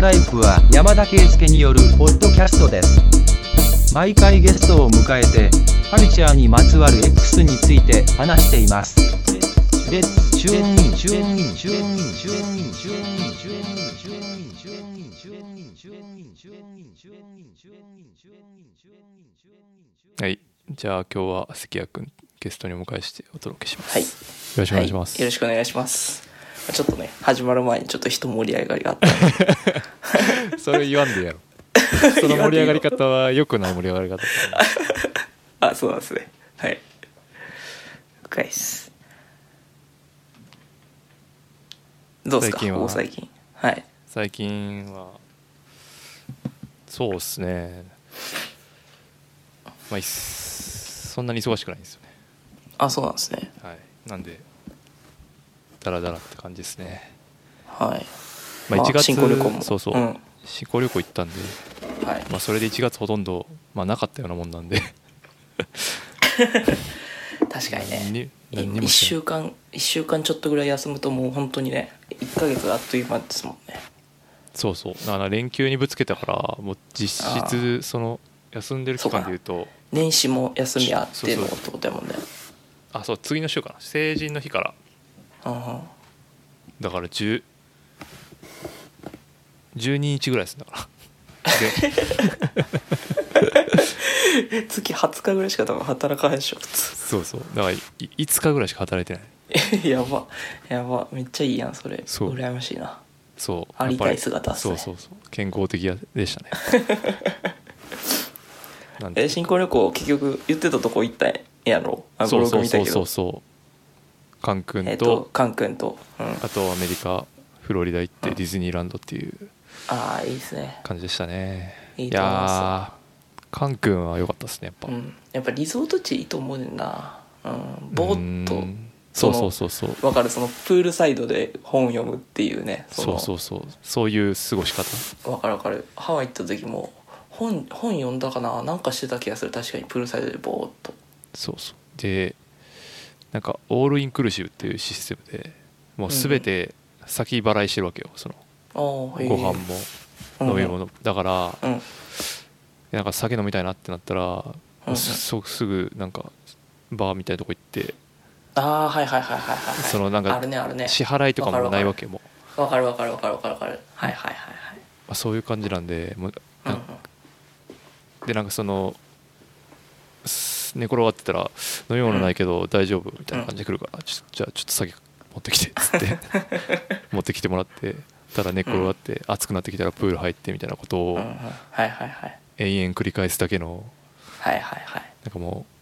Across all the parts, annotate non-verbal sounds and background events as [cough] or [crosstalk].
ライフは山田圭介によるポッドキャストです。毎回ゲストを迎えてカルチャーにまつわる X について話しています。レッツチューンインチューンインチューンインチューンインチューンインチューンインチューンンチューンンチューンンチューンンチューンンチューンンチューンンチューンンチューンンチューンゲストに迎えてお届チしーす、はい、よろしくおいしま、はい、よろしくお願いします。ちょっとね始まる前にちょっと一盛り上がりがあった。[laughs] それ言わんでやろ。[laughs] その盛り上がり方は良くない盛り上がり方だ [laughs] あそうなんですね。はい。深いっす。どうですか？最近は？最近。はい。最近は？そうっすね。まあいっそんなに忙しくないんですよね。あそうなんですね。はい。なんでダラダラって感じですね。はい。まあ1月新婚旅行も。そうそう、うん。新婚旅行行ったんで、はい。まあ、それで1月ほとんど、まあ、なかったようなもんなんで。[laughs] 確かにね。に何に1もしてない。週間一週間ちょっとぐらい休むともう本当にね1ヶ月あっという間ですもんね。そうそう。だから連休にぶつけたからもう実質その休んでる期間でいうと年始も休みあってのってことやもんね。あそう次の週かな。成人の日から。うんだから10 12日ぐらいですだから。で [laughs] 月20日ぐらいしか多分働かへんでしょ。普そうそう。だからい5日ぐらいしか働いてない。通 [laughs] やば。やば。めっちゃいいやんそれ。そう。羨ましいな。そう。ありたい姿ね。そうそうそう。健康的でしたね。[laughs] え新婚旅行結局言ってたとこ行ったんやろ？あブロそうそうそうグ見たけど。そうそうカン君えっと,、とカン君と、うん、あとアメリカフロリダ行ってディズニーランドっていうああいいですね。感じでしたね。いやーカン君は良かったですねやっぱ、うん。やっぱリゾート地いいと思うねんな。うん。ぼーっとうんそうそうそう。そうわかるそのプールサイドで本読むっていうねそうそうそう。そういう過ごし方。うわかるわかる。ハワイ行った時も本本読んだかな？なんかしてた気がする。確かにプールサイドでぼーっと。そうそう。でなんかオールインクルーシブっていうシステムでもう全て先払いしてるわけよそのご飯も飲み物、だからうん。なんか酒飲みたいなってなったら、すぐなんかバーみたいなとこ行ってああはいはいはいはいはいはい。そのなんか支払いとかもないわけも、わかるわかるわかるわかるわかる。はいはいはいはいまあ、そういう感じなんでもうでなんかそのす寝転がってたら飲み物ないけど大丈夫みたいな感じで来るから、じゃあちょっと酒持ってきてっつって。[laughs] 持ってきてもらってただ寝転がって、暑くなってきたらプール入ってみたいなことをうんうん。はいはいはい。延々繰り返すだけのはいはいはい。なんかもう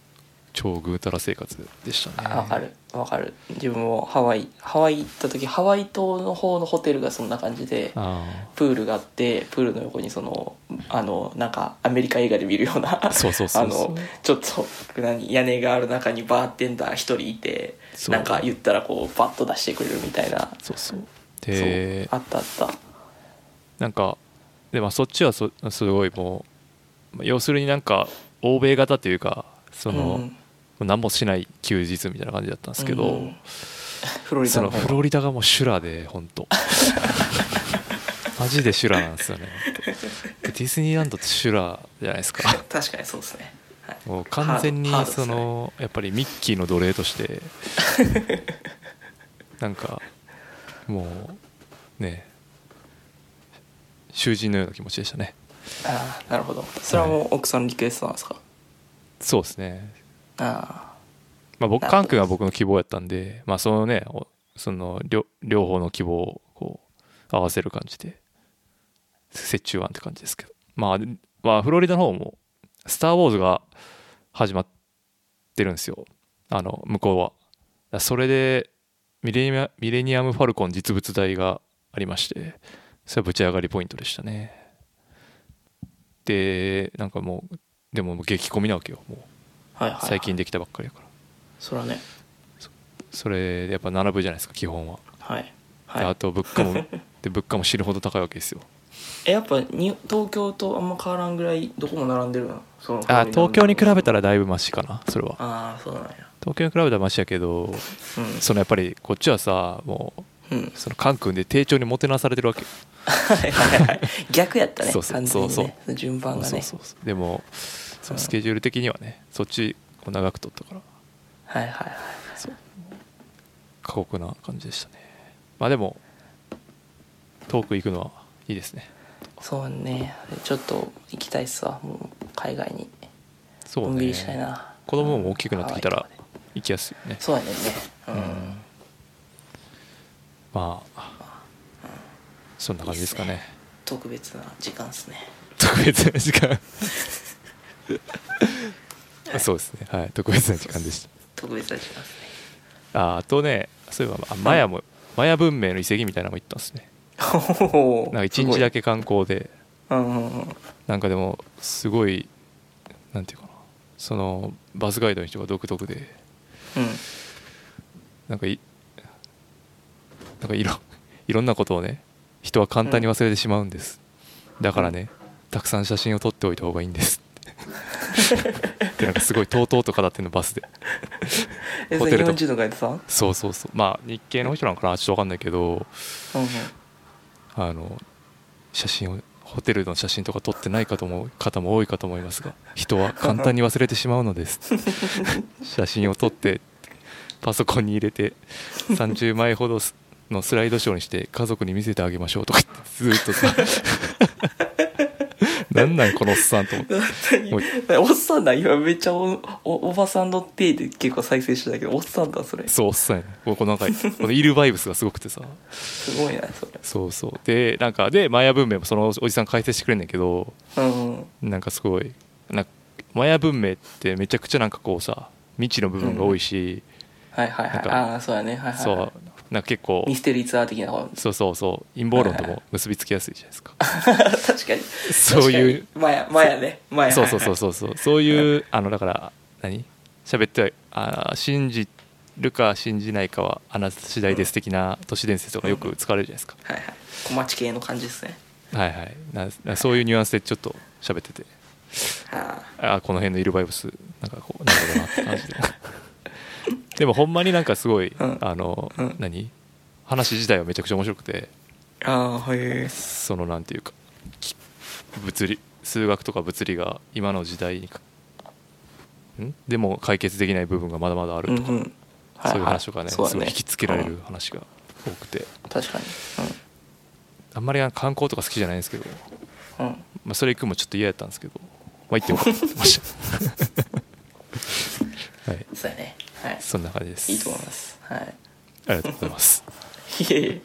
超ぐうたら生活でしたね。あわかる。わかる。自分もハワイハワイ行った時ハワイ島の方のホテルがそんな感じであプールがあってプールの横にそのあのなんかアメリカ映画で見るようなちょっと何屋根がある中にバーテンダー一人いてなんか言ったらこうバッと出してくれるみたいな。そう。そうであったあった。なんかでまあそっちはそすごいもうまあ要するになんか欧米型というかその、うん何もしない休日みたいな感じだったんですけど、うん。フロリダそのフロリダがもう修羅で本当。[laughs] マジで修羅なんですよねでディズニーランドって修羅じゃないですか。確かにそうですね、はい、もう完全にそのやっぱりミッキーの奴隷として [laughs] なんかもうね囚人のような気持ちでしたね。ああなるほど。それはもう奥さんのリクエストなんですか、そうですねあまあ、僕カン君は僕の希望やったんで、まあ、そのねその両両方の希望をこう合わせる感じで折衷案って感じですけど、まあ、まあフロリダの方も「スター・ウォーズ」が始まってるんですよ。あの向こうは。それでミレニアミレニアム・ファルコン実物大がありましてそれはぶち上がりポイントでしたね。でなんかもうでも激混みなわけよもう。はいはい、はい、最近できたばっかりやから。それはね。それでやっぱ並ぶじゃないですか基本は、はい。はい。と物価も [laughs] で物価も死ぬほど高いわけですよ。えやっぱに東京とあんま変わらんぐらいどこも並んでるの？そのあ東京に比べたららだいぶマシかなそれは。ああそうなんや。東京に比べたらマシやけどそのやっぱりこっちはさもううん。うんそのカン君で丁重にもてなされてるわけ。よ [laughs] はいはいはい。逆やったねそうそう完全にね。そうそ順番がね。そうそうそう。でもそのスケジュール的にはねそっちを長く取ったから。はいはいはいそう。過酷な感じでしたね。まあでも遠く行くのはいいですね。そうね。ちょっと行きたいっすわ。もう海外に。そうね。したいな。子供も大きくなってきたら行きやすいよね。そうやね。うん、うん。まあそんな感じですかね。特別な時間っすね。特別な時間そうですね。はい。特別な時間でした。特別な時間っすね。ああとねそういえばあマヤも、マヤ文明の遺跡みたいなのも行ったんですね。おなんか一日だけけ観光で。なんかでもすごいなんていうかな。そのバスガイドの人が独特で。うん。なんかいなんかいろ [laughs] いろんなことをね人は簡単に忘れてしまうんです、だからねたくさん写真を撮っておいた方がいいんですってなんかすごいとうとうと語ってんのバスで。[laughs] えホテルとそうん？そうそうそう。まあ日系の人なのかなちょっと分かんないけどうんあの写真をホテルの写真とか撮ってないかと思う方も多いかと思いますが人は簡単に忘れてしまうのです。[laughs] 写真を撮ってパソコンに入れて30枚ほどのスライドショーにして家族に見せてあげましょうとかずーっとさ [laughs] なんなんこのおっさんと思って。おっさんだ今めっちゃおおおばさんの手で結構再生してたけどおっさんだそれ。すそうおっさんやね。このなんかこのいるバイブスがすごくてさ。ごいなそれ。そうそうでなんかでマヤ文明もそのおじさん解説してくれんねんけどうんうん。なんかすごいなんかマヤ文明ってめちゃくちゃなんかこうさ未知の部分が多いし、はいはいはい。なんかああそうやね。はいはいはい。そうなんか結構ミステリーツアー的な方。そうそうそう。陰謀論とも結びつきやすいじゃないですか。[laughs] 確かに。そういうマヤマヤね。マヤそうそうそうそうそう。そういうあのだから何？喋ってあー信じるか信じないかはあなた次第です的な都市伝説とかよく使われるじゃないですか、はいはい。小町系の感じですね。はいはい。ななそういうニュアンスでちょっと喋ってて。ああー。この辺のイルバイブスなんかこうなるほどなって感じででもほんまになんかすごい、うん。あの、うん。何？話自体はめちゃくちゃ面白くて。あああはい。そのなんていうかき物理数学とか物理が今の時代にでも解決できない部分がまだまだあるとか、うんうん。はそういう話とかね,、そうだすごい引きつけられる話が多くて、確かに。あんまり観光とか好きじゃないんですけど、うん。うんまあ、それ行くのもちょっと嫌やったんですけど、まあ、行ってよかったと思いまし。た [laughs] はい。そうやねはい。そんな感じです。いいと思います。はい。ありがとうございます。[laughs] いえいえ。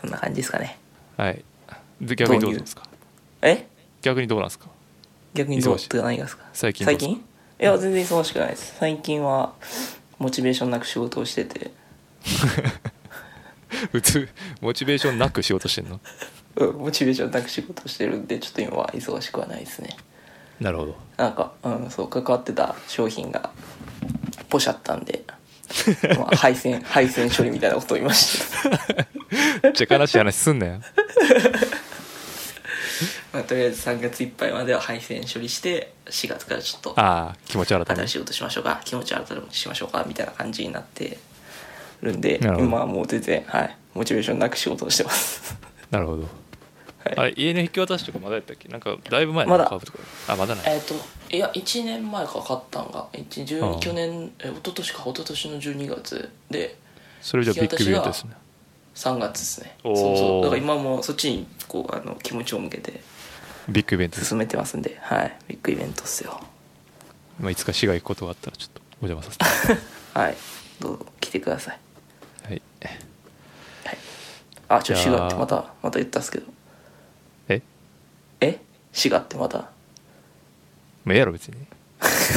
そんな感じですかね。はい。で逆にどうですか？え？逆にどうなんですか？逆にどうって何がですか？最近最近？いや全然忙しくないです。最近はモチベーションなく仕事をしてて。[laughs] 普通モチベーションなく仕事してんの？[laughs] うんモチベーションなく仕事をしてるんでちょっと今は忙しくはないですねなるほど。なんか、うん、そう関わってた商品がポシャったんで、[laughs] まあ、配線 [laughs] 配線処理みたいなことを言いました。[laughs] めっちゃ悲しい話すんなよ。まあ、とりあえず3月いっぱいまでは配線処理して4月からちょっとああ気持ち新たに新しいことしましょうか気持ち新たにしましょうかみたいな感じになってるんで今はもう全然はいモチベーションなく仕事をしてます。なるほど。はいあれ家の引き渡しとかまだやったっけ？なんかだいぶ前まだ。カーブとかあまだない。えっといや1年前か買ったんが。去年え一昨年か。一昨年の12月。でそれじゃビッグビュートですね。3月ですね。そうそう。だから今もそっちにこうあの気持ちを向けてビッグイベント。進めてますんで。はい。ビッグイベントっすよ。まあ、いつか市が行くことがあったらちょっとお邪魔させて。[laughs] はい。どうぞ来てください。はい。はい。あちょじゃあ滋賀ってまたまた言ったっすけど。ええ？滋賀ってまた？まあええやろ別に。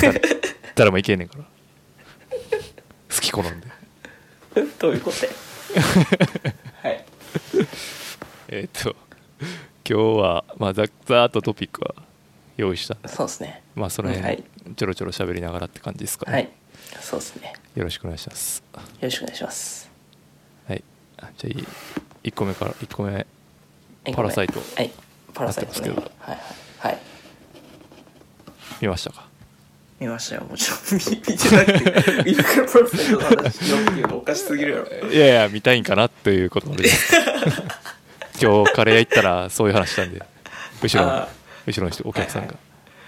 誰 [laughs] 誰も行けんねんから。好き好んで。どういうことや？[laughs] はい。えーっと今日はまあざざーっとトピックは用意したんで。そうですね。まあその辺、はい。ちょろちょろ喋りながらって感じですかね、はい。そうですね。よろしくお願いします。よろしくお願いします。はい。あじゃあい1個目から1個目。えパラサイト。はいパラサイトねすはいはい。はい。見ましたか？見見ましたよもちろん。見見てなくて。ミルクプロセントの話しようっていうのおかしすぎるやろいやいや見たいんかなということで [laughs] 今日カレー屋行ったらそういう話したんで。後ろのあ後ろの人お客さんが、はい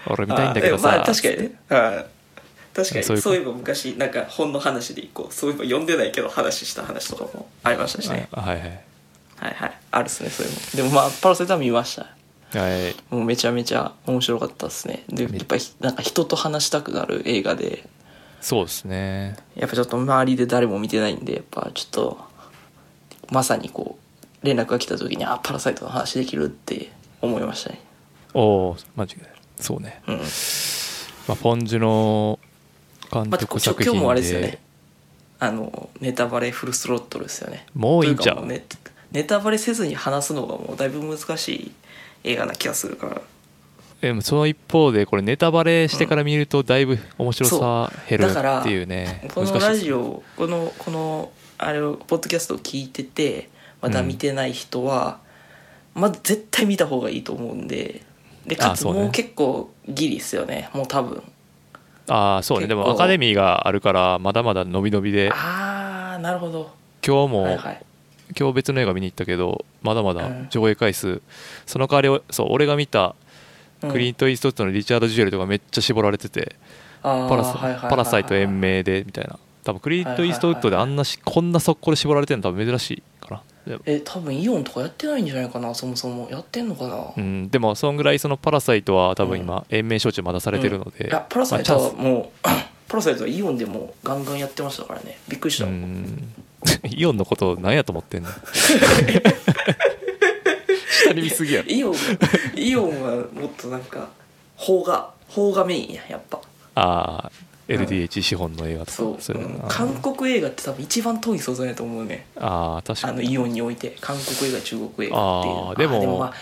俺見たいんだけどさ、まあ確かにね。確かに。そういえば昔なんか本の話で一個そういえば読んでないけど話した話とかもありましたしね。あはいはい。はいはい。あるっすねそういうの。でもまあパラセタは見ましたはい。もうめちゃめちゃ面白かったですね。でやっぱりなんか人と話したくなる映画で。そうですね。やっぱちょっと周りで誰も見てないんでやっぱちょっとまさにこう連絡が来た時にあパラサイトの話できるって思いましたね。おおマジでそうね、うん。まあ、ポンジュの監まあ、督作品で、今日もあれですよね。あのネタバレフルスロットルですよね。もういいんちゃう？というかもネネタバレせずに話すのがもうだいぶ難しい映画な気がするから。でもその一方でこれネタバレしてから見るとだいぶ面白さ減るっていうね。この難しい。ですラジオこのこのあれをポッドキャストを聞いててまだ見てない人は、まず絶対見た方がいいと思うんででかつもう結構ギリっすよね。もう多分。ああそうね。でもアカデミーがあるからまだまだ伸び伸びで。ああなるほど。今日も、はいはい今日別の映画見に行ったけどまだまだうん上映回数、その代わりそう俺が見たうん。クリント・イーストウッドのリチャード・ジュエルとかめっちゃ絞られてて、パラサパラサイト延命でみたいな。多分クリント・イーストウッドであんなしこんな速攻で絞られてるの多分珍しいかなでえ多分イオンとかやってないんじゃないかなそもそも。やってんのかな、うん、でもそんぐらいそのパラサイトは多分今延命処置まだされてるので、いやパラサイトはもう、[coughs] パラサイトはイオンでもガンガンやってましたからね。びっくりしスた、うん [laughs] イオンのこと何やと思ってんの？[laughs] 下に見すぎや。ろイオンイオンはもっとなんか邦画邦画メインややっぱ。ああ LDH 資本の映画とか。そう、そういうん。韓国映画って多分一番遠い素材だと思うね。ああ確かに。あのイオンにおいて。韓国映画中国映画っていう。あーでもまあ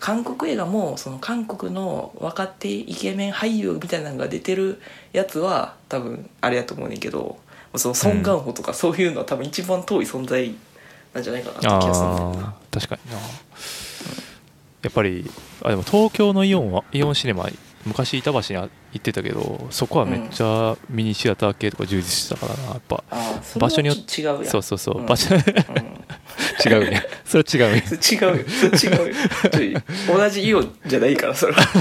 韓国映画もその韓国の若手イケメン俳優みたいなのが出てるやつは多分あれやと思うねんけどそのソン・ガンホとかそういうのは多分一番遠い存在なんじゃないかなって気がするんだよな。確かにな。やっぱりあでも東京のイオンはイオンシネマ昔板橋に行ってたけどそこはめっちゃミニシアター系とか充実してたからなやっぱ。あーそれは場所によっちょっと違うやん。そうそうそう、うん。場所うん。[laughs] 違うねそれ違うね違うよ。それ違うよ。同じイオンじゃないからそれは。[laughs]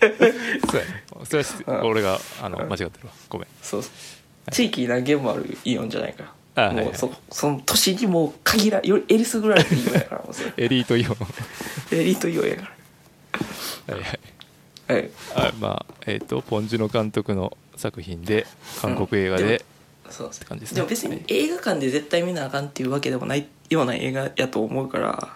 そうや。ねそれはうん。俺があのうん。間違ってるわ。ごめん。そうそう地域に何軒もあるイオンじゃないから。あもうそその都市にもう限らよりえりすぐられてイオンやからもうそれエリートイオン。エリートイオンやかはいはい。らはい。あまあえっ、とポン・ジュノ監督の作品で韓国映画うん。でで、そうです感じですね。でも別に映画館で絶対見なあかんっていうわけでもないような映画やと思うから。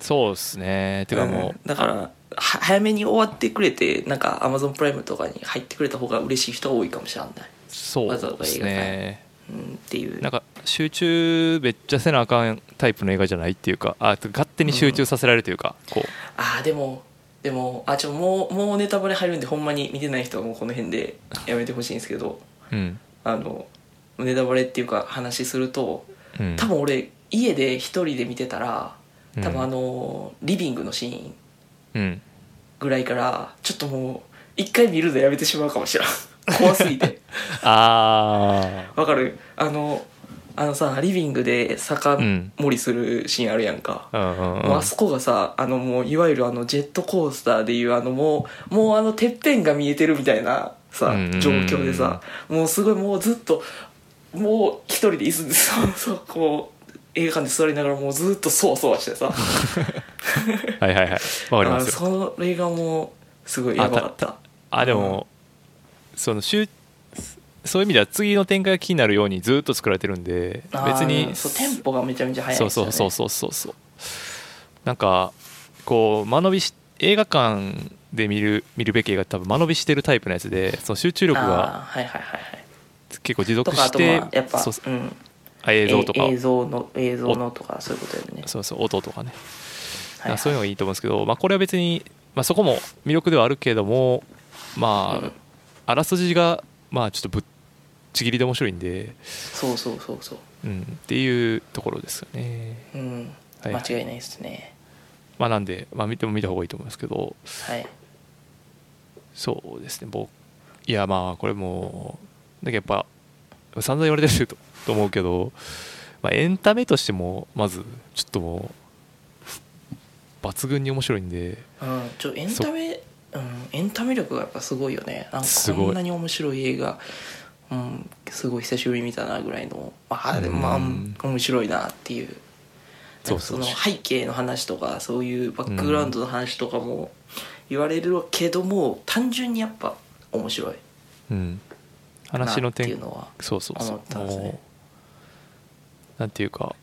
そうですね。てかもう、ん。だからは早めに終わってくれてなんかアマゾンプライムとかに入ってくれた方が嬉しい人が多いかもしれない、そうわざわざですねうん、っていう。なんか集中めっちゃせなあかんタイプの映画じゃないっていうかあ勝手に集中させられるというか、こう。ああでもでもあちょもうもうネタバレ入るんでほんまに見てない人はもうこの辺でやめてほしいんですけどうん。あのネタバレっていうか話するとうん。多分俺家で一人で見てたらうん。多分あの、リビングのシーンうんぐらいからちょっともう一回見るのやめてしまうかもしれん。怖すぎて。[laughs] あわかる。あのあのさリビングで酒うん盛りするシーンあるやんか、あうんうんうん。もうあそこがさあのもういわゆるあのジェットコースターでいうあのもうもうあのてっぺんが見えてるみたいなさ状況でさもうすごいもうずっともう一人で椅子でさそうこう映画館で座りながらもうずっとそわそわしてさ。[laughs] はいはいはい。わかりますそれがもうすごいやばかった。あでも、その集そういう意味では次の展開が気になるようにずっと作られてるんで別にそうテンポがめちゃめちゃ速いね。そうそうそうそうそう。なんかこう間延びし映画館で見る見るべき映画って多分間延びしてるタイプのやつでその集中力があーはいはいはいはい。結構持続してまあやっぱそうう。ん。あ映像とか。え映像の映像のとかそういうことやね。そうそう音とかね。はいはい。そういうのがいいと思うんですけど、まあ、これは別に、まあ、そこも魅力ではあるけれどもまあ、うん。あらすじがまあちょっとぶっちぎりで面白いんで、そうそうそうそう。うん、っていうところですよね。うん。はいはい。間違いないですね。まあなんで、まあ、見ても見た方がいいと思いますけど。はい。そうですね僕いやまあこれもうだけどやっぱ散々言われてるとと思うけど、まあ、エンタメとしてもまずちょっともう抜群に面白いんでうん、ちょエンタメ、うん、エンタメ力がやっぱすごいよね。なんかこんなに面白い映画、うん、すごい久しぶりに見たなぐらいのああでもまあうん面白いなっていう。その背景の話とかそういうバックグラウンドの話とかも言われるけども、単純にやっぱ面白い。うん。話のなってい展うのはそうそうそう。思ったんですねなんていうか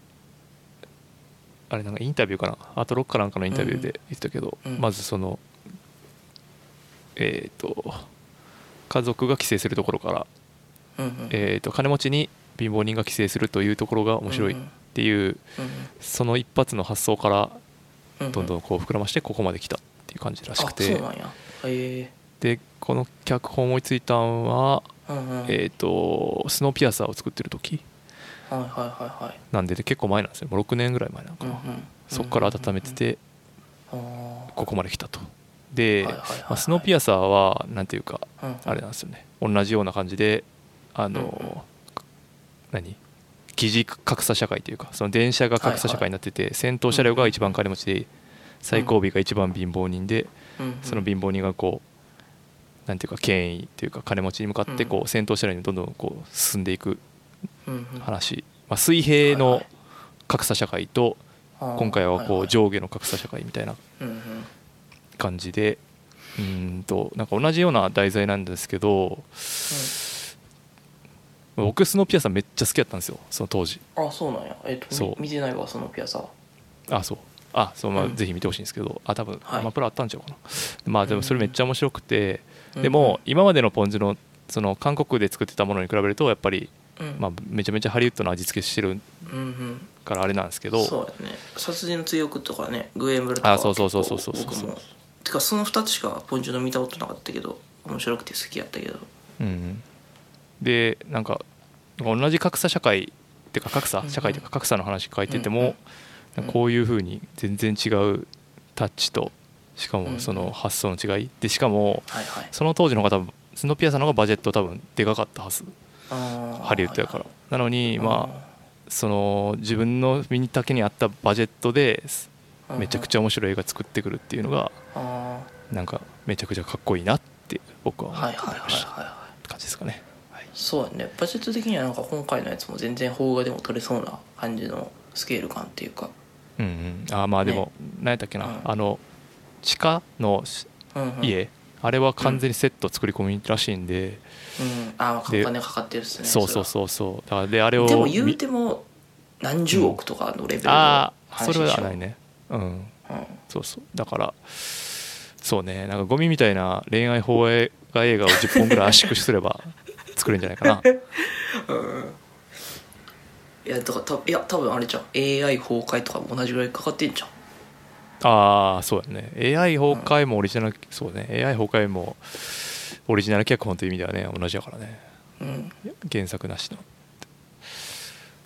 あれなんかインタビューかな？あとロッかなんかのインタビューで言ってたけど、うん。まずそのえっ、と家族が帰省するところから、えー、と金持ちに貧乏人が帰省するというところが面白いっていう、その一発の発想からどんどんこう膨らましてここまで来たっていう感じらしくあて、そうなんや。へえ。でこの脚本を思いついたんは、えー、とスノーピアサーを作ってる時なんで結構前なんですよ。もう6年ぐらい前なのかな、そこから温めててここまで来たと。で、まあ、スノーピアサーはなんていうかあれなんですよね。同じような感じであの、何？疑似格差社会というかその電車が格差社会になってて、先頭車両が一番金持ちで最後尾が一番貧乏人で、その貧乏人がこうなんていうか権威というか金持ちに向かってこう先頭車両にどんどんこう進んでいく話、まあ、水平の格差社会と今回はこいうい。上下の格差社会みたいな感じでうーんとなんか同じような題材なんですけど僕スノーピアさんめっちゃ好きだったんですよその当時。あそうなんや。えっ、と見てないわそのピアサあそう。あそうまあうん。ぜひ見てほしいんですけどあ多分はい。アマプラあったんちゃうかな。まあでもそれめっちゃ面白くてうん。でも今までのポン酢のその韓国で作ってたものに比べるとやっぱりうんまあめちゃめちゃハリウッドの味付けしてるうんうん。からあれなんですけど。そうやね。殺人の追憶とかねグエンブルとかあそうそうそうそうそう。そう僕も。てかその2つしかポンジュの見たことなかったけど面白くて好きやったけど。うん、でなんか同じ格差社会っていうか格差うんうん。社会っていうか格差の話書いてても、うんうんこういうふうに全然違うタッチとしかうんうん。もその発想の違い。でしかもその当時の方スノーピアさんの方がバジェット多分でかかったはずハリウッドやから。なのにまあその自分の身に丈に合ったバジェットでうんめちゃくちゃ面白い映画作ってくるっていうのがあなんかめちゃくちゃかっこいいなって僕はー思ってはいはいはいましたはい。はい感じですかね。はい。そうやね。バジェット的にはなんか今回のやつも全然邦画でも撮れそうな感じのスケール感っていうか。うんうん、あーまあでも、何やったっけな、うん。あの地下のしうんうん。家、あれは完全にセット作り込みらしいんで、うんああでお金かかってるっすねそうそうそうそう。だからであれをでも言うみても何十億とかのレベルのああそれはないね。うん。うん。そうそう。だからそうね。なんかゴミみたいな恋愛放映画映画を10本ぐらい圧縮すれば [laughs] 作れるんじゃないかな。いやだからたいや多分あれじゃん。AI 崩壊とかも同じぐらいかかってんじゃん。ああそうやね。AI 崩壊もオリジナル、そうね。AI 崩壊もオリジナル脚本という意味ではね同じやからね。うん。原作なしの。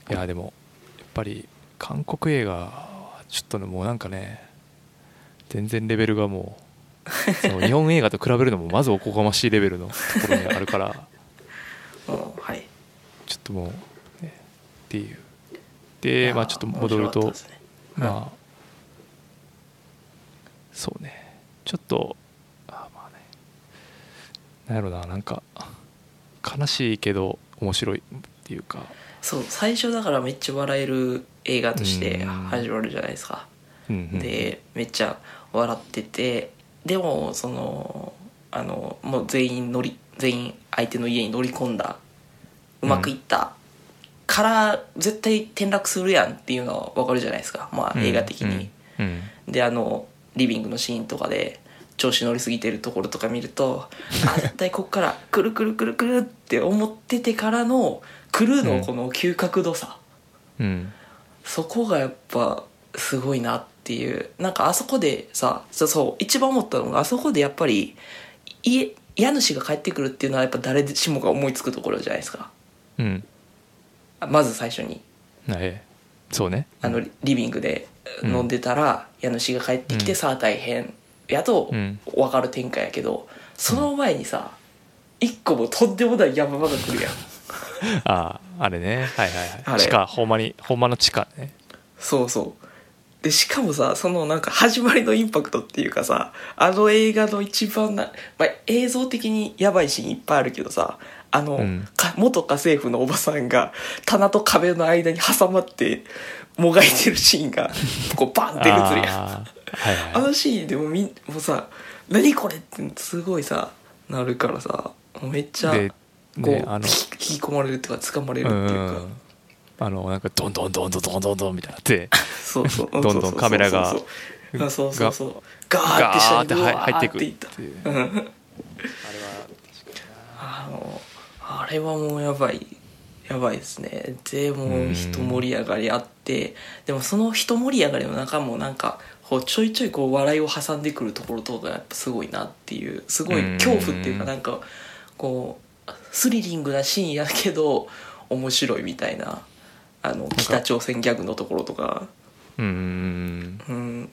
いやでもやっぱり韓国映画はちょっとねもうなんかね全然レベルがもうその [laughs] 日本映画と比べるのもまずおこがましいレベルのところにあるから。[laughs] うんはい。ちょっともう、ね、っていう。でまあちょっと戻ると、ね。まあそうね。ちょっとなんやろななんか悲しいけど面白いっていうか。そう最初だからめっちゃ笑える映画としてうん。始まるじゃないですか。うんうんでめっちゃ笑っててでもそのあのもう全員乗り全員相手の家に乗り込んだうまくいった、から絶対転落するやんっていうのは分かるじゃないですか。まあ映画的に、うん。であのリビングのシーンとかで調子乗りすぎてるところとか見るとあ絶対こっからくるくるくるくるって思っててからのくるのこの急角度さ、うん。そこがやっぱすごいなっていう。なんかあそこでさそうそう一番思ったのがあそこでやっぱり家家主が帰ってくるっていうのはやっぱ誰しもが思いつくところじゃないですか。うん。あまず最初に。ええそうね。あのリビングで飲んでたら、家主が帰ってきて、うん。さあ大変やとうん。分かる展開やけどその前にさ、一個もとんでもない山場が来るやん。[laughs] あああれね。はいはいはい。地下ほんまにほんまの地下ね。そうそう。でしかもさそのなんか始まりのインパクトっていうかさあの映画の一番な、まあ、映像的にやばいシーンいっぱいあるけどさあの、うん。か元家政婦のおばさんが棚と壁の間に挟まってもがいてるシーンがこうバンって映るやんはいはい。あのシーンでもみんもうさ「何これ!」ってすごいさなるからさめっちゃでこう、ねあの引き込まれるっていうか掴まれるうっていうか、んあのなんかドンドンドンドンドンドンドンみたいになって [laughs] そうそう。どんどんカメラがそうそうそう。そうそうガーって入っていくーっていう。うん。あのあれはもうやばいやばいですね。でもう人盛り上がりあってでもその人盛り上がりの中もなんかこうちょいちょいこう笑いを挟んでくるところとかやっぱすごいなっていうすごい恐怖っていうかなんかこうスリリングなシーンやけど面白いみたいなあの北朝鮮ギャグのところとか。うん。うん。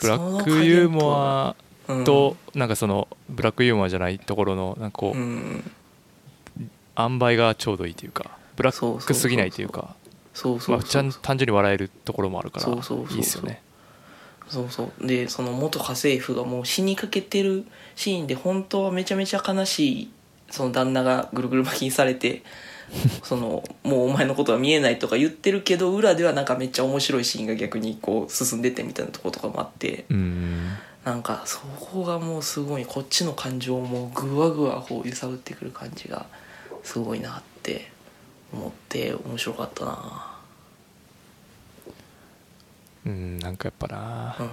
ブラックユーモアうんとなんかそのブラックユーモアじゃないところのなんかこううん。塩梅がちょうどいいというかブラックすぎないというかそうそうそうまあちゃん単純に笑えるところもあるからいいですよねそうそう。でその元家政婦がもう死にかけてるシーンで本当はめちゃめちゃ悲しいその旦那がぐるぐる巻きにされて [laughs] そのもうお前のことは見えないとか言ってるけど裏ではなんかめっちゃ面白いシーンが逆にこう進んでってみたいなとことかもあって。うん。なんかそこがもうすごいこっちの感情をもうぐわぐわこう揺さぶってくる感じがすごいなって思って面白かったなうんなんかやっぱな。うん。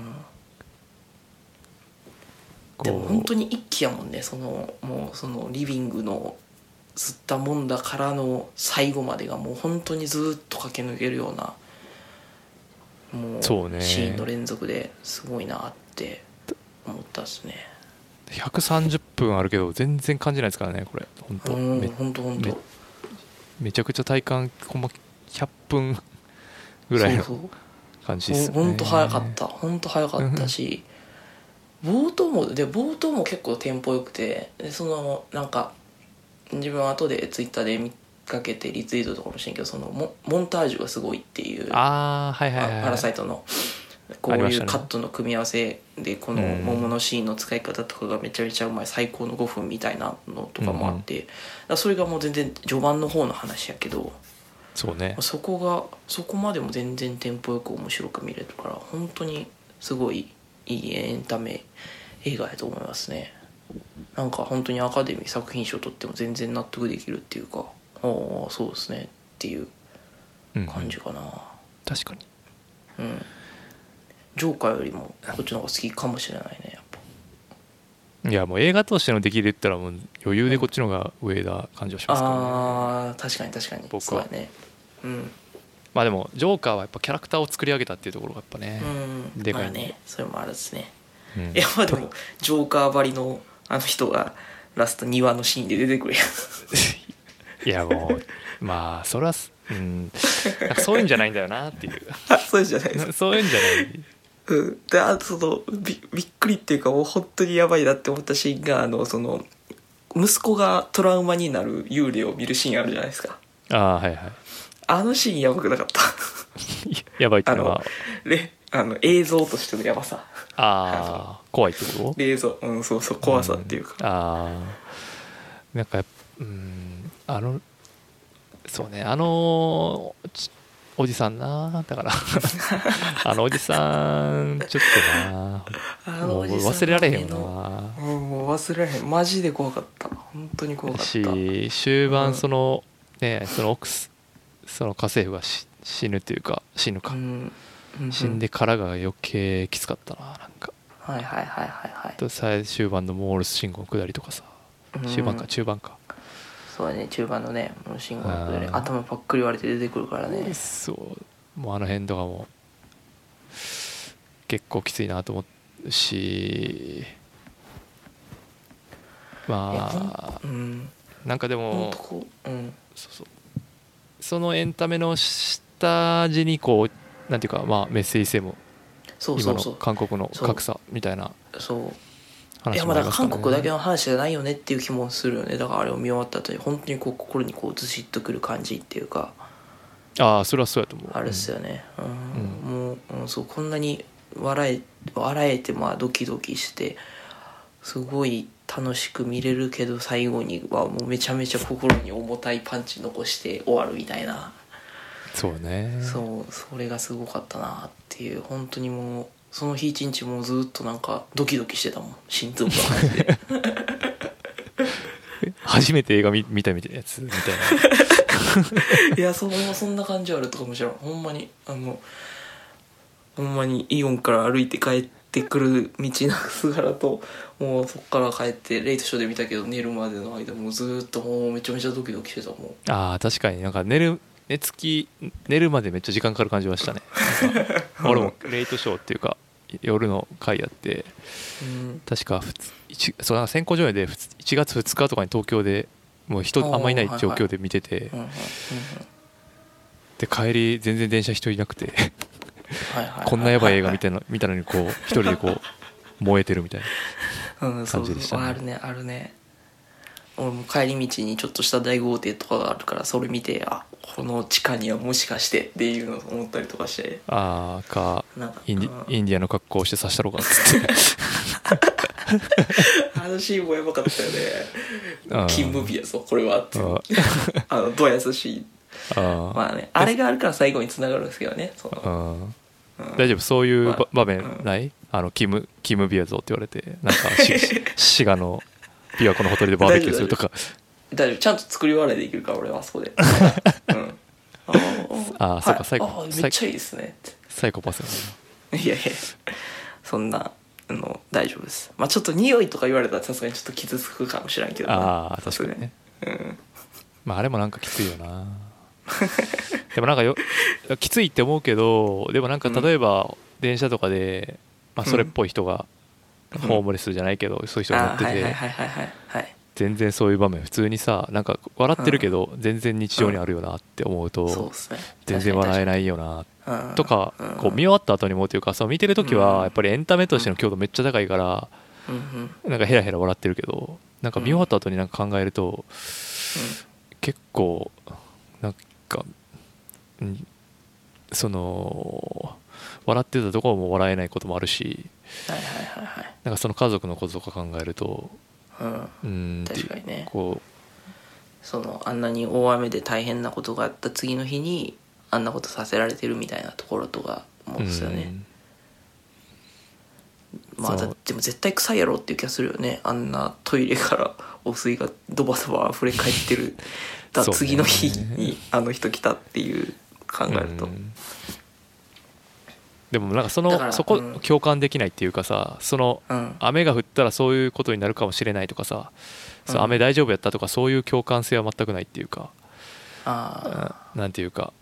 でもこ本当に一気やもんね。そのもうそのリビングの吸ったもんだからの最後までがもう本当にずっと駆け抜けるようなもうそうね。シーンの連続ですごいなって思ったっすね。う130分あるけど全然感じないですからねこれ。本当。うんめ本当本め当。めちゃくちゃ体感ほんま100分ぐらいのそうそう感じですよね。本当早かった。本当早かったし。冒頭もで冒頭も結構テンポよくてでそのなんか自分は後でツイッターで見かけてリツイートとかもしてんけどそのモモンタージュがすごいっていうああはいはいはいパラサイトのこういうカットの組み合わせでこのうん桃のシーンの使い方とかがめちゃめちゃうまい。最高の5分みたいなのとかもあって、だからそれがもう全然序盤の方の話やけどそうね。そこがそこまでも全然テンポよく面白く見れるから本当にすごいいいエンタメ映画やと思いますね。なんか本当にアカデミー作品賞取っても全然納得できるっていうかああそうですね。っていううん感じかな。確かに。うん。ジョーカーよりもこっちの方が好きかもしれないねやっぱ。いやもう映画としての出来で言ったらもう余裕でこっちの方が上だ感じはしますから、ね。ああ確かに確かに。僕は。そうやねうん。まあでもジョーカーはやっぱキャラクターを作り上げたっていうところがやっぱね、うん。でかいね。まあねそれもあるですね。うん。いやまあでもジョーカーばりのあの人がラスト庭のシーンで出てくるやん。[laughs] いやもうまあそれはすうん。そういうんじゃないんだよなっていう。あ [laughs] そうじゃないです。かそういうんじゃない。うん。であとそのびびっくりっていうかもう本当にやばいなって思ったシーンがあのその息子がトラウマになる幽霊を見るシーンあるじゃないですか。ああはいはいあのシーンやばくなかった？[laughs] やばいっていうのあはであの映像としてのやばさ。ああ怖いってこと？映像うんそうそう怖さっていうか、ああなんかやっぱうんあのそうねあのちおじさんなだから。[laughs] あのおじさんちょっとな。あもうのおじさん忘れられへんようんもう忘れられへん。マジで怖かった。本当に怖かった。し終うん盤その、ねその奥すその家政婦がし死ぬっていうか死ぬか、うんう死んでからが余計きつかったななんか。はいはいはいはいはい。と最終盤のモールス信号の下りとかさ。終盤かうん中盤か、そうだね中盤のねもう信号のであー頭パックリ割れて出てくるからね。そう。もうあの辺とかも結構きついなと思うし。まあうん。なんかでもうん。そうそうそのエンタメの下地にこうなんていうかまあメッセージ性も今のそうそう。そう韓国の格差みたいなそう。いや話まあだ韓国だけの話じゃないよねっていう気もするよね。だからあれを見終わった後に本当にこう心にこうずしっとくる感じっていうか。ああそれはそうやと思う。あれっすよね、うん。もう、うん、そうこんなに笑え笑えてまあドキドキしてすごい楽しく見れるけど最後にはもうめちゃめちゃ心に重たいパンチ残して終わるみたいな、そうね。そうそれがすごかったなっていう本当にもうその日一日もうずっとなんかドキドキしてたもん心臓が。[laughs] 初めて映画見見たみたいなやつみたいな。[laughs] いやそそんな感じあるとかもしれん。ほんまにあのほんまにイオンから歩いて帰ってくる道の姿ともうそっから帰ってレイトショーで見たけど寝るまでの間もうずーっともうめちゃめちゃドキドキしてたもん。ああ確かに。なんか寝る寝つき寝るまでめっちゃ時間かかる感じはしたね。[laughs] 俺もレイトショーっていうか夜の回やって。うん確かそうなんか先行上映でふつ1月2日とかに東京でもう人あんまいない状況で見てて、で帰り全然電車人いなくてこんなやばい映画見たの [laughs] 見たのにこう一人でこう燃えてるみたいなうんそうそう感じでしたね。あるねあるね。俺も帰り道にちょっとした大豪邸とかがあるからそれ見てあこの地下にはもしかしてっていうのを思ったりとかして。ああかインデうん。ィインディアの格好をして刺したろうかっつって。[laughs] あのシーンもやばかったよね。金ムービーやぞこれはってあ [laughs] あのドヤ優し。いあまあねあれがあるから最後につながるんですけどねその、うんうん大丈夫？そういう場面ない？あのキムキムビア像って言われてなんかし [laughs] 滋賀の琵琶湖のほとりでバーベキューするとか。大丈夫ちゃんと作り笑いできるから俺はあそこで、[laughs] うん、ああーそうかはい最後。めっちゃいいですね。サイコパスやいやいや。そんなあの大丈夫です。まあちょっと匂いとか言われたらさすがにちょっと傷つくかもしれんけどああ確かにね。うん。まああれもなんかきついよな [laughs] でもなんかよきついって思うけどでもなんか例えば電車とかで、まあ、それっぽい人が、うん。ホームレスじゃないけどそういう人が乗ってて全然そういう場面普通にさなんか笑ってるけど全然日常にあるよなって思うと全然笑えいないよなうんとかうん。こう見終わった後に思うというかそう見てる時うん。はやっぱりエンタメとしての強度めっちゃ高いからなんかヘラヘラ笑ってるけどなんか見終わった後になんか考えると結構か、うん、その笑ってたところも笑えないこともあるしはいはいはいなんかその家族のこととか考えるとはいうんうーん確かにね。こそのあんなに大雨で大変なことがあった次の日にあんなことさせられてるみたいなところとか思ううんですよね。うん。まあだでも絶対臭いやろっていう気がするよね。あんなトイレから汚水がドバドバ溢れ返ってるだそうね。次の日にあの人来たっていう考えると。うん。でもなんかそのそこうん。共感できないっていうかさそのうん。雨が降ったらそういうことになるかもしれないとかさそううん。雨大丈夫やったとかそういう共感性は全くないっていうかあうんなんていうか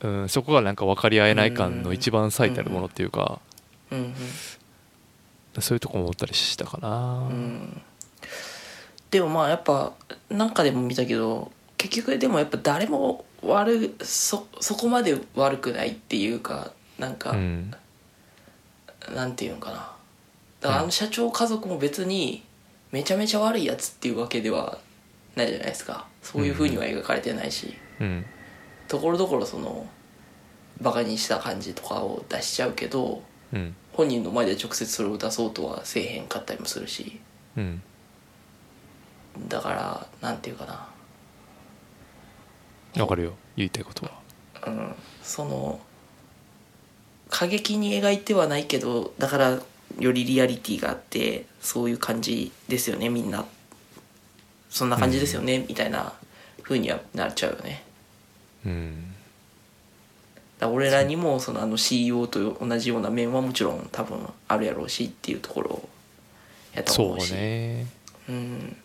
うんそこがなんか分かり合えない感の一番最たるものっていうかあうん。そういうとこも思ったりしたかなでもまあやっぱなんかでも見たけど結局でもやっぱ誰も悪そそこまで悪くないっていうかなんか、うん。なんていうんかな。だからあの社長家族も別にめちゃめちゃ悪いやつっていうわけではないじゃないですか。そういうふうには描かれてないし。うん。ところどころそのバカにした感じとかを出しちゃうけどうん。本人の前で直接それを出そうとはせえへんかったりもするし。うんだからなんていうかな。わかるよ。言いたいことは。うん、その過激に描いてはないけどだからよりリアリティがあってそういう感じですよねみんな。そんな感じですよね、みたいな風にはなっちゃうよね。うん。だ俺らにもそのあの CEO と同じような面はもちろん多分あるやろうしっていうところやとそう思うしね。うん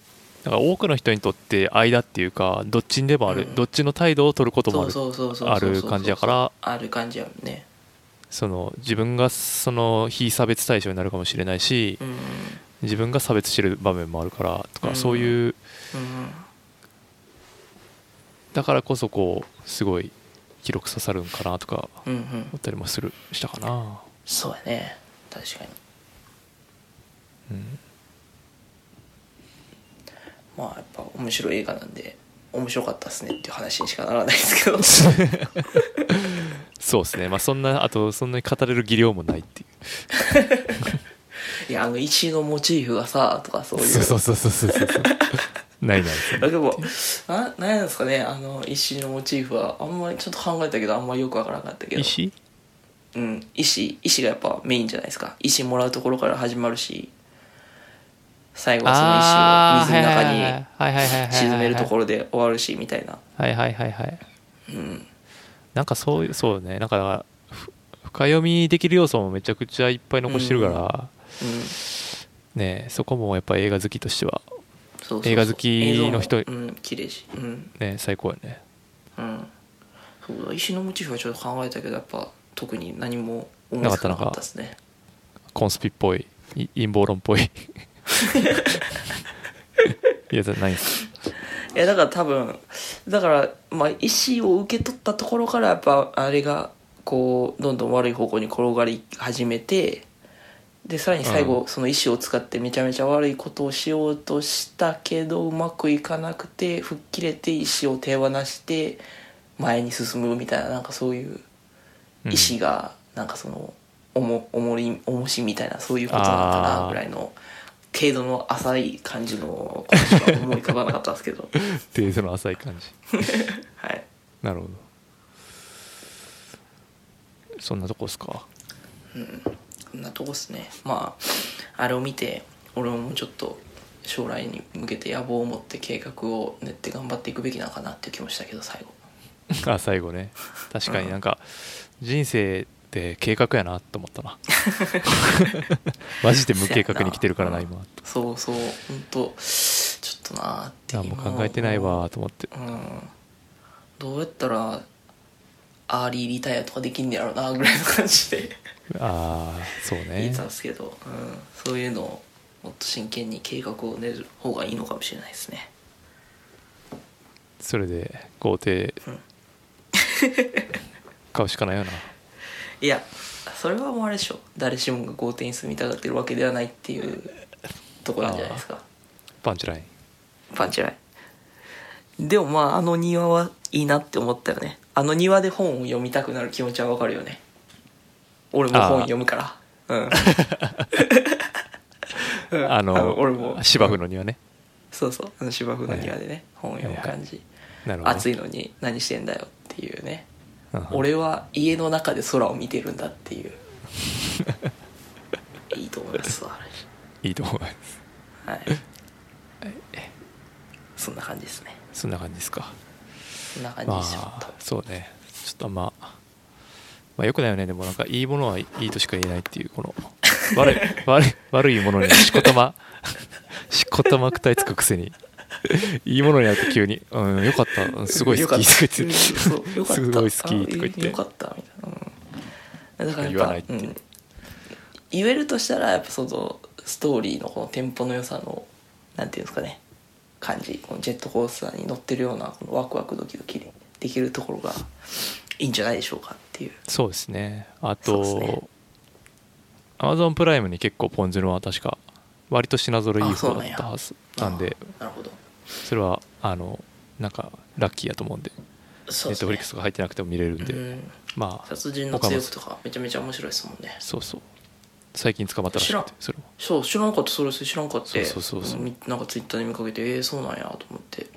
だから多くの人にとって間っていうかどっちにでもある、うん。どっちの態度を取ることもある感じやからある感じやね。その自分がその非差別対象になるかもしれないし、うん自分が差別してる場面もあるからとか、うんそういううんだからこそこうすごい広く刺さるんかなとか思ったりもするしたかな。そうやね。確かに。うんまあやっぱ面白い映画なんで面白かったですねっていう話にしかならないですけど。[laughs] そうですね。まあそんなあとそんなに語れる技量もないっていう。[laughs] いやあの石のモチーフがさとかそういう。そうそうそうそうそうそう。ないないですね。だけどな何なんですかね。あの石のモチーフはあんまりちょっと考えたけどあんまりよくわからなかったけど。石？うん。石石がやっぱメインじゃないですか。石もらうところから始まるし最後はその石を水の中に沈めるところで終わるしみたいな。はいはいはいはい。うんなんかそういうそうね。なんかふ深読みできる要素もめちゃくちゃいっぱい残してるから、うん。ねそこもやっぱ映画好きとしては。映画好きの人うん綺麗し。うん。ね最高やね。うん。そうだ石のモチーフはちょっと考えたけどやっぱ特に何も思いつかなかったですね。コンスピっぽい。い陰謀論っぽいいやないんす。いやだから多分だからまあ意思を受け取ったところからやっぱあれがこうどんどん悪い方向に転がり始めてでさらに最後、その意思を使ってめちゃめちゃ悪いことをしようとしたけどうまくいかなくて吹っ切れて意思を手放して前に進むみたいななんかそういううん。意思がなんかその重重り重しみたいなそういうことなのかあー。なぐらいの程度の浅い感じのことしか思い浮かばなかったんですけど。[laughs] 程度の浅い感じ。[laughs] はい。なるほど。そんなとこですか？こん。なとこっすね。まああれを見て俺ももうちょっと将来に向けて野望を持って計画を練って頑張っていくべきなのかなっていう気もしたけど最後。[laughs] あ最後ね。確かになんか人生って計画やなと思ったな。[laughs] マジで無計画に来てるからな今。そうそう。本当ちょっとなーって何も考えてないわと思って。うん。どうやったらアーリーリタイアとかできんねやろなぐらいの感じで。ああそう言っねてたんですけど、うん、そういうのをもっと真剣に計画を練る方がいいのかもしれないですね。それで豪邸うん。買うしかないよないやそれはもうあれでしょ。誰しもが豪邸に住みたがってるわけではないっていうとこなんじゃないですか。パンチライン。パンチライン。でもまああの庭はいいなって思ったよね。あの庭で本を読みたくなる気持ちはわかるよね。俺も本読むから。うん。[laughs] うん。あの俺も。芝生の庭ね。そうそう。あの芝生の庭でね、本を読む感じ、なるほどね。暑いのに何してんだよっていうね。うん俺は家の中で空を見てるんだっていう。いいと思いますわあいいと思います。れはい。そんな感じですね。そんな感じですか。そんな感じまですよ、あそうね。ちょっとまあまあよくないよね。でもなんかいいものはいいとしか言えないっていうこの悪い悪い悪いものにしこたま [laughs] しこたまくたいつくくせに [laughs] いいものになって急に「うんよかった。うんすごい好き」とか言って [laughs] すごい好き。とか言って。あよかったみたいな、うん、だから言わないって。いううん、言えるとしたらやっぱそのストーリーのこのテンポの良さのなんていうんですかね。感じ。このジェットコースターに乗ってるようなこのワクワクドキドキでできるところがいいんじゃないでしょうかっていう。そうですね。あとアマゾンプライムに結構ポン酢のは確か割と品揃えいい方だったはずなんで。あなるほどそれはあのなんかラッキーやと思うんで。ネットフリックスとか入ってなくても見れるんで、うん。まあ殺人の強くとかめちゃめちゃ面白いですもんね。そうそう。最近捕まったらし知らん。くてそれも。そう知らなかったそれ知らんかったそうそうそうそう。なんかツイッターで見かけてえー、そうなんやと思って。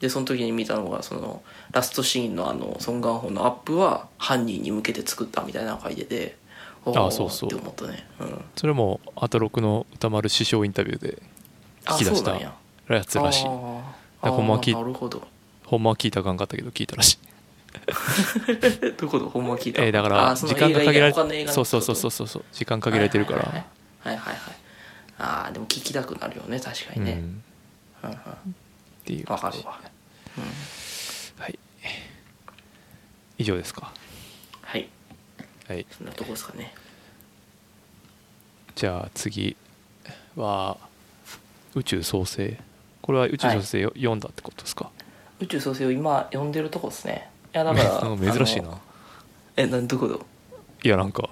でその時に見たのがそのラストシーンのあのソン・ガンホのアップは犯人に向けて作ったみたいなの書いててあーそうそう。って思ったね。うん。それもアトロクの歌丸師匠インタビューであ聞き出したそうなんややつらしい。ほんまは聞ほんまは聞いたらあかんかったけど聞いたらしい。[laughs] どことほんま聞いた？えーだから時間が限られ映画以外他の映画のそうそうそうそうそう時間限られてるから、はいはいはいはい。はいはいああでも聞きたくなるよね確かにね、うん。うんうん。っていうわかるわ、うん、はい。以上ですか？はい。はい。そんなとこですかね。じゃあ次は宇宙創生これは宇宙創生よ、読んだってことですか？宇宙創生を今読んでるとこですね。いやだからなんか珍しいな。えなんどこどいやなんか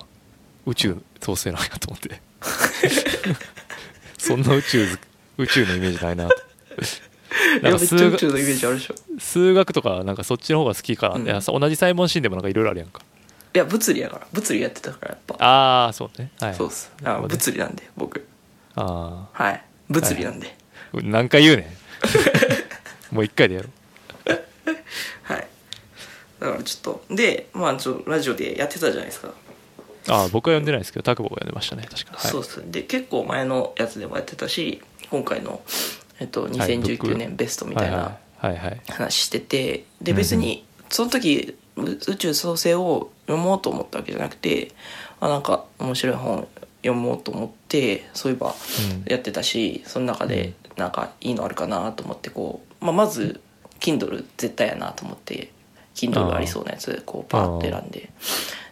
宇宙創生なんやと思って。[laughs] そんな宇宙ず宇宙のイメージないな。[laughs] なんか数学のイメージあるでしょ。数学とかなんかそっちの方が好きかな、うん。いやさ同じサイモンシーンでもなんかいろいろあるやんか。いや物理やから。物理やってたからやっぱ。ああそうね。はい。そうっす。物理なんで僕。あはい。物理なんで。あ何回言うねん。[laughs] もう一回でやろう。はい。だからちょっとでまあちょラジオでやってたじゃないですか、ああ僕は読んでないですけどタクボが読んでましたね確か。に、はい、そうっすで結構前のやつでもやってたし今回の、えっと、はい2019年ベストみたいな話しててで別にその時う宇宙創生を読もうと思ったわけじゃなくてあなんか面白い本読もうと思ってそういえばうん。やってたしその中でなんかいいのあるかなと思ってこう、まあ、まず Kindle 絶対やなと思って Kindle がありそうなやつこうパーって選んで。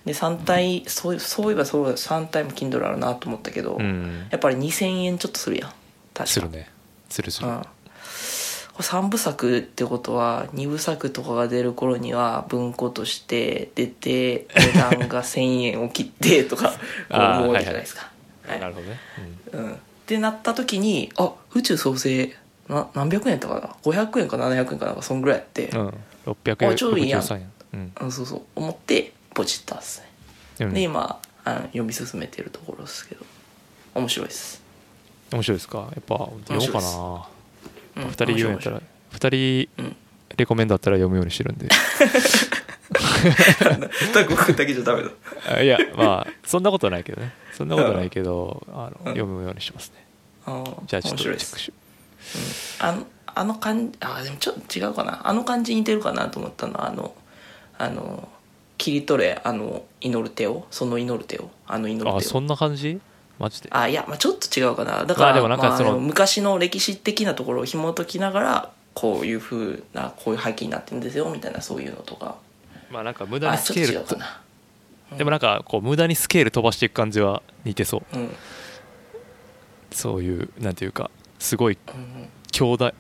で3体そうそういえばそう3体も Kindle あるなと思ったけど、うん。やっぱり2000円ちょっとするやん。確か。するね。するする、うん、これ3部作ってことは2部作とかが出る頃には文庫として出て値段が1000円を切ってとか [laughs] 思うじゃないですか。はいなるほどね、うん、ってなった時にあ宇宙創生な何百円やったかな？500円か700円かな？んかそんぐらいやって、うん、うん、600あちょうどいいやん。63円。うん。うんそうそう。思ってポチったっすね、うんで今あの読み進めてるところですけど。面白いです、面白いですか？やっぱ読もうかな。うん、2人言うんやったら2人うん。レコメンドあったら読むようにしてるんで。タコ君だけじゃダメだ。あいやまあそんなことはないけどねそんなことはないけどあのうん読むようにしてますね。じゃあちょっとチェックしあのあの感じあでもちょっと違うかな。あの感じに似てるかなと思ったのはあのあの切り取れあの祈る手をその祈る手をあの祈る手を。あそんな感じ？マジで？あいや、まあ、ちょっと違うかな。だから、まあでもなんかそのまあ昔の歴史的なところを紐解きながらこういうふうなこういう背景になってるんですよみたいなそういうのとか。まあなんか無駄にあちょっとスケールと違うかなでもなんかこう無駄にスケール飛ばしていく感じは似てそう。うん、うんそういうなんていうかすごい強大。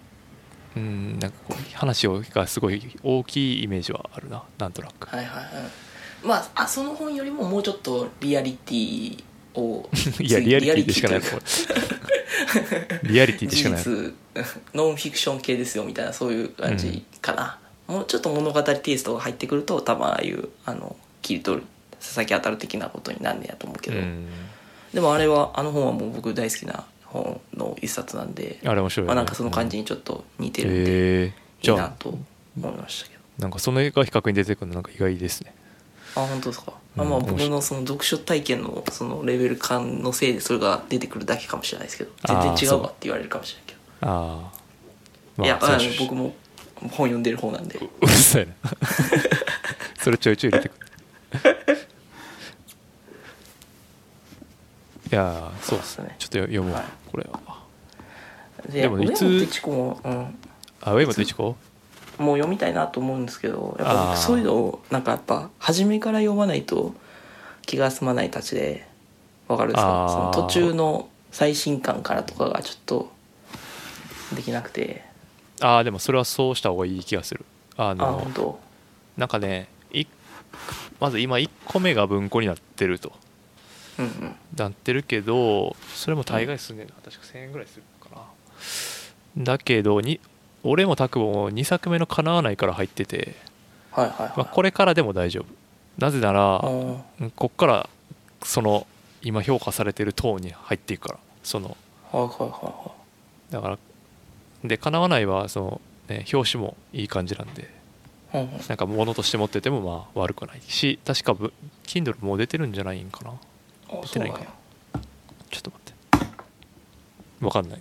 うんなんかこう話をがすごい大きいイメージはあるななんとなく。はいはいはい。まああその本よりももうちょっとリアリティを [laughs] いやリアリティでしかないリアリティというかこれ。リアリティでしかないノンフィクション系ですよみたいなそういう感じかな、もうちょっと物語テイストが入ってくると多分ああいうあの切り取る佐々木あたる的なことになんねやと思うけど、うん。でもあれはあの本はもう僕大好きな本の一冊なんであれ面白いよね。まあ、なんかその感じにちょっと似てるんで、いじゃあ。いなと思いましたけど。なんかその映画比較に出てくるのなんか意外ですね。あ本当ですか、うん。あまあ僕のその読書体験のそのレベル感のせいでそれが出てくるだけかもしれないですけど全然違うわって言われるかもしれないけど。ああいやあ僕も本読んでる方なんで。うるさいな。[laughs] それちょいちょい入れてくるいやーそうですね。ちょっと読むわ、はい。これは。ででもいつ？も、うん、あ上本一子もう読みたいなと思うんですけどやっぱそういうのをなんかやっぱ初めから読まないと気が済まないたちでわかるですか？その途中の最新刊からとかがちょっとできなくて。ああでもそれはそうした方がいい気がする。ああのなんかねいまず今1個目が文庫になってると。うんうんなってるけどそれも大概すんねんな、確か1000円ぐらいするかな。だけどに俺も拓保も2作目の叶わないから入ってて、はいはいはい、まあ、これからでも大丈夫。なぜならこっからその今評価されてるトーンに入っていくから。そのはいはいはだからで叶わないはその、ね、表紙もいい感じなんで。なんか物として持っててもまあ悪くないし確かぶ Kindle もう出てるんじゃないんかなあ出てないかそうんや。ちょっと待って。わかんない。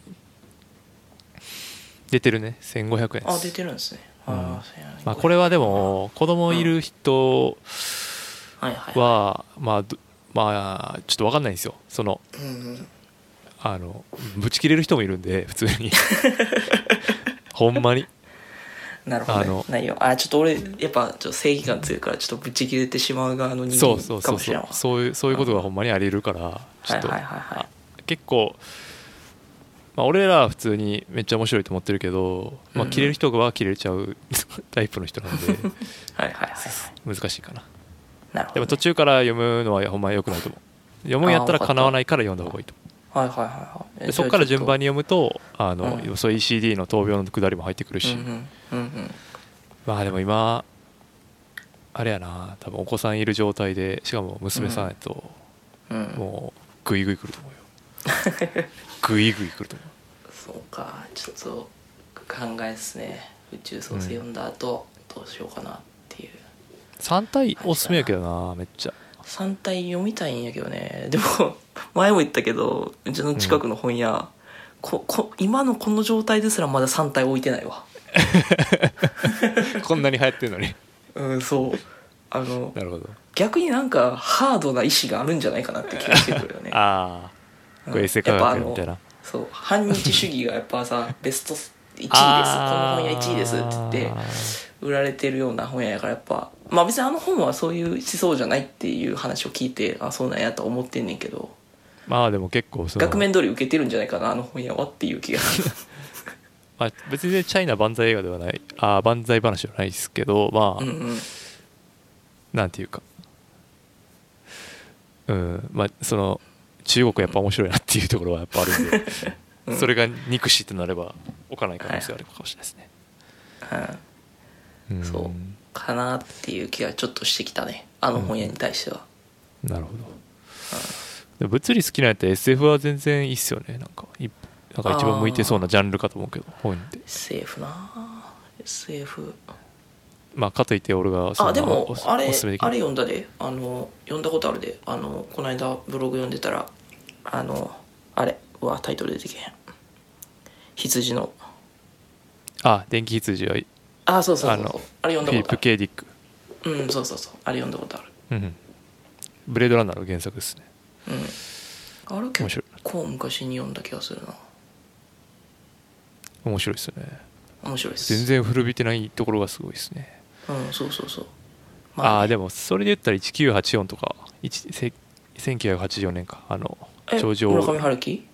出てるね。1500円です。あ出てるんですね、うん。あまあ、これはでも子供いる人はまあどまあちょっとわかんないんですよ。そのあのぶち切れる人もいるんで普通に。[laughs] ほんまになるほど、ね。内容あちょっと俺やっぱちょっと正義感強いからちょっとぶち切れてしまう側の人そうそうそうそう。間かもしれんわそういうそういうことがほんまにあり得るからちょっと、はいはいはいはい。あ結構、まあ、俺らは普通にめっちゃ面白いと思ってるけど、まあ、うん切れる人は切れちゃう [laughs] タイプの人なんで [laughs] はいはいはいはい。難しいかな。なるほど、ね、でも途中から読むのはほんま良くないと思う。読むんやったら叶わないから読んだ方がいいとあはいはいはいはい。でそこから順番にに読むとあの、うん。そう ECD の闘病のくだりも入ってくるし、うんうんうんうん。まあでも今あれやな。多分お子さんいる状態でしかも娘さんやと、うん。もうグイグイくると思うよ。グイグイくると思う。[laughs] そうか。ちょっと考えっすね。宇宙創生読んだ後、どうしようかなっていう。3体おすすめやけどなめっちゃ。3体読みたいんやけどね。でも前も言ったけどうちの近くの本屋、ここ今のこの状態ですらまだ3体置いてないわ。[laughs] こんなに流行ってるのに。うんそう。あのなるほど。逆になんかハードな意志があるんじゃないかなって気がしてくるよね。[laughs] ああこれエセ科学みたいな。そう。反日主義がやっぱさベスト1位です。[laughs] この本屋1位ですって言って売られてるような本屋やからやっぱ。まあ別にあの本はそういう思想じゃないっていう話を聞いてあそうなんやとは思ってんねんけどまあでも結構その額面通り受けてるんじゃないかなあの本屋はっていう気が。[laughs] まあ、別にねチャイナ万歳映画ではない。あー万歳話ではないですけどまあ、うんうんなんていうか。うんまあその中国やっぱ面白いなっていうところはやっぱあるんで、[laughs] うん。それが憎しってなれば置かない可能性があるかもしれないですね、うんうん。そうかなっていう気がちょっとしてきたね。あの本屋に対しては、なるほど、でも物理好きなやったら SF は全然いいっすよね。なんかいなんか一番向いてそうなジャンルかと思うけど本って SF な。あ SF まあかといって俺があでもあれあれ読んだで。あの読んだことあるで。あのこの間ブログ読んでたらあのあれうわタイトル出てけへん。羊の。あ電気羊はフあそうそうそうあのそう。あれ読んだィリップ・ことあるケイ・ディック、うんそうそうそう。あれ読んだことある。うんうん、ブレードランナーの原作ですねうん。あれ結面白い。構昔に読んだ気がするな。面白いですよね。面白いです。全然古びてないところがすごいですね。うんそうそうそう。ああーねでもそれで言ったら1984とか1せ1984年か。あのえ頂上。村上春樹？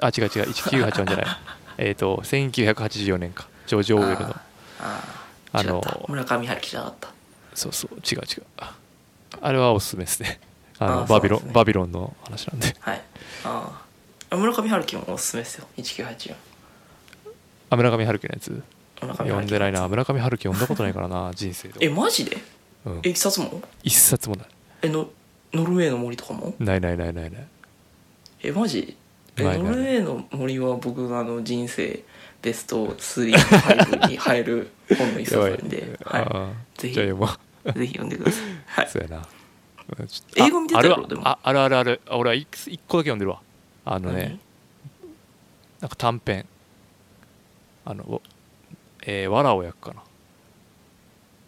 あ違う違う1984じゃない。[laughs] えっと1984年かジョージ・オーウェルの。あああの村上春樹じゃなかった。そうそう違う違う。あれはおすすめですねあのバビロン、ね。バビロンの話なんで。はい。ああ村上春樹もおすすめですよ1984あ村上春樹のやつ？村上読んでないな。村上春樹読んだことないからな [laughs] 人生えで、マジで？うん。え、一冊も？一冊もない。えのノルウェーの森とかも？ないないないないない。えマジ？えないないノルウェーの森は僕のあの人生ベスト35に入る本の一冊ないんで、[laughs] あはーぜひ。じゃあ読もう。い、ぜひ読んでください。はい。そうやな英語見てたやろでも。ああるあるある。あ俺は一一個だけ読んでるわ。あのねなんか短編。あのおえー、わらを焼くかな。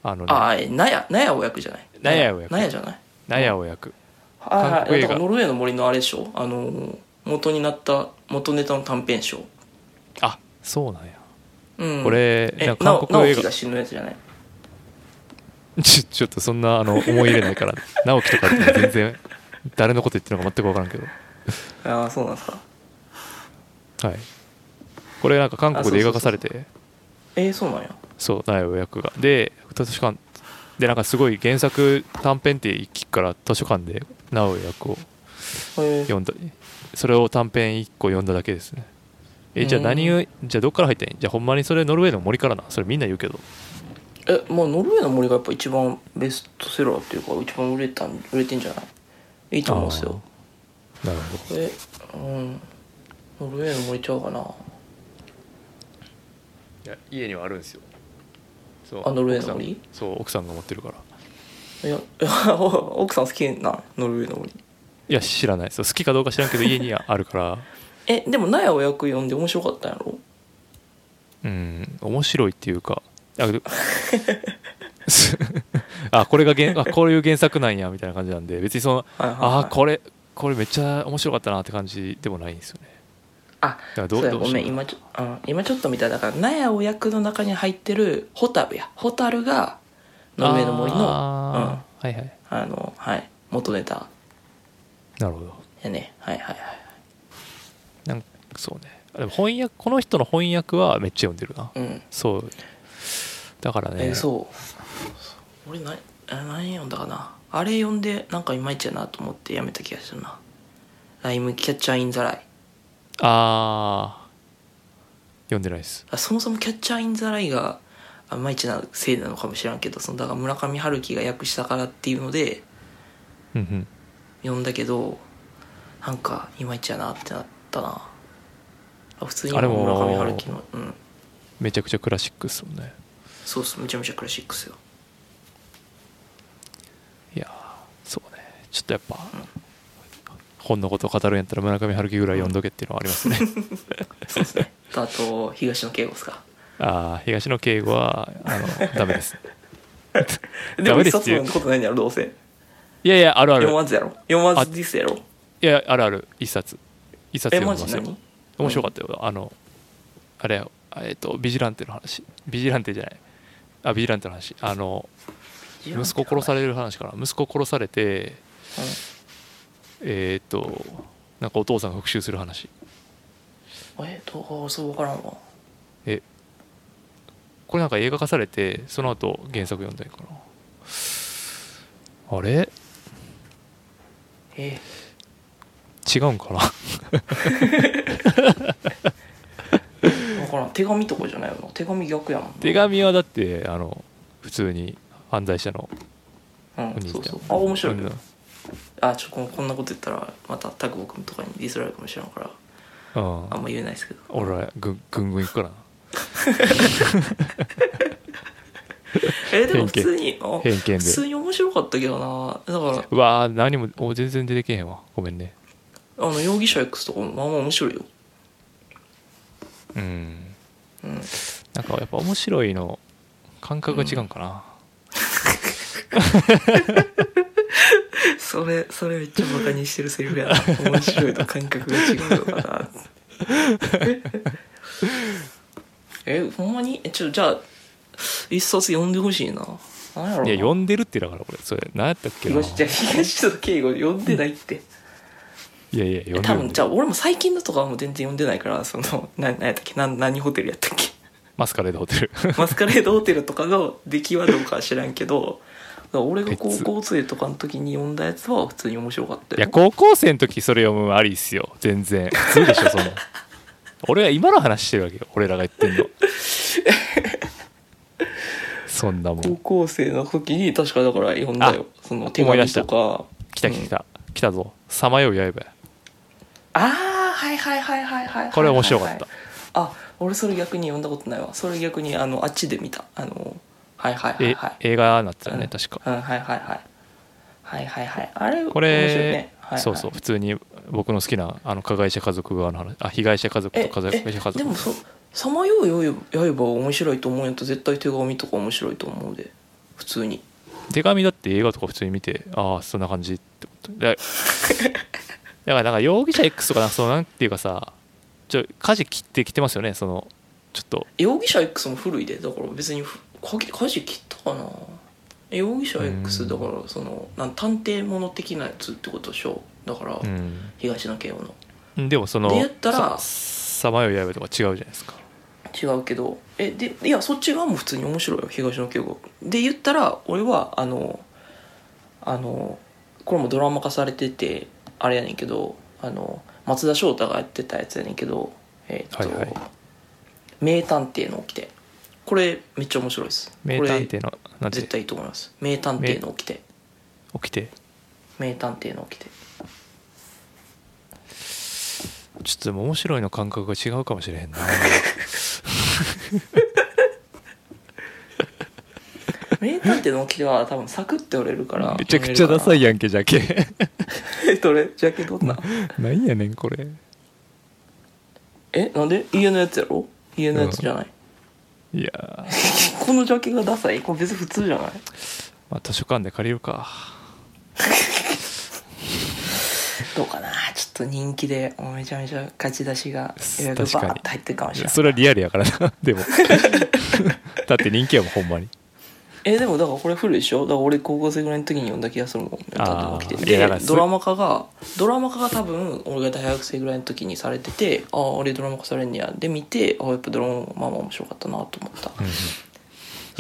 あのね。あえ納屋納屋を焼くじゃない？納屋を焼く。納屋じゃない？納屋を焼く。韓国映画。ノルウェーの森のあれでしょ？あの元になった元ネタの短編賞。あそうなんや。うん。これえなんか韓国映画。が死ぬやつじゃない？ちょ [laughs] ちょっとそんなあの思い入れないから [laughs] 直樹とかって全然誰のこと言ってるのか全く分からんけど。ああそうなんですか。はい。これなんか韓国で映画化されて？えー、そうなんや。そう苗尾役が。で図書館でなんかすごい原作短編って聞くから図書館で苗尾役を読んだ。それを短編1個読んだだけですね。えじゃあ何をじゃあどっから入ったん？やじゃあほんまにそれノルウェーの森からな？それみんな言うけどえまあノルウェーの森がやっぱ一番ベストセラーっていうか一番売れたん売れてんじゃない？いいと思うんですよ。なるほど。えうん。ノルウェーの森ちゃうかな？いや家にはあるんですよ。そう。あノルウェー奥さんの森？そう奥さんが持ってるから。いやいや [laughs] 奥さん好きなノルウェーの森。いや知らない。そう好きかどうか知らんけど家にはあるから。[laughs] えでも納屋を焼く読んで面白かったんやろ？うん面白いっていうかあであこれが原あこういう原作なんやみたいな感じなんで別にそのはいはい、はい、あこれこれめっちゃ面白かったなって感じでもないんですよね。あそうやごめん今ちょ,、うん、今ちょっと見ただから納屋を焼くの中に入ってるホタルや。ホタルがノルウェーの森のあー。はいはい。うん、あのはい元ネタ。なるほど。やね。はいはいはいなんかそうね。でも翻訳この人の翻訳はめっちゃ読んでるな。うん。そうだからね。えーそう。俺何あ何読んだかな。あれ読んでなんかいまいちやなと思ってやめた気がするな。ライムキャッチャー。インザライああ読んでないです。あそもそも「キャッチャー・イン・ザ・ライ」があまいちなせいなのかもしれんけどそのだから村上春樹が訳したからっていうのでうんうん。読んだけどなんかいまいちやなってなったな。あ普通に村上春樹のうん。めちゃくちゃクラシックっすもんねそうっす。めちゃめちゃクラシックっすよ。いやーそうね。ちょっとやっぱ、本のことを語るんやったら村上春樹ぐらい読んどけっていうのはありますね。そうですね。とあと東野圭吾っすか。ああ東野圭吾はあのダメです。[laughs] でも一冊もことないんやろどうせ。いやいやあるある。読まずやろ。読まずですやろ。いやあるある。一冊。一冊え読みますよ。マジ何？面白かったよ。あのあれよえっ、とビジランテの話。ビジランテじゃないあビジランテの話。あの息子殺される話かな。息子殺されてえっ、となんかお父さんが復讐する話。うんえっとそう分からんわ。えこれなんか映画化されてその後原作読んだんかなあれ？え。違うんかな？[laughs] 分からん。手紙とかじゃないよな。手紙逆やもんな。手紙はだってあの普通に犯罪者のうんそうそう。あ面白いうん。あちょこんこんなこと言ったらまたタクボ君とかにディスられるかもしれんから。うん。あんま言えないですけど。俺らぐんぐんぐんいくから。な [laughs] えでも普通にあ偏見で。普通に面白かったけどな。だから。うわー何もお全然出てけへんわ。ごめんね。あの容疑者 X とかもまあまあ面白いようん。うんなんかやっぱ面白いの感覚が違うんかな、それそれめっちゃバカにしてるセリフやな。面白いと感覚が違うのかな。[laughs] えほんまに？えちょじゃあ一冊読んでほしいな。何やろいや読んでるってだから俺それ何やったっけな。東野敬吾読んでないっていやいや読んでる多分じゃあ俺も最近のとかはもう全然読んでないからその [laughs] な何やったっけ？な何ホテルやったっけ？マスカレードホテル。[laughs] マスカレードホテルとかの出来はどうかは知らんけど俺が高校生とかの時に読んだやつは普通に面白かったよ。いや高校生の時それ読むのありっすよ。全然。普通でしょその [laughs] 俺は今の話してるわけよ。俺らが言ってんの。そんなも高ん校生の時に確かだから読んだよ。その手紙思い出した。とか来た来た、来たぞ。さまよう刃やああはいはいはいはいはいはい。これ面白かった。あ俺それ逆に読んだことないわ。それ逆にあのあっちで見た。あのはいはいはいえはい。映画になってたよねうん。確か。うんはいはいはい。はいはいはい。あれこれ、ね。はいはい。そうそう普通に僕の好きなあの加害者家族側の話あ被害者家族えと加害者家族。でもそさまようよ刃は面白いと思うんやったら絶対手紙とか面白いと思うで。普通に。手紙だって映画とか普通に見てああそんな感じってこと。で [laughs] だからなんか容疑者 X とかなんかそうなんていうかさちょ舵切ってきてますよねそのちょっと。容疑者 X も古いでだから別にふかぎ舵切ったかな？え容疑者 X だからそのなん探偵もの的なやつってことでしょ？だから、うん。東野圭吾の。でもそので言ったらささまよう刃とか違うじゃないですか。違うけどえでいやそっち側も普通に面白いよ東野圭吾で言ったら俺はあのあのこれもドラマ化されててあれやねんけどあの松田翔太がやってたやつやねんけどえーっと、はいはい。名探偵の起きて。これめっちゃ面白いです。名探偵の絶対いいと思います。名探偵の起きて。起きて？名探偵の起きて。ちょっとでも面白いの感覚が違うかもしれへんな [laughs] 名探偵の起きては多分サクッて折れるから。めちゃくちゃダサいややんけじゃけどれ？ジャケどんななんやねんこれ。えなんで？家のやつやろ？家のやつじゃない、いやー。[laughs] このジャケがダサい？これ別に普通じゃない？まあ図書館で借りるか。[laughs] どうかな？ちょっと人気でめちゃめちゃ勝ち出しが予約バーって入ってるかもしれな。いそれはリアルやからな。でも。[laughs] だって人気やもんほんまにえでもだからこれ古いでしょ？だから俺高校生ぐらいの時に読んだ気がするもん。あーいやだからそでドラマ化がドラマ化が多分俺が大学生ぐらいの時にされててあああれドラマ化されんねや。で見てああやっぱドラマまあまあ面白かったなと思った、い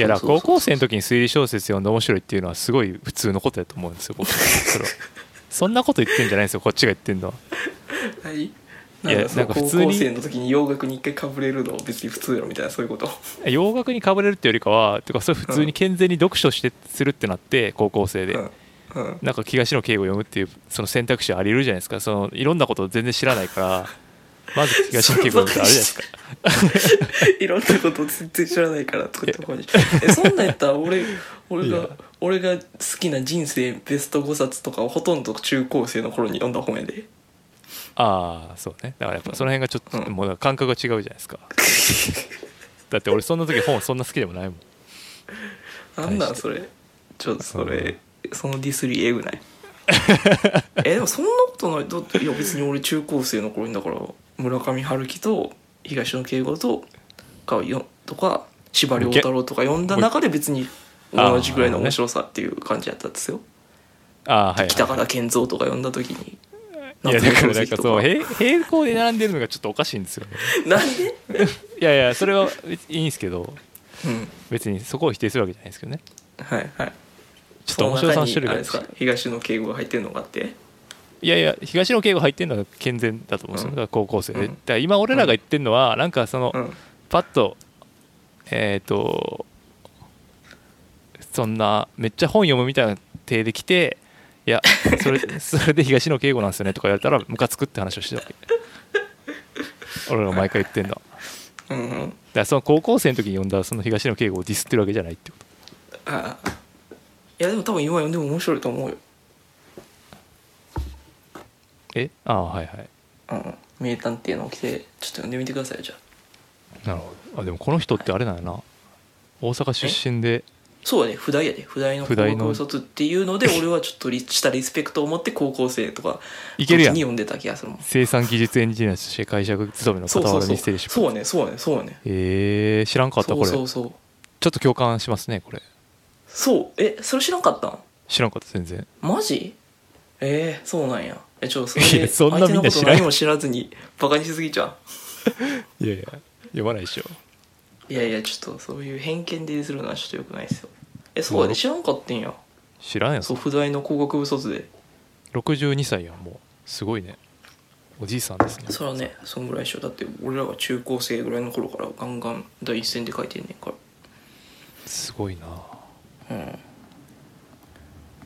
やだから高校生の時に推理小説読んで面白いっていうのはすごい普通のことやと思うんですよ僕それはそんなこと言ってんじゃないですよこっちが言ってんのは。[laughs] はいいやなんか普通に校生の時に洋楽に一回かぶれるの別に普通やろみたいなそういうこと？[laughs] 洋楽にかぶれるってよりかはてかそれ普通に健全に読書してするってなって高校生で、うん。うん。なんか東野敬吾を読むっていうその選択肢あり得るじゃないですか。そのいろんなことを全然知らないから [laughs] まず東野敬吾を読むってあるじゃないですか。いろんなこと全然知らないからとか言ってこに。えそんなんやったら俺 [laughs] 俺が俺が好きな人生ベスト5冊とかをほとんど中高生の頃に読んだ本やでああそうね。だからやっぱその辺がちょっと、うんもう感覚が違うじゃないですか。[laughs] だって俺そんな時本そんな好きでもないもん。なんなんそれ。ちょっとそれそのディスりえぐない。[laughs] えでもそんなことない。だっていや別に俺中高生の頃にだから村上春樹と東野圭吾とかよとか司馬遼太郎とか読んだ中で別に同じぐらいの面白さっていう感じやったんですよ。ああはい、はい、北方健三とか読んだ時にいやだからなんかそう平平行で並んでるのがちょっとおかしいんですよね。なんで？いやいやそれはいいんですけどうん。別にそこを否定するわけじゃないですけどね。はいはい。ちょっと面白さの種類がですか？東野圭吾が入ってるのがあって？いやいや東野敬吾入ってるのは健全だと思うんですよ、うん。だから高校生で、うん。だから今俺らが言ってるのはなんかその、うん。パッとえっ、とそんなめっちゃ本読むみたいな体で来ていやそれそれで東野敬吾なんですよねとか言われたらムカつくって話をしてたわけ。俺らが毎回言ってんだ。だかうん。うんらその高校生の時に読んだその東野敬吾をディスってるわけじゃないってこと。ああ。いやでも多分今読んでも面白いと思うよ。え？ああはいはい。うん。名探偵の起きてちょっと読んでみてくださいよじゃあ。なるほど。あでもこの人ってあれなんやな。大阪出身でそうだね普代やで普代の普代の。高校卒っていうので俺はちょっとリしたリスペクトを持って高校生とかいけるやに読んでた気がするもん。生産技術エンジニアとして会社勤めの傍らにステージそうねそうねそうね。えー、知らんかった？そこれうそう。そうちょっと共感しますねこれ。そう。えそれ知らんかったん？知らんかった全然。マジ？えー、そうなんや。えちょそれいでやそんな相手のことみんな知らん。何も知らずにバカにしすぎちゃ [laughs] いやいや読まないでしょ。ういやいやちょっとそういう偏見でするのはちょっとよくないですよ。えそうやで知らんかったんや。知らんやんそう普代の工学部卒で。62歳やんもう。すごいね。おじいさんですね。それはね。そんぐらいでしょ。だって俺らが中高生ぐらいの頃からガンガン第一線で書いてんねんから。すごいな。うん。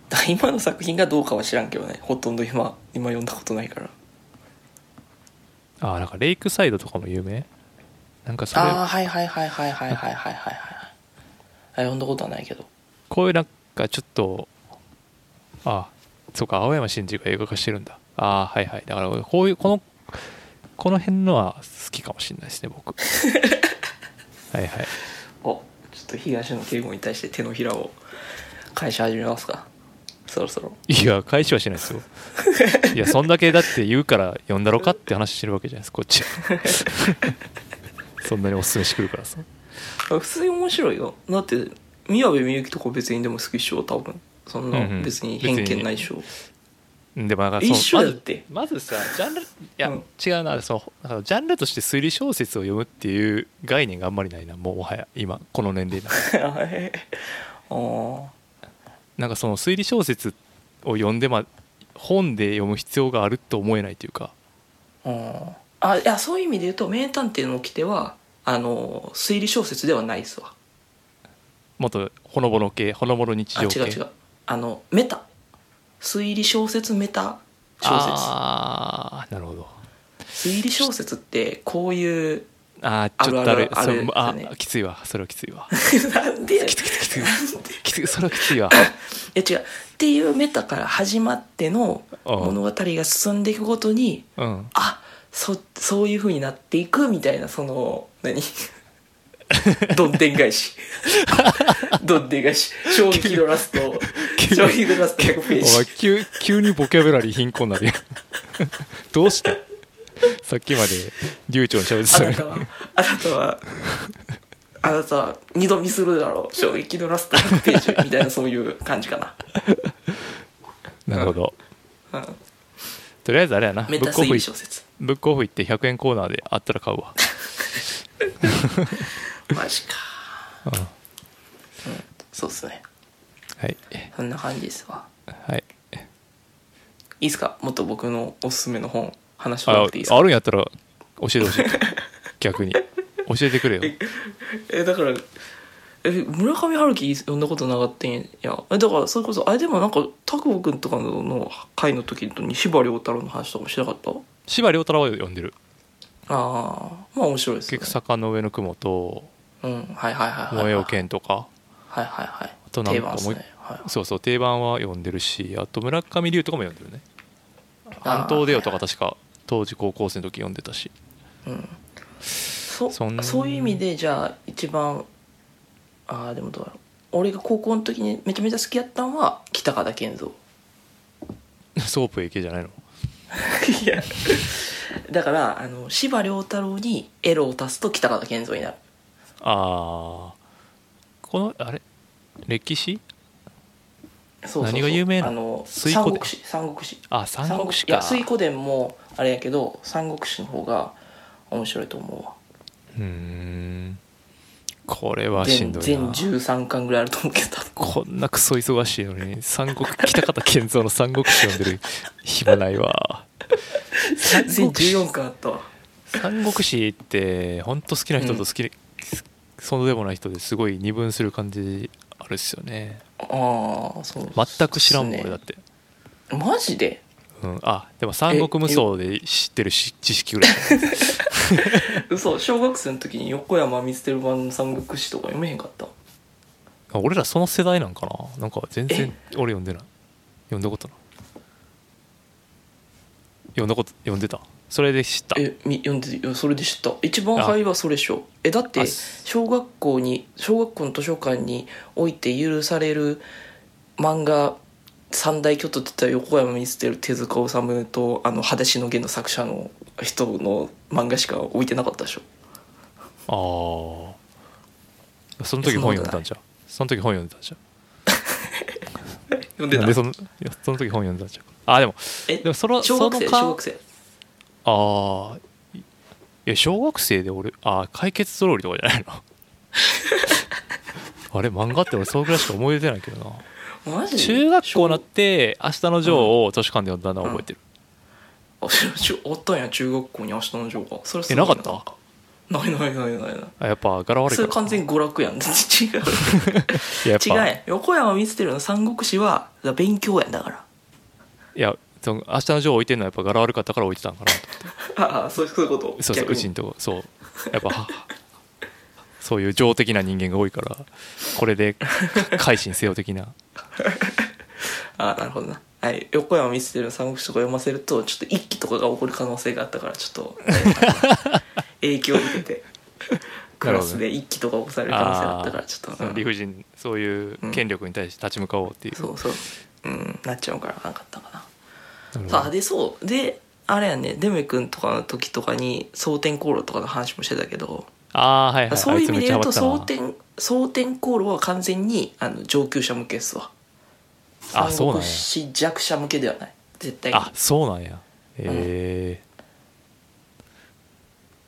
だ今の作品がどうかは知らんけどね。ほとんど今今読んだことないから。あーなんかレイクサイドとかも有名？なんかそれああはいはいはいはいはいはいはいはいはい。あ読んだことはないけど。こういうなんかちょっとあそうか青山真司が映画化してるんだ。ああはいはい。だからこういうこのこの辺のは好きかもしれないですね僕。[laughs] はいはい。おちょっと東野圭吾に対して手のひらを返し始めますか。そろそろ。いや返しはしないですよ。[laughs] いやそんだけだって言うから読んだろかって話してるわけじゃないですこっち [laughs] そんなにおすすめしてくるからさ。あ普通に面白いよ。だって宮部みゆきとか別にでも好きっしょ多分。そんなうんうん。別に偏見ないでしょ、でもなんか一緒やってまずまずさジャンルいや、うん。違うなそのジャンルとして推理小説を読むっていう概念があんまりないなもうもはや今この年齢な [laughs] あー。なんかその推理小説を読んでま本で読む必要があると思えないというか。うんあいやそういう意味で言うと「名探偵の掟」はあの推理小説ではないっすわ。もっとほのぼの系ほのぼの日あ常系。違う違う。あのメタ。推理小説メタ小ああなるほど。説推理小説ってこういうああちょっとあれあるあるあね。きついわ。それはきついわ。なんできついきついきついそれはきついわ。[laughs] いや違う。っていうメタから始まってのうん。物語が進んでいくごとにうん。あそそういう風になっていくみたいなその何？[laughs] どんでん返し。[laughs] どんでん返し。衝撃のラスト。衝撃のラスト100ページ。急急にボキャブラリー貧困になるやん。[laughs] どうしてさっきまで流暢に喋ってたのに。あなたはあなたはあなたは二度見するだろう。衝撃のラスト100ページみたいなそういう感じかな、なるほど。うん、とりあえずあれやな。ブックオフ小説。ブックオフ行って100円コーナーであったら買うわ。[laughs] マジか。うん。そうっすね。はい。そんな感じですわ。はい。いいっすか？もっと僕のおすすめの本話してもらあっていいですか？あるんやったら教えてほしい。逆に。教えてくれよ。[laughs] えだからえ村上春樹読んだことなかったんや。えだからそれこそあれでもなんか拓保君とかの会の時に司馬遼太郎の話とかもしなかった？司馬遼太郎は読んでる。ああまあ面白いですよ、ね。結、局坂の上の雲とうんはいはいはいはい燃えよ剣とか。はいはいはい。あとなんかもうね。はいそうそう定番は読んでるしあと村上龍とかも読んでるね。安東デオとか確か当時高校生の時読んでたし。うん。そそういう意味でじゃあ一番ああでもどうやろう。俺が高校の時にめちゃめちゃ好きやったんは北方健三。[laughs] ソープ系じゃないの？[laughs] いや。だからあの司馬遼太郎にエロを足すと北方謙三になる。ああこのあれ？歴史？そう何が有名なあの水三国志。三国志。あ三国志いやか水滸伝もあれやけど三国志の方が面白いと思うわ。うーんこれはしんどい全な全13巻ぐらいあると思うけど。こんなクソ忙しいのに三国北方健三の三国志読んでる暇ないわ。三全国志14巻あったわ。三国志って本当好きな人と好き、そうでもない人ですごい二分する感じあるっすよね。ああそう全く知らんもん俺だって、マジで？うん、あでも三国無双で知ってるし知識ぐらい。[laughs] 嘘小学生の時に横山光輝版の三国志とか読めへんかった？あ俺らその世代なんかな？なんか全然俺読んでない。読んだことない。読んだこと読んでた？それで知った？えみ読んでそれで知った。一番ハイはそれでしょ。えだってあ小学校に小学校の図書館において許される漫画三大巨頭って言ったら横山光輝手塚治虫とあの「裸足の弦」の作者の人の漫画しか置いてなかったでしょ。ああその時本読んでたんじゃん。その時本読んでたんじ読んでた？でそのその時本読んでたんじゃん。あでもえでもその小学生小学生。ああいや小学生で俺あー解決ゾロリとかじゃないの？[laughs] あれ漫画って俺それぐらいしか思い出てないけどな中学校になって「明日のジョー」を図書館で読んだのは覚えてる、ああったんや中学校に明日のジョーが。それすえなかった？ないないないないない。あやっぱ柄悪いから。それ完全に娯楽やん。違ういややっぱ。違う。やん。横山光輝の三国志は勉強やんだから。いやその明日のジョー置いてるのはやっぱ柄悪かったから置いてたんかなと [laughs] ああそういうそういうこと？そうそううちんとこそう。やっぱはそういう情的な人間が多いからこれで改心せよ的な [laughs] あなるほどな。はい。横山光輝の三国志とか読ませるとちょっと一気とかが起こる可能性があったからちょっと [laughs] 影響を受けてクラスで一気とか起こされる可能性があったからちょっと、うん。理不尽そういう権力に対して立ち向かおうっていう、そうそう。うん。なっちゃうからあかったかな。さあでそう。であれやねデメ君とかの時とかに蒼天航路とかの話もしてたけど、ああはいはい。そういう意味で言うと蒼天航路は完全にあの上級者向けっすわあそうなんや。三国志弱者向けではない。絶対に。あそうなんや。ええ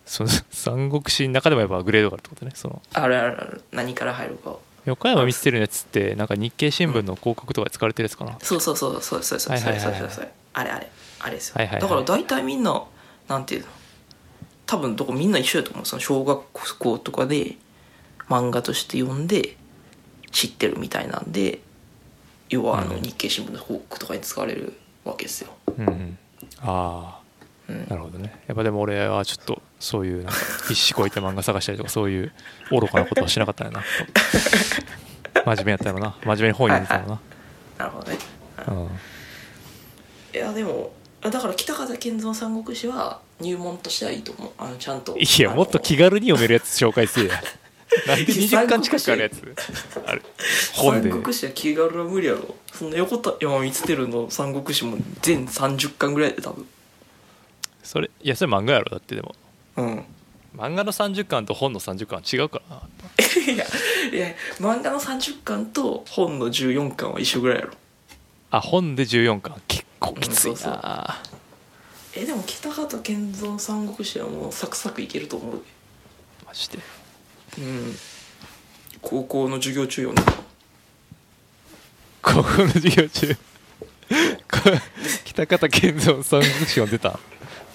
その三国志の中でもやっぱグレードがあるってことねその。あるあるある。何から入るかを。横山見せてるやつってなんか日経新聞の広告とかで使われてるやつかな、そうそうそうそうそうそうそうそうそう。あれあれ。あれですよ、はいはいはい。だから大体みんななんていうの？多分どこみんな一緒やと思う。その小学校とかで漫画として読んで知ってるみたいなんで要はあのうん日経新聞の広告とかに使われるわけですよ、うんうん。ああうん。なるほどね。やっぱでも俺はちょっとそういうなんか必死こいて漫画探したりとかそういう愚かなことはしなかったんやな。[laughs] 真面目やったのな。真面目に本読んでたのな、なるほどね。うん。いやでもだから北方健三三国志は入門としてはいいと思う。あのちゃんと。いやもっと気軽に読めるやつ紹介せえや [laughs] なんで20巻近くあるやつ？ある本で。三国志は気軽は無理やろ。そんな横田山光輝の三国志も全30巻ぐらいで多分。それいやそれ漫画やろだってでも。うん。漫画の30巻と本の30巻は違うからな。[laughs] いやいや漫画の30巻と本の14巻は一緒ぐらいやろ。あ本で14巻。結構きついうんそうそう。なえでも北方健三三国志はもうサクサクいけると思うマジでうん。高校の授業中読んだ高校の授業中。こ北方健三三国志読んでた？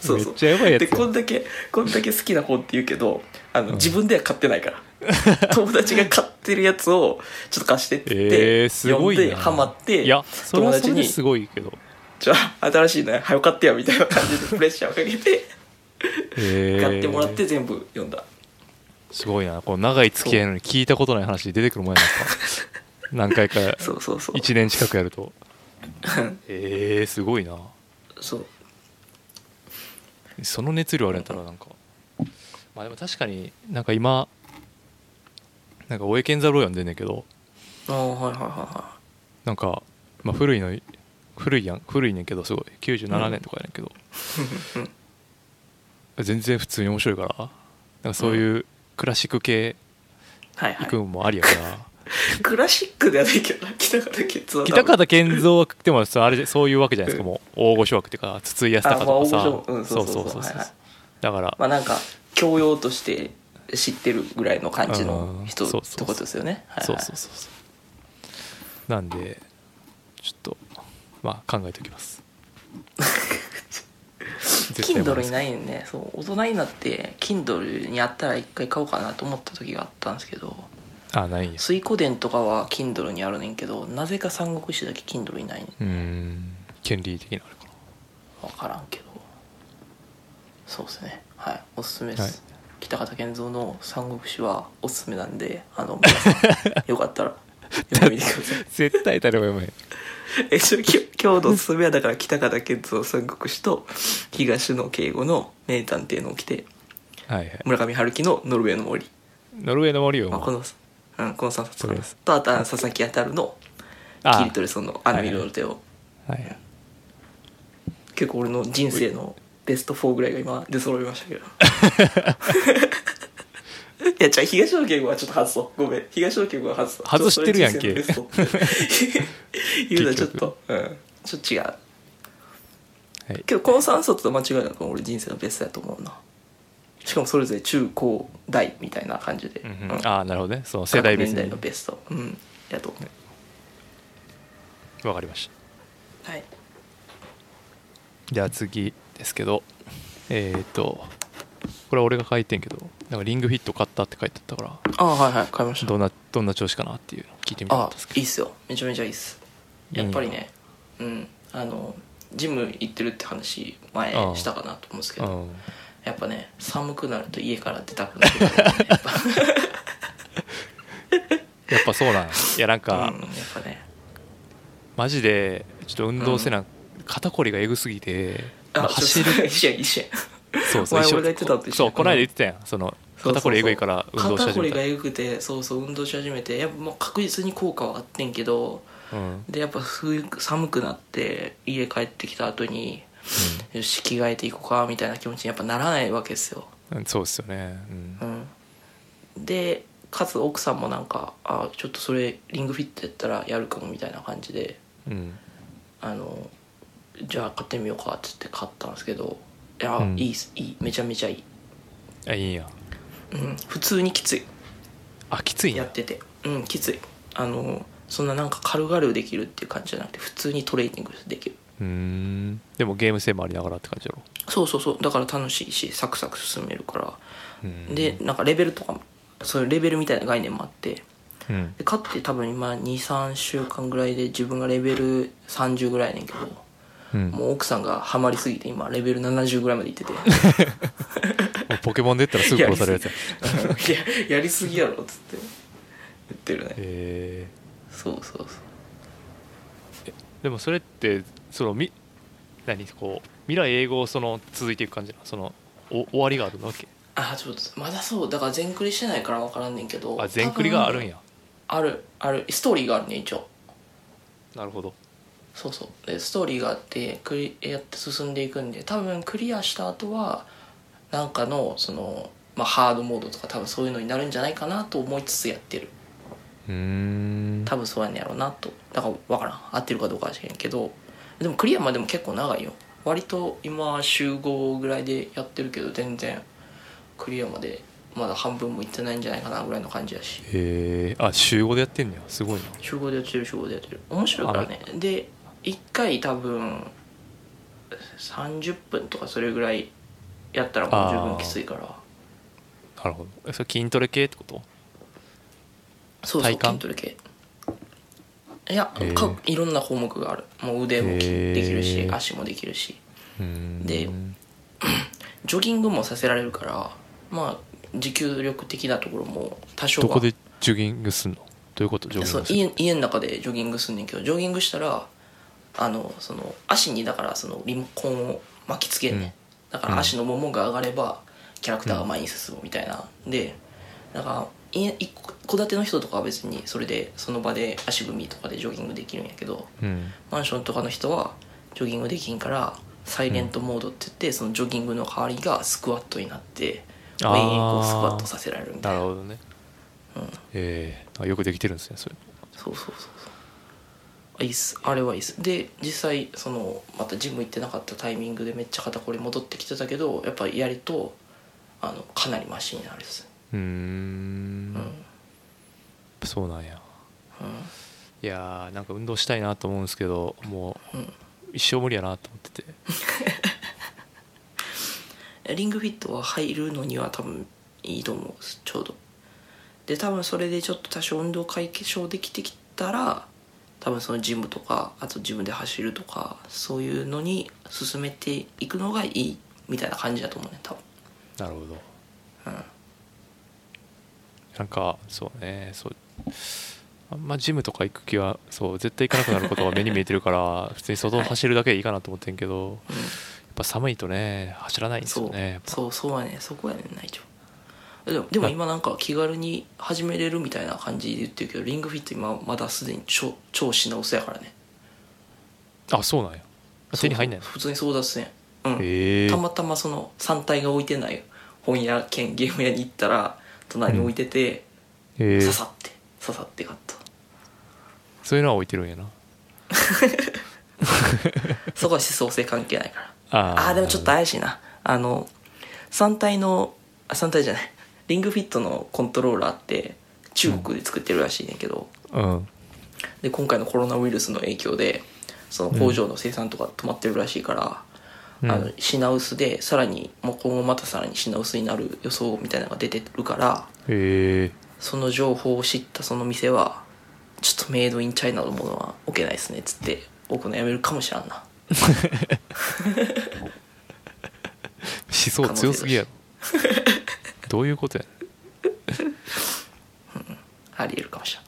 そうそう。めっちゃやばいやつでやこんだけこんだけ好きな本って言うけどあの、自分では買ってないから。[laughs] 友達が買ってるやつをちょっと貸してって言って、えー、すごいな。読んでハマっていや友達にすごいけど。じゃあ新しいのや早く買ってやみたいな感じでプレッシャーをかけて [laughs] えー、買ってもらって全部読んだすごいな。この長い付き合いなのに聞いたことない話出てくるもんやなんか。[laughs] 何回か。そうそうそう。1年近くやると。[laughs] えー、すごいな。そう。その熱量あるんやったらなんか。まあでも確かになんか今なんか大江健三郎読んでんねんけど。ああはいはいはいはなんか、まあ、古いの古いやん古いねんけどすごい。97年とかやねんけど、全然普通に面白いから。なんかそういうクラシック系いはいはい。行くんもありやから、[laughs] クラシックではないけどな北方健三は多分北方健三はでもそうあれでそういうわけじゃないですか。もう大御所枠っていうか筒井康隆とかまあ大御所うんそそううそう。そうそうそうはいはいだから、まあなんか教養として知ってるぐらいの感じの人うんそうそうそう。ってことですよね。はいはい。そうそうそうそう。なんでちょっとまあ考えておきます [laughs] Kindle にないんね。そう大人になって Kindle にあったら一回買おうかなと思った時があったんですけど。あない水湖伝とかは Kindle にあるねんけどなぜか三国志だけ Kindle にないねん。うーん。権利的なあれか。な分からんけど。そうですね。はい。おすすめです、はい。北方健三の三国志はおすすめなんであの皆さんよかったら [laughs] 読んでみてください。絶対誰も読めへん [laughs] えちょき今日のおすすめはだから北方健三三国志と東野圭吾の名探偵の掟。はいはい。村上春樹のノルウェーの森、ノルウェーの森を。まあ、この、うん、この3冊とあとは佐々木あたるのあキリトレソンの「あの色の手を」はいはい。結構俺の人生のベスト4ぐらいが今出揃いましたけど [laughs] [laughs] いやじゃあ東野圭吾はちょっと外そう。ごめん。東野圭吾は外そう。外してるやんけ。[laughs] 言うのはちょっと。うん。ちょっと違う。はい。けどこの3冊と間違いなく俺人生のベストやと思うな。しかもそれぞれ中高大みたいな感じで、うんうん。うん。ああなるほどね。その世代別各年代にのベスト。うん。やと思う。わかりましはい。たじゃあ次ですけど。えっ、とこれは俺が書いてんけどなんかリングフィット買ったって書いてあったからああはいはい買いました。どんなどんな調子かなっていう聞いてみたかっあたんですけいいっすよ。めちゃめちゃいいっす。やっぱりねうん。あのジム行ってるって話前したかなと思うんですけどどうん。やっぱね寒くなると家から出たくなる、ね、やっぱ。[laughs] やっぱそうなんや。いやなんうんか、やっぱね。マジでちょっと運動せな、肩こりがえぐすぎて、まああ走るる一緒や一緒やそうそう。前俺が言ってたのと一緒。そうこの間言ってたやん。その肩こりえぐいから運動し肩始めた。こりがえぐくてそうそう運動し始めて。やっぱもう確実に効果はあってんけどうん。でやっぱ冬寒くなって家帰ってきた後によし着替えていこうかみたいな気持ちにやっぱならないわけですよ。うん、そうですよね、うん。うん、でかつ奥さんもなんかあちょっとそれリングフィットやったらやるかもみたいな感じで。うん。あのじゃあ買ってみようかっつって買ったんですけどいや、うん。いいっす。いい。めちゃめちゃいい、あいいんや。うん、普通にきつい。あきついんや。やってて。うんきつい。あのそんななんか軽々できるっていう感じじゃなくて普通にトレーニングできる。うーん。でもゲーム性もありながらって感じだろ。そうそうそう。だから楽しいしサクサク進めるから。うん。でなんかレベルとかもそういうレベルみたいな概念もあって。うん。で勝って多分今23週間ぐらいで自分がレベル30ぐらいやねんけどうん。もう奥さんがハマりすぎて今レベル70ぐらいまでいってて。[laughs] もうポケモンで言ったらすぐ殺されるやつや。[laughs] いややりすぎやろっつって。言ってるね。えそうそうそう。ー、でもそれってそのみ何？こう未来英語その続いていく感じなの？そのお終わりがあるわけ？あちょっとまだそう。だから全クリしてないから分からんねんけど。あ全クリがあるんや。あるある。ストーリーがあるね一応。なるほどそうそう。でストーリーがあってクリやって進んでいくんで多分クリアした後はなんかのその、まあ、ハードモードとか多分そういうのになるんじゃないかなと思いつつやってる。うーん。多分そうやねやろうなと。だから分からん。合ってるかどうかは知らんけど。でもクリアまでも結構長いよ。割と今週5ぐらいでやってるけど全然クリアまでまだ半分もいってないんじゃないかなぐらいの感じやし。へえあ週5でやってんねや。すごいな。週5でやってる週5でやってる。面白いからね。で1回多分30分とかそれぐらいやったらもう十分きついから。なるほど。えそれ筋トレ系ってこと？そうそう筋トレ系。いや、かいろんな項目がある。もう腕もできるし足もできるし。で [clears throat] ジョギングもさせられるからまあ持久力的なところも多少は。どこでジョギングすんの？どういうことジョギング家家の中でジョギングすんねんけどジョギングしたらあのその足にだからそのリモコンを巻きつけんね。ん、うん。だから足のももが上がればキャラクターが前に進むみたいな、でだから家一戸建ての人とかは別にそれでその場で足踏みとかでジョギングできるんやけどうん。マンションとかの人はジョギングできんからサイレントモードって言って、そのジョギングの代わりがスクワットになって延々こうスクワットさせられるみたな。ないるほどね。ええあよくできてるんですねそれ。そうそうそうそう。あいいっす。あれはいいっす。で実際そのまたジム行ってなかったタイミングでめっちゃ肩こり戻ってきてたけどやっぱりやるとあのかなりマシになるっす。うーん。うん。そうなんや。ういやーなんか運動したいなと思うんですけどもううん。一生無理やなと思ってて。ん [laughs] リングフィットは入るのには多分いいと思うちょうど。で多分それでちょっと多少運動解消できてきたら多分そのジムとかあと自分で走るとかそういうのに進めていくのがいいみたいな感じだと思うね多分。なるほど。うん。なんかそうねそう。あんまジムとか行く気はそう絶対行かなくなることが目に見えてるから [laughs] 普通に外を走るだけでいいかなと思ってんけど、うん。やっぱ寒いとね走らないんですそうよねやっぱ。そうそうやねそこやねんないちょでもでも今なんか気軽に始めれるみたいな感じで言ってるけどリングフィット今まだすでに超超品薄やからね。あそうなんや。手に入んないの？そう普通に争奪戦うん、へえ。たまたまその3体が置いてない本屋兼ゲーム屋に行ったら隣に置いてて、へえ。刺さって刺さって買った。そういうのは置いてるんやな。[laughs] そこは思想性関係ないから。あああーでもちょっと怪しいな。あの3体のあ3体じゃないリングフィットのコントローラーって中国で作ってるらしいねんけど、うん。で今回のコロナウイルスの影響でその工場の生産とか止まってるらしいから、うん。あの品薄でさらにもう今後またさらに品薄になる予想みたいなのが出てるからへえ。その情報を知ったその店はちょっとメイドインチャイナのものは置けないですねっつって置くのやめるかもしらんな。[laughs] 思想強すぎやろ [laughs] どういうことやねん。ありえるかもしれん。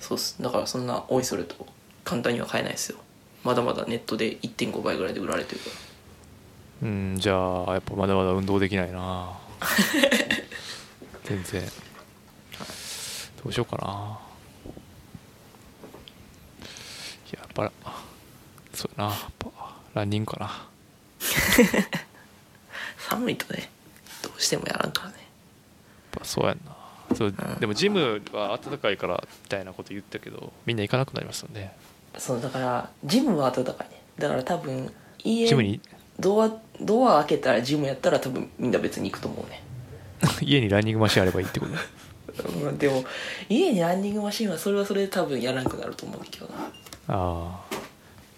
そうっす。だからそんなおいそれと簡単には買えないですよ。まだまだネットで1.5倍ぐらいで売られてるから。うんじゃあやっぱまだまだ運動できないな。[laughs] 全然。どうしようかな。いややっぱそうやな。やっぱランニングかな。や [laughs] 寒いとねどうしてもやらんからね。っぱそうやんな。そうでもジムは暖かいからみたいなこと言ったけどみんな行かなくなりますよね。そうだからジムは暖かいね。だから多分家ジムに？ドアドア開けたらジムやったら多分みんな別に行くと思うね。[laughs] 家にランニングマシンあればいいってこと？[laughs] うんでも家にランニングマシンはそれはそれで多分やらなくなると思うけどな。ああ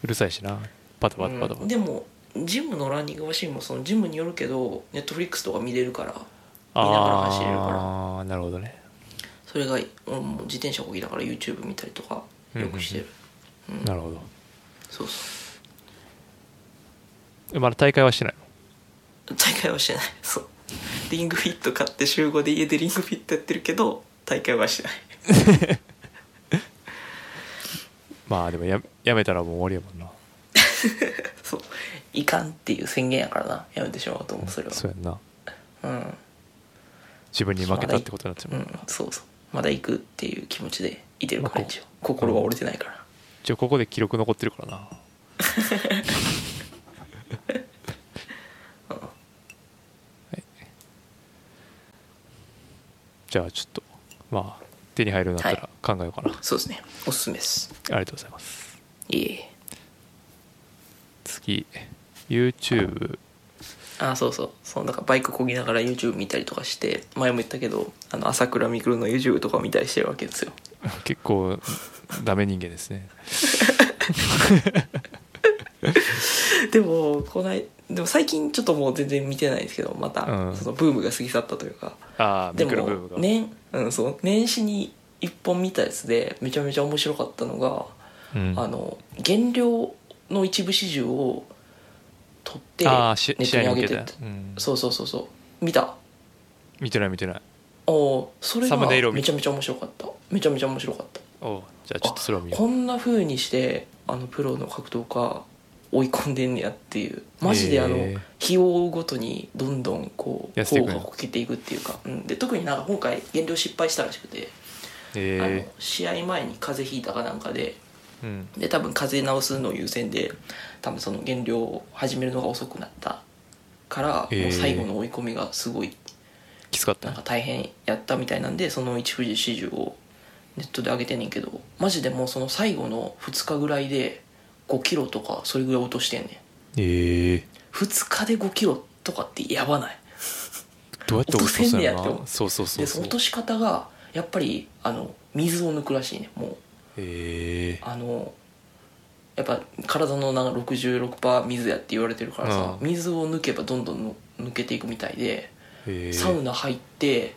うるさいしな。パタパタパタパタ。うんでもジムのランニングマシンもそのジムによるけどネットフリックスとか見れるから見ながら走れるから。ああなるほどね。それが俺も自転車こぎながら YouTube 見たりとかよくしてる、うん。なるほど。そうそまだ大会はしてない大会はしてない。[laughs] そう。リングフィット買って週5で家でリングフィットやってるけど大会はしてない。[laughs] まあでもややめたらもう終わりやもんな。[laughs] そういかんっていう宣言やからな。やめてしまおうと思うそれは。そうやんな。うん。自分に負けたってことになっちゃううんそうそう。まだ行くっていう気持ちでいてるから一応。心は折れてないから。一応ここで記録残ってるからな。[laughs] [laughs] はい。じゃあちょっとまあ手に入るようになったら考えようかな、そうですね。おすすめです。ありがとうございます。いえ。次 YouTube あそうそう。そうだからバイクこぎながら YouTube 見たりとかして前も言ったけどあの朝倉未来の YouTube とか見たりしてるわけですよ。[laughs] 結構ダメ人間ですね。[laughs] でもこないでも最近ちょっともう全然見てないですけどまたうん。そのブームが過ぎ去ったというか、ああでも年,、うん、そう年始に一本見たやつでめちゃめちゃ面白かったのが、うん、あの原料の一部始終を取ってネああしッ試トに上げてって。うん、そうそうそうそう。見た？見てない見てない。おおそれがめちゃめちゃ面白かった。めちゃめちゃ面白かった。おうじゃあちょっとそれを見よこんな風にしてあのプロの格闘家追い込んでんねやっていう。マジであの、へー。日を追うごとにどんどんこう痩せていくんや。頬がこけていくっていうか、うん、で特になんか今回減量失敗したらしくて、うあえの試合前に風邪ひいたかなんかで。えうん。で多分風邪治すの優先で多分その減量を始めるのが遅くなったから、へー。もう最後の追い込みがすごいきつかった。なんか大変やったみたいなんでその一富士始終をネットで上げてんねんけどマジでもうその最後の2日ぐらいで5キロとかそれぐらい落としてんねん。ええ2日で5キロとかってやばない？どうやって落とせんねやって思う。なそうそうそうそう。でその落とし方がやっぱりあの水を抜くらしいねもう。ええあのやっぱ体のな66%水やって言われてるからさ、うん。水を抜けばどんどんの抜けていくみたいでええ。サウナ入って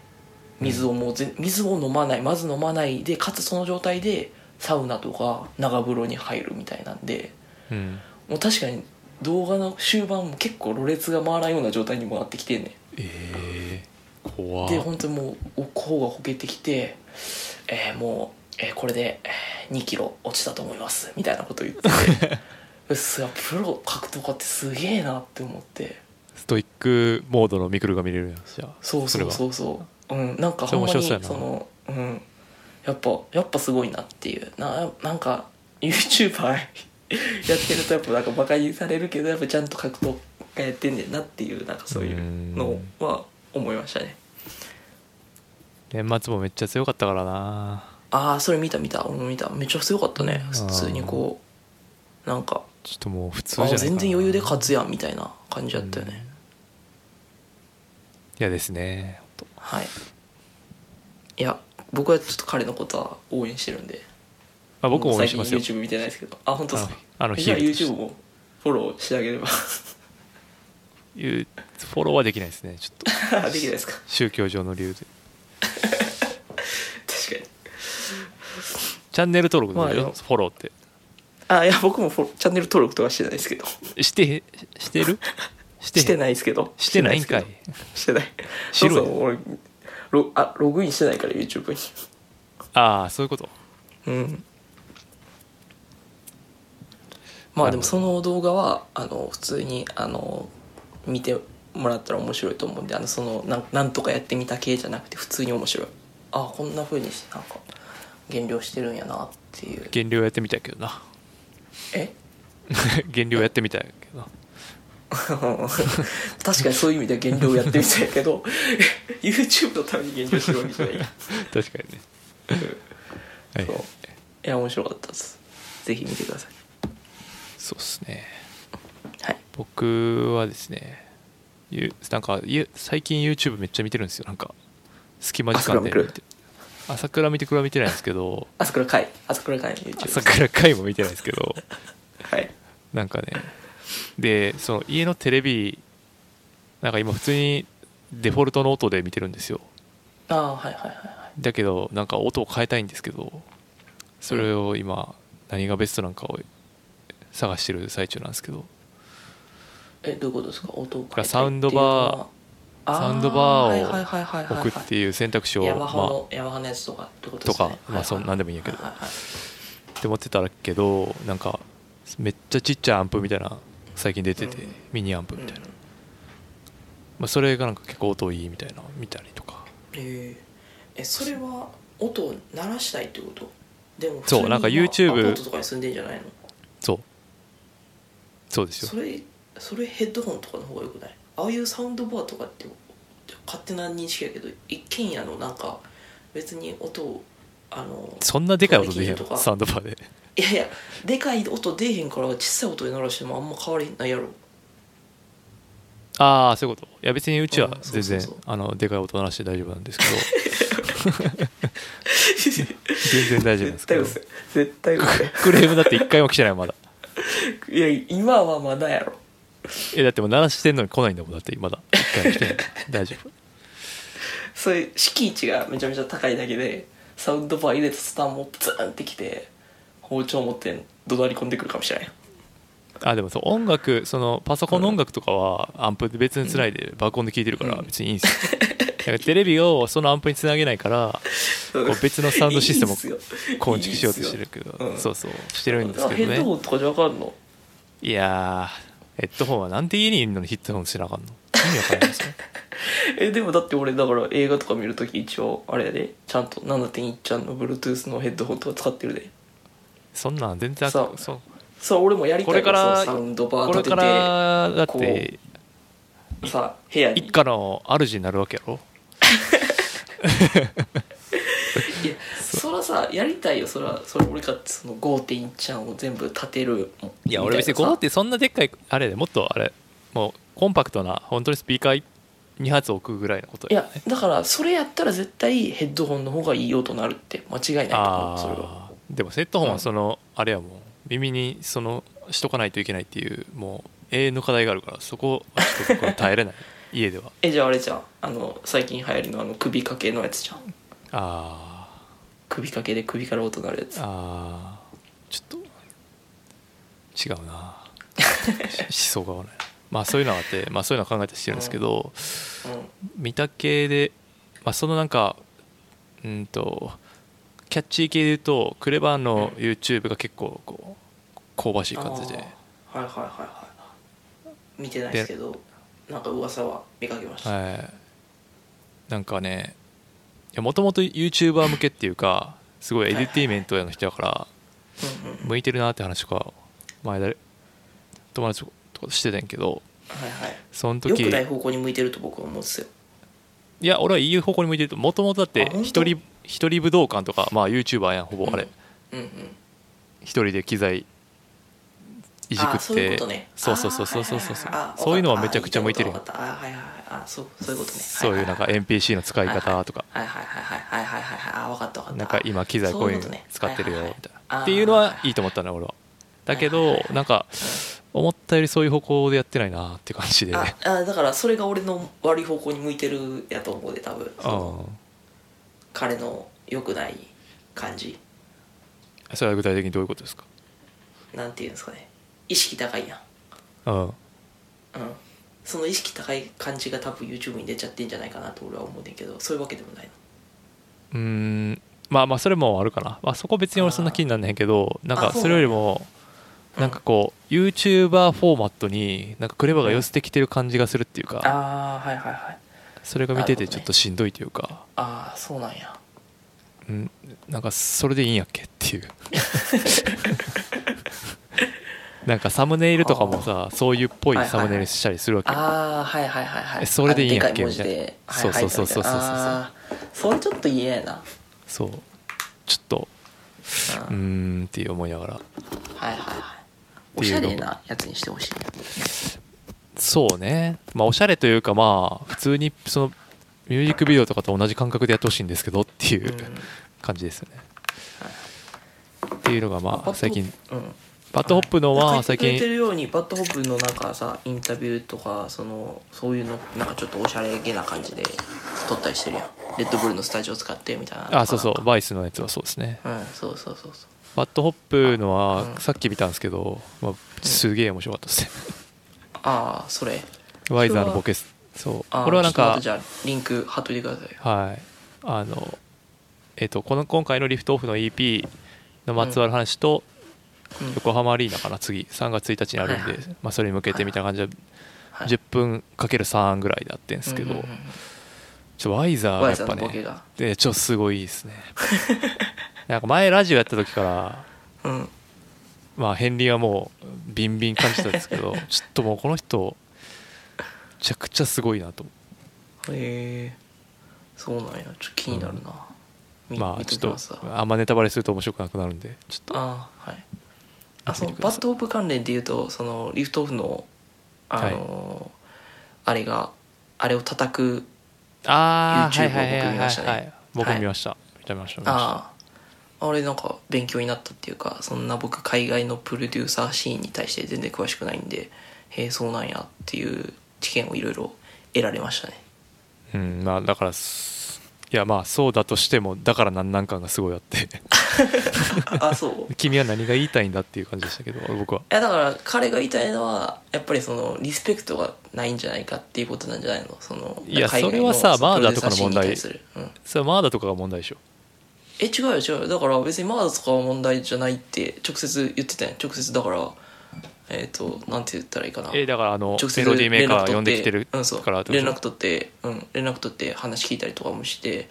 水をもうぜ、水を飲まないまず飲まないでかつその状態でサウナとか長風呂に入るみたいなんでうん。もう確かに動画の終盤も結構ろれつが回らんような状態にもなってきてんねん。ええ。怖で本当にもう頬がこけてきて、えーもう、えーこれで2キロ落ちたと思いますみたいなこと言って。[laughs] てすやプロ格闘家ってすげえなって思って。ストイックモードのミクルが見れるやんじゃあ。そうそうそうう。そううんなんかほんまにそのうん。やっぱやっぱすごいなっていう。ななんか YouTuber [laughs] やってるとやっぱなんかバカにされるけどやっぱちゃんと格闘家やってんねんなっていうなんかそういうのは思いましたね。年末もめっちゃ強かったからなああそれ見た見た。俺も見た。めっちゃ強かったね。うん。普通にこうなんかちょっともう普通じゃない全然余裕で勝つやんみたいな感じだったよね、嫌ですねほんと。はい。いや僕はちょっと彼のことは応援してるんで。まあ僕も応援しますよ。最近 YouTube 見てないですけど。あ本当ですか？あのじゃあ YouTube もフォローしてあげれば。[laughs] いうフォローはできないですねちょっと。[laughs] できないですか？宗教上の理由で確かにチャンネル登録のまあフォローって。あいや僕もチャンネル登録とかしてないですけど。してしてる？[laughs] してないですけど。してないんかい。してない。[laughs] そうそう俺ロあログインしてないから YouTube に。ああそういうこと？うん。まあでもその動画はあの普通にあの見てもらったら面白いと思うんであのそのなんなんとかやってみた系じゃなくて普通に面白い。あこんな風にしてなんか減量してるんやなっていう。減量やってみたいけどな。え？[laughs] 減量やってみたいけどな。[laughs] 確かにそういう意味では減量やってみたいけど [laughs] YouTube のために減量してるわけじゃな。い確かにね。はいそう。い。や面白かったです。ぜひ見てください。そうっすね。はい。僕はですねゆなんかゆ最近 YouTube めっちゃ見てるんですよ。なんか隙間時間で見て朝倉見てくら見てないんですけど朝倉海。朝倉海の YouTube 朝倉回も見てないですけど [laughs] はい。なんかね。でその家のテレビなんか今普通にデフォルトの音で見てるんですよ。ああはいはいはいはい。だけどなんか音を変えたいんですけどそれを今何がベストなんかを探してる最中なんですけど。えどういうことですか？音を変えたいっていうのは。サウンドバあサウンドバーを置くっていう選択肢をヤマハまの、ヤマハのやつとかってこととですね。かまあそんなんでもいいんやけど。って思ってたけどなんかめっちゃちっちゃいアンプみたいな最近出てて、うん。ミニアンプみたいな、うん。まあ、それがなんか結構音いいみたいなの見たりとか。えー。えそれは音を鳴らしたいってこと？でもそうなんか YouTube とかに住んでんじゃないの？そう。そうですよ。それそれヘッドホンとかの方がよくない？ああいうサウンドバーとかって勝手な認識やけど一軒家のなんか別に音をあのそんなでかい音でへんとか。サウンドバーで。いやいやでかい音出えへんから小さい音で鳴らしてもあんま変わりないやろ。ああそういうこと。いや別にうちは全然、あのでかい音鳴らして大丈夫なんですけど。全然大丈夫ですけど。絶対嘘。絶対嘘。クレームだって一回も来てないまだ。いや今はまだやろえだってもう鳴らしてんのに来ないんだもんだってまだ。一回も来て。な [laughs] い大丈夫。そういう敷地がめちゃめちゃ高いだけでサウンドバー入れたスタンもプツンってきて包丁持って怒鳴り込んでくるかもしれないあでもそう音楽そのパソコンの音楽とかはアンプで別につないで爆音で聴いてるからうん。別にいいんですよ。だからテレビをそのアンプにつなげないからこう別のサウンドシステムを構築しようとしてるけどうん。そうそう。してるんですけヘッドどねホンとかじゃわかんの？いやーヘッドホンはなんで家にいるのにヘッドホンしなあかんの？意味わかんないですねえでもだって俺だから映画とか見るとき一応あれやで。ちゃんと7.1ちゃんの Bluetooth のヘッドホンとか使ってるで。そんなん全然あそうそう。そう俺もやりたいこれからサウンドバーこれ立てからだっこててさ部屋に。一家の主になるわけやろ？[laughs] いやそらさやりたいよそら。それ俺かってその5.1ちゃんを全部立てるいや俺別にみたいなさ。5ってそんなでっかいあれでもっとあれもうコンパクトな本当にスピーカー2発置くぐらいのこといやだからそれやったら絶対ヘッドホンの方がいい音鳴るって間違いないと思うそれは。でもヘッドホンはその、あれやもん耳にそのしとかないといけないっていうもう永遠の課題があるからそこはちょっと耐えれない。家では。[laughs] えじゃああれじゃん。あの最近流行りのあの首掛けのやつじゃんあ首掛けで首から音鳴るやつ。ーあー。ちょっと違うな。[laughs] し思想が合わな。いまあそういうのがあって、まあ、そういうのは考えたりしてるんですけど、うん。見た系で、まあ、そのなんかうんとキャッチー系で言うとクレバーの YouTube が結構こう香ばしい感じで。はいはいはいはい。見てないですけどなんか噂は見かけました、はい。なんかねもともと YouTuber 向けっていうかすごいエデュティメントの人だから向いてるなって話とか前だ友達とかしてたんやけどはいはい。その時良くない方向に向いてると僕は思うんですよ。いや俺はいい方向に向いてるともともとだって一人一人武道館とかまあ YouTuber やんほぼあれ。うんうん。一人で機材いじくって。そうそうそうそうそうそうそう。いうのはめちゃくちゃ向いてるあーはいはいはいあそうそういうことね。そういうなんか NPC の使い方とか。はいはいはいはいはいはいはいあ分かった分かった。なんか今機材こういうの使ってるよみたいな。っていうのはいいと思ったな俺は。だけどなんか思ったよりそういう方向でやってないなって感じで。ああだからそれが俺の悪い方向に向いてるやと思うで多分。彼の良くない感じ。それは具体的にどういうことですか？なんていうんですかね。意識高いやん。うん、うん、その意識高い感じが多分 YouTube に出ちゃってんじゃないかなと俺は思うねんけどそういうわけでもないの？うーんまあまあそれもあるかな、まあ、そこ別に俺そんな気になんないけどなんかあそれよりもうん。なんかこう YouTuber フォーマットになんかクレバが寄せてきてる感じがするっていうかああはいはいはい。それが見ててちょっとしんどいというか。ああそうなんや。うんなんかそれでいいんやっけっていう [laughs] なんかサムネイルとかもさそういうっぽいサムネイルしたりするわけよ。ああはいはいはいはい。えそれでいいんやっけみたいな。はいそうそうそうそうそうそう。それちょっと嫌やな。そう。ちょっとうん。んっていう思いながら。はいはいはい。おしゃれなやつにしてほしい。そうね。まあおしゃれというかまあ普通にそのミュージックビデオとかと同じ感覚でやってほしいんですけどっていううん。感じですよね。っていうのがまあ最近うん BAD HOP のは最書いてくれて近るように BAD HOP のなんかさインタビューとかそのそういうのなんかちょっとおしゃれげな感じで撮ったりしてるやん。 Red Bull のスタジオ使ってみたいな。あそうそう。 VICE のやつはそうですね。うんそうそうそうそう。 BAD HOP のはうん。さっき見たんですけど、まあ、すげえ面白かったですね。[laughs] ああそれ。ワイザーのボケす。そう。これはなんかじゃあリンク貼っといてくださいはい。あのえっ、とこの今回のリフトオフの EP のまつわる話と、うん横浜アリーナかな次。3月1日にあるんで、まあ、それに向けてみたいな感じではい10分かける3ぐらいでやってんですけど、うんうんうんちょワイザーがやっぱねでちょすごいですね。[laughs] なんか前ラジオやった時からうん。まあ片鱗はもうビンビン感じたんですけど [laughs] ちょっともうこの人めちゃくちゃすごいなと。へえ。そうなんや。ちょっと気になるな、みまあ見ちょっとあんまネタバレすると面白くなくなるんでちょっとあそバッドオープ関連で言うとそのリフトオフのあのーあれがあれを叩くああ YouTube はいはいはいはいを僕見ましたね。はい。僕見ました。見た見ました見ました。あああれなんか勉強になったっていうかそんな僕海外のプロデューサーシーンに対して全然詳しくないんでへえそうなんやっていう知見をいろいろ得られましたね。うんまあだからすいやまあそうだとしてもだからなんなん感がすごいあって。[laughs] あそう？い君は何が言いたいんだっていう感じでしたけど [laughs] 僕は。やだから彼が言いたいのはやっぱりそのリスペクトがないんじゃないかっていうことなんじゃないの？そのいやそれはさマーダとかの問題。うん。それはマーダとかが問題でしょ。え違うよ違うよ。だから別にマーダとかは問題じゃないって直接言ってたやん。直接だからえっ、となんて言ったらいいかな。えだからあの直接メロディーメーカー呼んできてるうん、そう。からってこと連絡取って、うん、連絡取って話聞いたりとかもして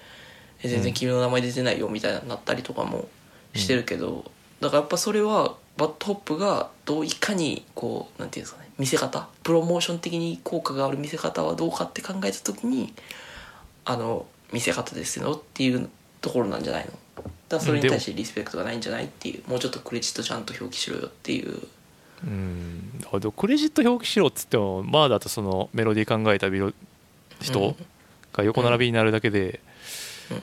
え全然君の名前出てないよみたいになったりとかもしてるけど、だからやっぱそれは BAD HOP がどういかにこうなんていうんですかね見せ方プロモーション的に効果がある見せ方はどうかって考えた時にあの見せ方ですよっていうところなんじゃないの。だからそれに対してリスペクトがないんじゃないっていうもうちょっとクレジットちゃんと表記しろよっていううん。クレジット表記しろっつってもマーダとそのメロディー考えた人が横並びになるだけで、うん。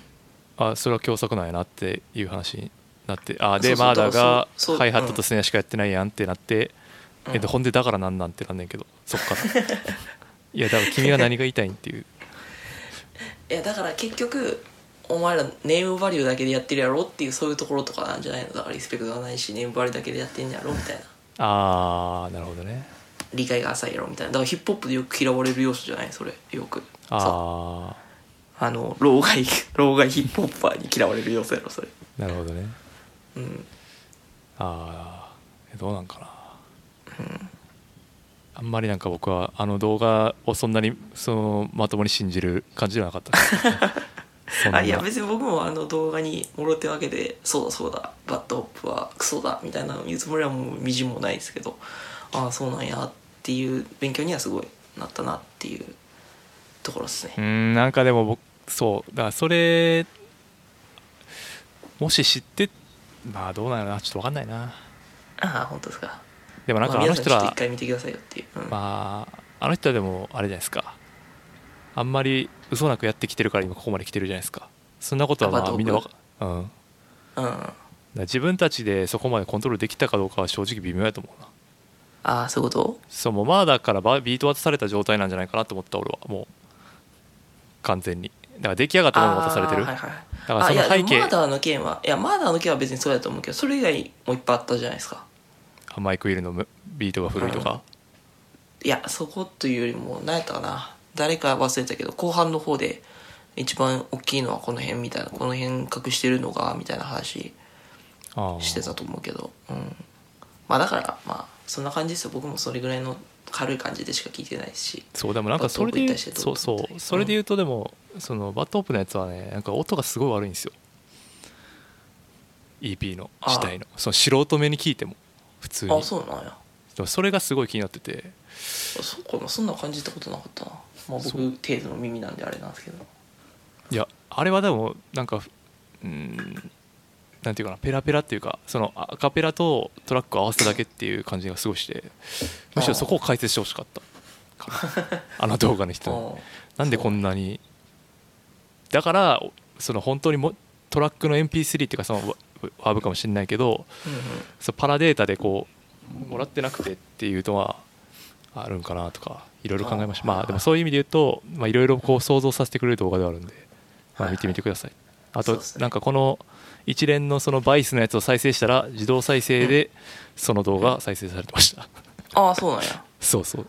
あそれは共作なんやなっていう話になってあでマーダだからがハイハットとスネアしかやってないやんってなって、うん。えっと、ほんでだからなんなんってなんねんけどそっから。[laughs] いやだから君が何が言いたいんっていう。いやだから結局お前らネームバリューだけでやってるやろっていうそういうところとかなんじゃないの？だからリスペクトがないしネームバリューだけでやってんやろみたいなああなるほどね。理解が浅いやろみたいな。だからヒップホップでよく嫌われる要素じゃない？それ。よく。ああの老害 [laughs] 老害ヒップホッパーに嫌われる要素やろそれ。あなるほどね。うん。ああどうなんかな、あんまりなんか僕はあの動画をそんなにそのまともに信じる感じではなかったですそんなあいや別に僕もあの動画にもろ手を挙げてそうだそうだ。 BAD HOP はクソだみたいなの言うつもりはもうみじんもないですけどああそうなんやっていう勉強にはすごいなったなっていうところですね。うーんなんかでも僕そうだからそれもし知ってまあどうなのなちょっと分かんないな。ああ本当ですか。でもなんかまあの人ら皆さんちょっと一回見てくださいよっていう、うん。まああの人はでもあれじゃないですか。あんまり嘘なくやってきてるから今ここまで来てるじゃないですか。そんなことはまあみんなわかうん。うん。ら自分たちでそこまでコントロールできたかどうかは正直微妙やと思うな。ああそういうこと？そうもうマーダーからバビート渡された状態なんじゃないかなと思った俺は。もう。完全に。だから出来上がったものを渡されてる、はいはいだからその背景。マーダーの件はいやマーダーの件は別にそうやと思うけどそれ以外もいっぱいあったじゃないですか。マイク・ウィルのむビートが古いとか、いやそこというよりも何やったかな誰か忘れたけど後半の方で一番大きいのはこの辺みたいなこの辺隠してるのがみたいな話してたと思うけどうん。まあだからまあそんな感じですよ。僕もそれぐらいの軽い感じでしか聞いてないし。そうでもなんかそれでそうう。そうそれで言うとでもそのバッドオープンのやつはねなんか音がすごい悪いんですよ。EP の自体の。その素人目に聞いても普通に。あそうなんや。でもそれがすごい気になってて。そうかなそんな感じたことなかったなまあ僕程度の耳なんであれなんですけど。いやあれはでもなんかうんなんていうかなペラペラっていうかそのアカペラとトラックを合わせただけっていう感じがすごいしてむしろそこを解説してほしかった。[laughs] あの動画の人なんでこんなに。だからその本当にもトラックの MP3 っていうかそのワーブかもしれないけどそのパラデータでこうもらってなくてっていうのはあるんかなとかいろいろ考えました。あまあでもそういう意味で言うとまあいろいろこう想像させてくれる動画ではあるんで、まあ、見てみてください。あとそうですね。なんかこの一連のそのバイスのやつを再生したら自動再生でその動画再生されてました。ああそうなんや。そうそう。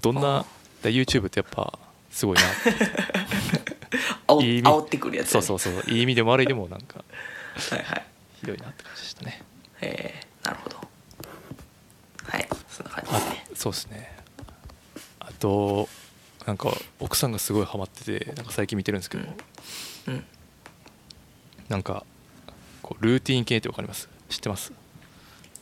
どんな YouTube ってやっぱすごいな。[laughs] あお煽ってくるやつそうそううそう。いい意味でも悪いでもなんかはいはい。ひどいなって感じでしたね。えー、なるほど。はいそんな感じであすね。そうですね。あとなんか奥さんがすごいハマっててなんか最近見てるんですけど、うん。なんかこうルーティン系ってわかります？知ってます？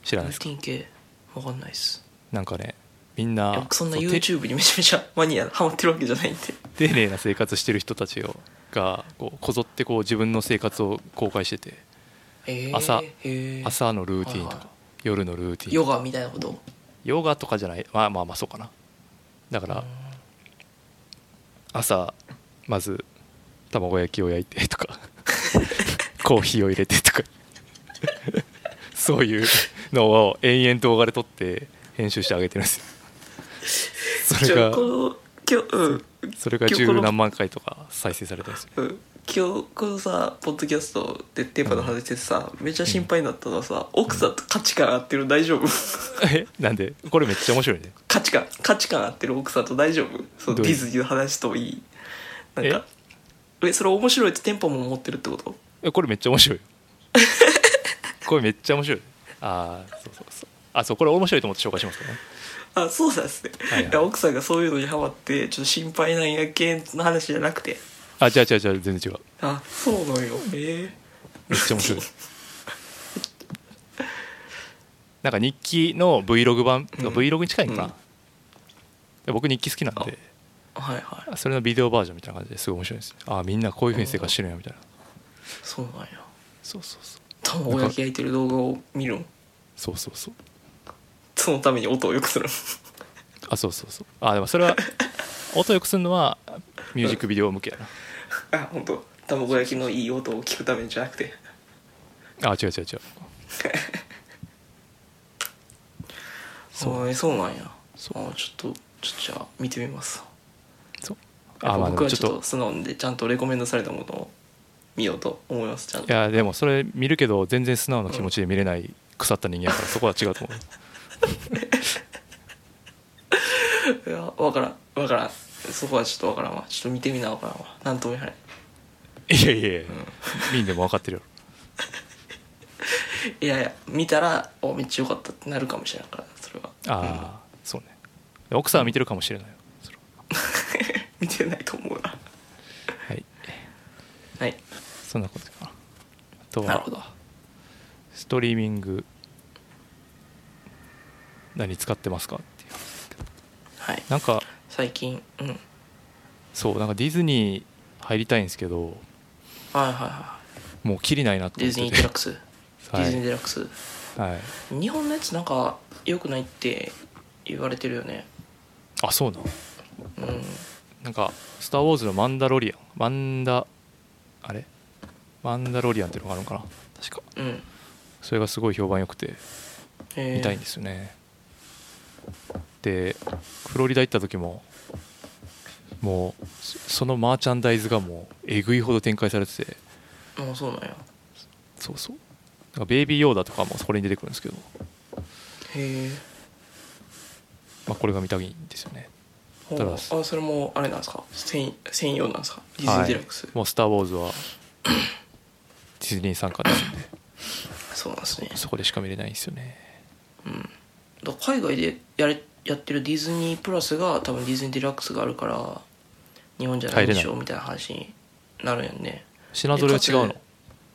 知らないルですか？ーティン系わかんないっす。なんかねみんな僕そんな YouTube にめちゃめちゃマニアハマってるわけじゃないんで。て丁寧な生活してる人たちをがこうこぞってこう自分の生活を公開してて。えー、朝えー。朝のルーティンとか、はいはい。夜のルーティンヨガみたいなこと？ヨガとかじゃない。まあまあまあそうかなだから朝まず卵焼きを焼いてとか [laughs] コーヒーを入れてとか [laughs] そういうのを延々動画で撮って編集してあげてるんですよ。そじれがそれが十何万回とか再生されてるんですよ。うん今日このさポッドキャストでテーマの話しててさ、めっちゃ心配になったのはさ、奥さんと価値観合ってる大丈夫？[laughs] えなんで？これめっちゃ面白いね。価値観価値観合ってる奥さんと大丈夫？そのディズニーの話といい？なんかえ？それ面白いってテンポも持ってるってこと？えこれめっちゃ面白いよ。[laughs] これめっちゃ面白い。ああそうそうそう。あそうこれ面白いと思って紹介しますからね。あそうなんですね、はいはい。奥さんがそういうのにハマってちょっと心配なんやけんの話じゃなくてあ違う違う違う全然違う。あそうなんよ。えめっちゃ面白い。なんか日記の Vlog 版、うん。Vlog に近いのかな、うん。で僕日記好きなんで。えはいはい。それのビデオバージョンみたいな感じですごい面白いですああみんなこういうふうに生活してるんやみたいな。そうなんやそうそうそう。卵焼き焼いてる動画を見るんそうそうそう。そのために音を良くするあそうそうそう。あでもそれは [laughs] 音よくするのはミュージックビデオ向けや [laughs] あ本当。卵焼きのいい音を聞くためじゃなくて。なあ違う違う違う。[laughs] そうえそう。なんや。そう。あちょっとちょっとじゃあ見てみます。そう。あ僕はちょっとと。素直でちゃんとレコメンドされたものを見ようと思いますちゃんいとやでもそれ見るけど全然素直な気持ちで見れない腐った人間やからそこは違うと思う。[laughs] いや分からん分からんそこはちょっと分からんわ。ちょっと見てみな分からんわ。なんとも言えないいやいやいや。みん。なも分かってるよ。[laughs] いやいや見たらおめっちゃ良かったってなるかもしれないからそれは。ああ、そうね。奥さんは見てるかもしれないよ [laughs] 見てないと思うな。はい。はい。そんなことか。なあとはなるほど。ストリーミング何使ってますかっていうはい。なんか最近。うん。そうなんかディズニー入りたいんですけど。はいはいはもうきりないなといディズ思ってて。ニーデラックス。デ [laughs] はい。ィズニーデラックス。はい、日本のやつなんか良くないって言われてるよね。あそうなん。うん。なんか「スター・ウォーズ」のマンダロリアン。マンダあれ？マンダロリアンっていうのがあるのかな？確か。うん。それがすごい評判良くてえー。見たいんですよね、でフロリダ行った時ももうそそのマーチャンダイズがもうえぐいほど展開されてて。あそうなんや。そうそう。なんかベイビーヨーダとかもそこに出てくるんですけど、へえ。まあ、これが見たいんですよね。ほう。ただあそれもあれなんですか？専専用なんですか？ディズニーデラックス、はい、もう「スター・ウォーズ」は [clears throat] ディズニー参加ですんでそうなんですね。そこでしか見れないんですよね。だから海外でやれやってるディズニープラスが多分ディズニーデラックスがあるから日本じゃないでしょみたいな話になるんやんね。品ぞれは違うの？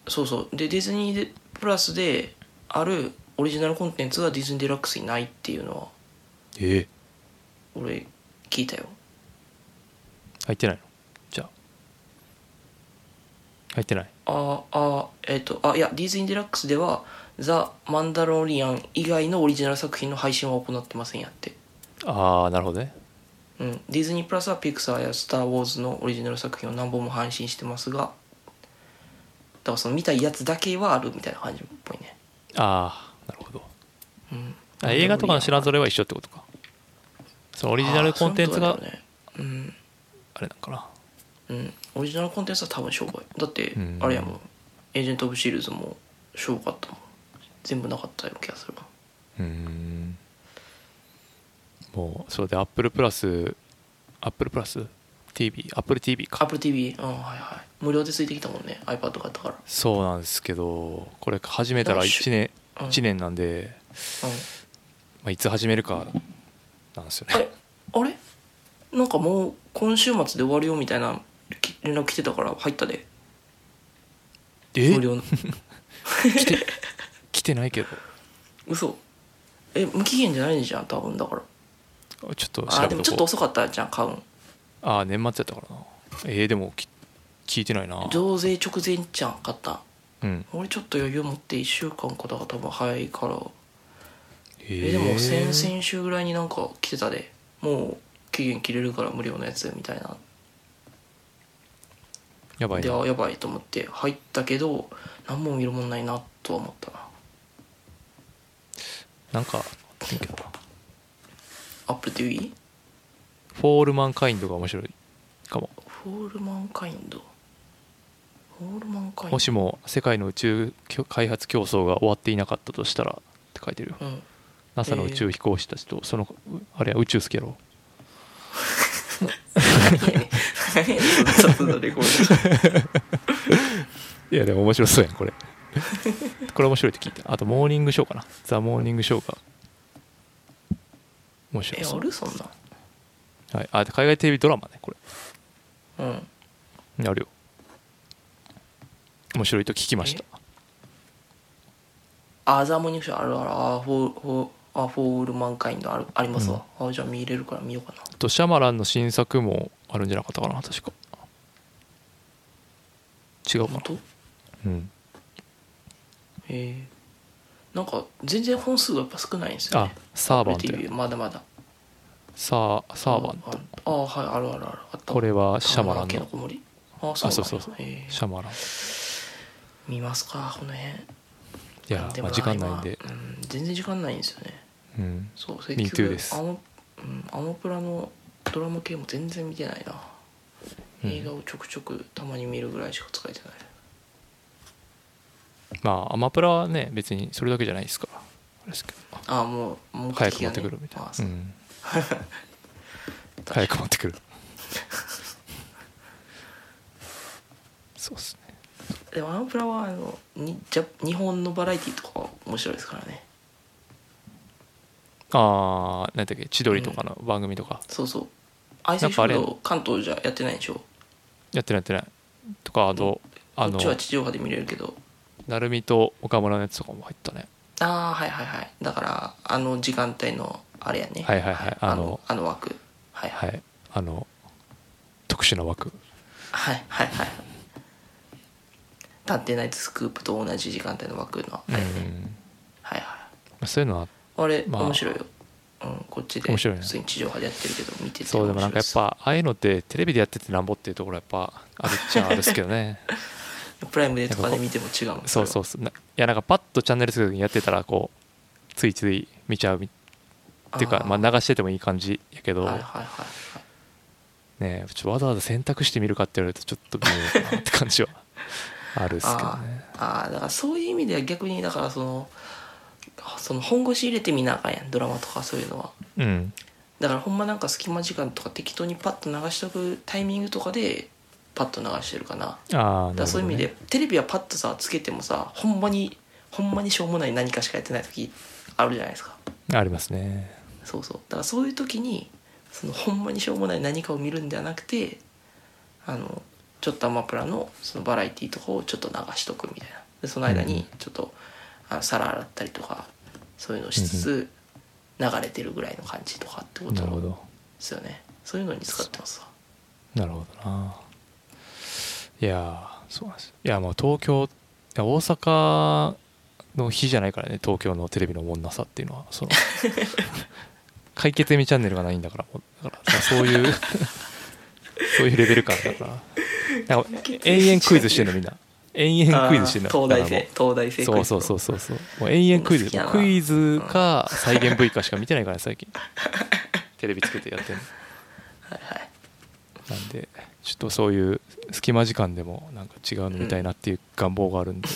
そうそう。でディズニーでプラスであるオリジナルコンテンツがディズニーデラックスにないっていうのはええ。俺聞いたよ。入ってないの？じゃあ。入ってない？ああえっ、とあいやディズニーデラックスでは「ザ・マンダロリアン」以外のオリジナル作品の配信は行ってませんやって。ああなるほどねうん、ディズニープラスはピクサーや「スター・ウォーズ」のオリジナル作品を何本も配信してますがだからその見たいやつだけはあるみたいな感じっぽいね、ああなるほど。うん、あ映画とかの品ぞれは一緒ってことか。そのオリジナルコンテンツがあね。うん。あれなんかな。うん。オリジナルコンテンツは多分しょうがない。だってうん。あれやもん。エージェント・オブ・シールズもしょうがかった。もん全部なかったような気がするわ。うーんもうそうでアップルプラスアップルプラス TV アップル TV か AppleTV うんはいはい。無料でついてきたもんね iPad 買ったから。そうなんですけどこれ始めたら1年うん。1年なんで、うん。まあ、いつ始めるかなんですよね。あれ？なんかもう今週末で終わるよみたいなき連絡来てたから入ったで。え？無料の。[laughs] 来て来てないけど。嘘。え無期限じゃないんじゃん多分だからちょっとあでもちょっと遅かったじゃん買うん。ああ年末やったからな。えー、でもき聞いてないな。増税直前じゃん買った。うん。俺ちょっと余裕持って1週間かだから多分早いから。ええでも先々週ぐらいになんか来てたで。もう期限切れるから無料のやつみたいな。やばいなであやばいと思って。入ったけど何も見るもんないなとは思ったな。なんかあってんけどな Apple TV? フォールマンカインドが面白いかも。 For All Mankind。フォールマンカインド。もしも世界の宇宙開発競争が終わっていなかったとしたらって書いてるよ。うん。NASA の宇宙飛行士たちとそのあれは宇宙好きやろ。いやでも面白そうやんこれこれ面白いって聞いたあとモーニングショーかなザ・モーニングショーが面ドえ白そる？そんな。はい、あで海外テレビドラマねこうん。れあるよ。面白いと聞きました。あザーモニングショーあるある。あフォーフォーあフォールマンカインドある。ありますわ、あじゃあ見れるから見ようかな。あとシャマランの新作もあるんじゃなかったかな確か。違うかな。うん。へえなんか全然本数がやっぱ少ないんですよあねサーバント TV まだまだ。サーサーバントああはいあるあるある。あった。これはシャマランの？あそうそうそうシャマラン。見ますかこの辺。いやまあ時間ないんで。今うん、全然時間ないんですよね。うん。そう Me too です。アモ,、うん、アモプラのドラマ系も全然見てないな、うん。映画をちょくちょくたまに見るぐらいしか使えてないまあアマプラはね別にそれだけじゃないですか。らあれですけどああもう目早く持ってくるみたいな。う。うん。[laughs] 早にく持ってくる。[laughs] そうっすね。でもアマプラはあのにじゃ日本のバラエティとかは面白いですからね。ああ何だっけ千鳥とかの番組とか。そうそう。愛なんかあれ生食堂関東じゃやってないでしょ。やってないやってない。とかあとあのこっちは地上波で見れるけど成海と岡村のやつとかも入ったね。ああはいはいはい。だからあの時間帯のあれやね。はいはいはい。あのあの枠はいはい。はい。あの特殊な枠。はいはいはい。探偵ナイトスクープと同じ時間帯の枠の。あうん。れね、はい。はいそういうのはあれ、まあ面白いよ、うん、こっちで。面白いね。普通に地上波でやってるけど見ててそうでもなんかやっ面ぱああいうのってテレビでやっててなんぼっていうところやっぱあるっちゃあるっすけどね [laughs] プライムでとかで見ても違うそうそうそう。ないやなんかパッとチャンネルつけた時にやってたらこうついつい見ちゃうみっていうかまあ流しててもいい感じやけどはいはいはいはい。ねちょっとわざわざ選択してみるかって言われるとちょっと微妙かなって感じはあるっすけどあねーあーだからそういう意味では逆にだからそのその本腰入れてみなあかんやんドラマとかそういうのは。うん。だからほんまなんか隙間時間とか適当にパッと流しとくタイミングとかでパッと流してるかな。ああだそういう意味でで、テレビはパッとさつけてもさほんまにほんまにしょうもない何かしかやってない時あるじゃないですか。ありますね。そうそう。だからそういう時にそのほんまにしょうもない何かを見るんではなくてあのちょっとアマプラのそのバラエティーとかをちょっと流しとくみたいな。でその間にちょっと、あの皿洗ったりとかそういうのをしつつ流れてるぐらいの感じとかってことでなるほど。すよね。そういうのに使ってますわ。なるほどないやーそうなんです。いやもう東京大阪の日じゃないからね東京のテレビのおもんなさっていうのはその [laughs] 解決エミチャンネルがないんだからもうだからさそういう [laughs] そういうレベル感だから。か延々クイズしてんのみんな。延々クイズしてんのあー東大生東大生そうそうそうそうそう。もう延々クイズ。クイズか再現 V かしか見てないから最近。[laughs] テレビつけてやってんの。はいはい。なんでちょっとそういう隙間時間でもなんか違うの見たいなっていう願望があるんで、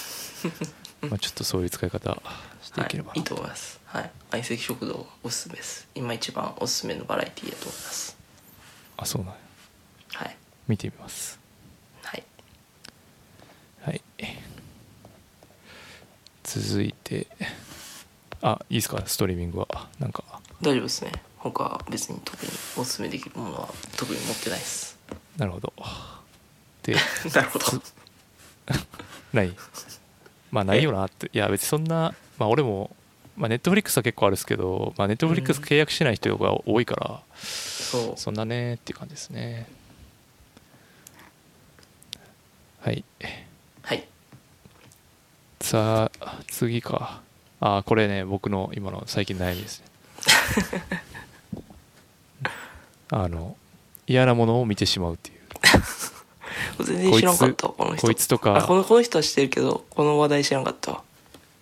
まあちょっとそういう使い方していければ。はい、いいと思いますはい。相席食堂おすすめです。今一番おすすめのバラエティーだと思います。あそうなんや。はい。見てみます。はい。はい。続いて。あいいですか？ストリーミングは。なんか。大丈夫ですね。他は別に特におすすめできるものは特に持ってないですなるほど。で [laughs] なるほど。ない。まあないよなって。いや別にそんなまあ俺もまあネットフリックスは結構あるんですけどまあネットフリックス契約してない人が多いから、そう。そんなねっていう感じですね。はい。はい。さあ次か。あこれね僕の今の最近の悩みですね。[laughs] あの嫌なものを見てしまうっていう。[laughs] 全然知らんかったわこの人。こいつとあかこのこの人は知ってるけどこの話題知らんかったわ。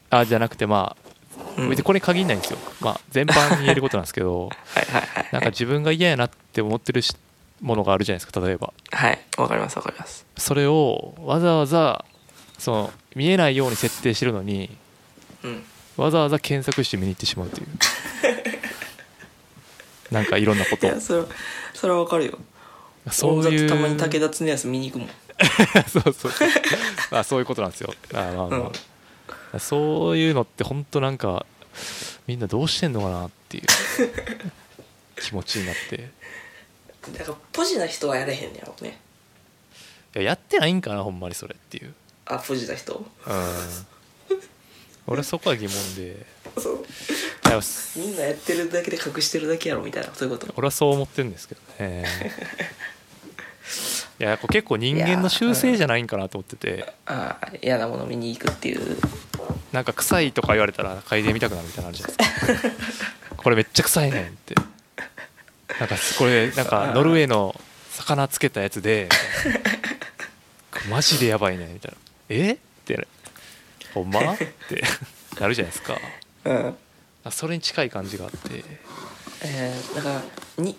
あじゃなくてまあうん。別にこれに限らないんですよ、まあ全般に言えることなんですけど [laughs] はいはいはいなんか自分が嫌やなって思ってるしものがあるじゃないですか例えば。はいわかりますわかります。それをわざわざその見えないように設定してるのにうん。わざわざ検索して見に行ってしまうという [laughs] なんかいろんなこいとやそれはそれはわかるよ。そういうたまに武田恒康見に行くもん。[laughs] そうそうそう。[laughs] あそういうことなんですよ。あまあまあ、そういうのって本当なんかみんなどうしてんのかなっていう。[laughs] 気持ちになって。だからポジな人はやれへんねやろうね。いややってないんかなほんまにそれっていう。あポジな人？うん。俺そこは疑問で。そういやみんなやってるだけで隠してるだけやろみたいなそういうこと。俺はそう思ってるんですけどね。[laughs] いやこれ結構人間の習性じゃないんかなと思ってて。ああ嫌なもの見に行くっていう。なんか臭いとか言われたら嗅いでみたくなるみたいなのあるじゃないですか。[laughs] これめっちゃ臭いねんって。なんかこれなんかノルウェーの魚つけたやつでマジでやばいねみたいな。え？ってほんま？って。なるじゃないですか。うんそれに近い感じがあって。えー、だからに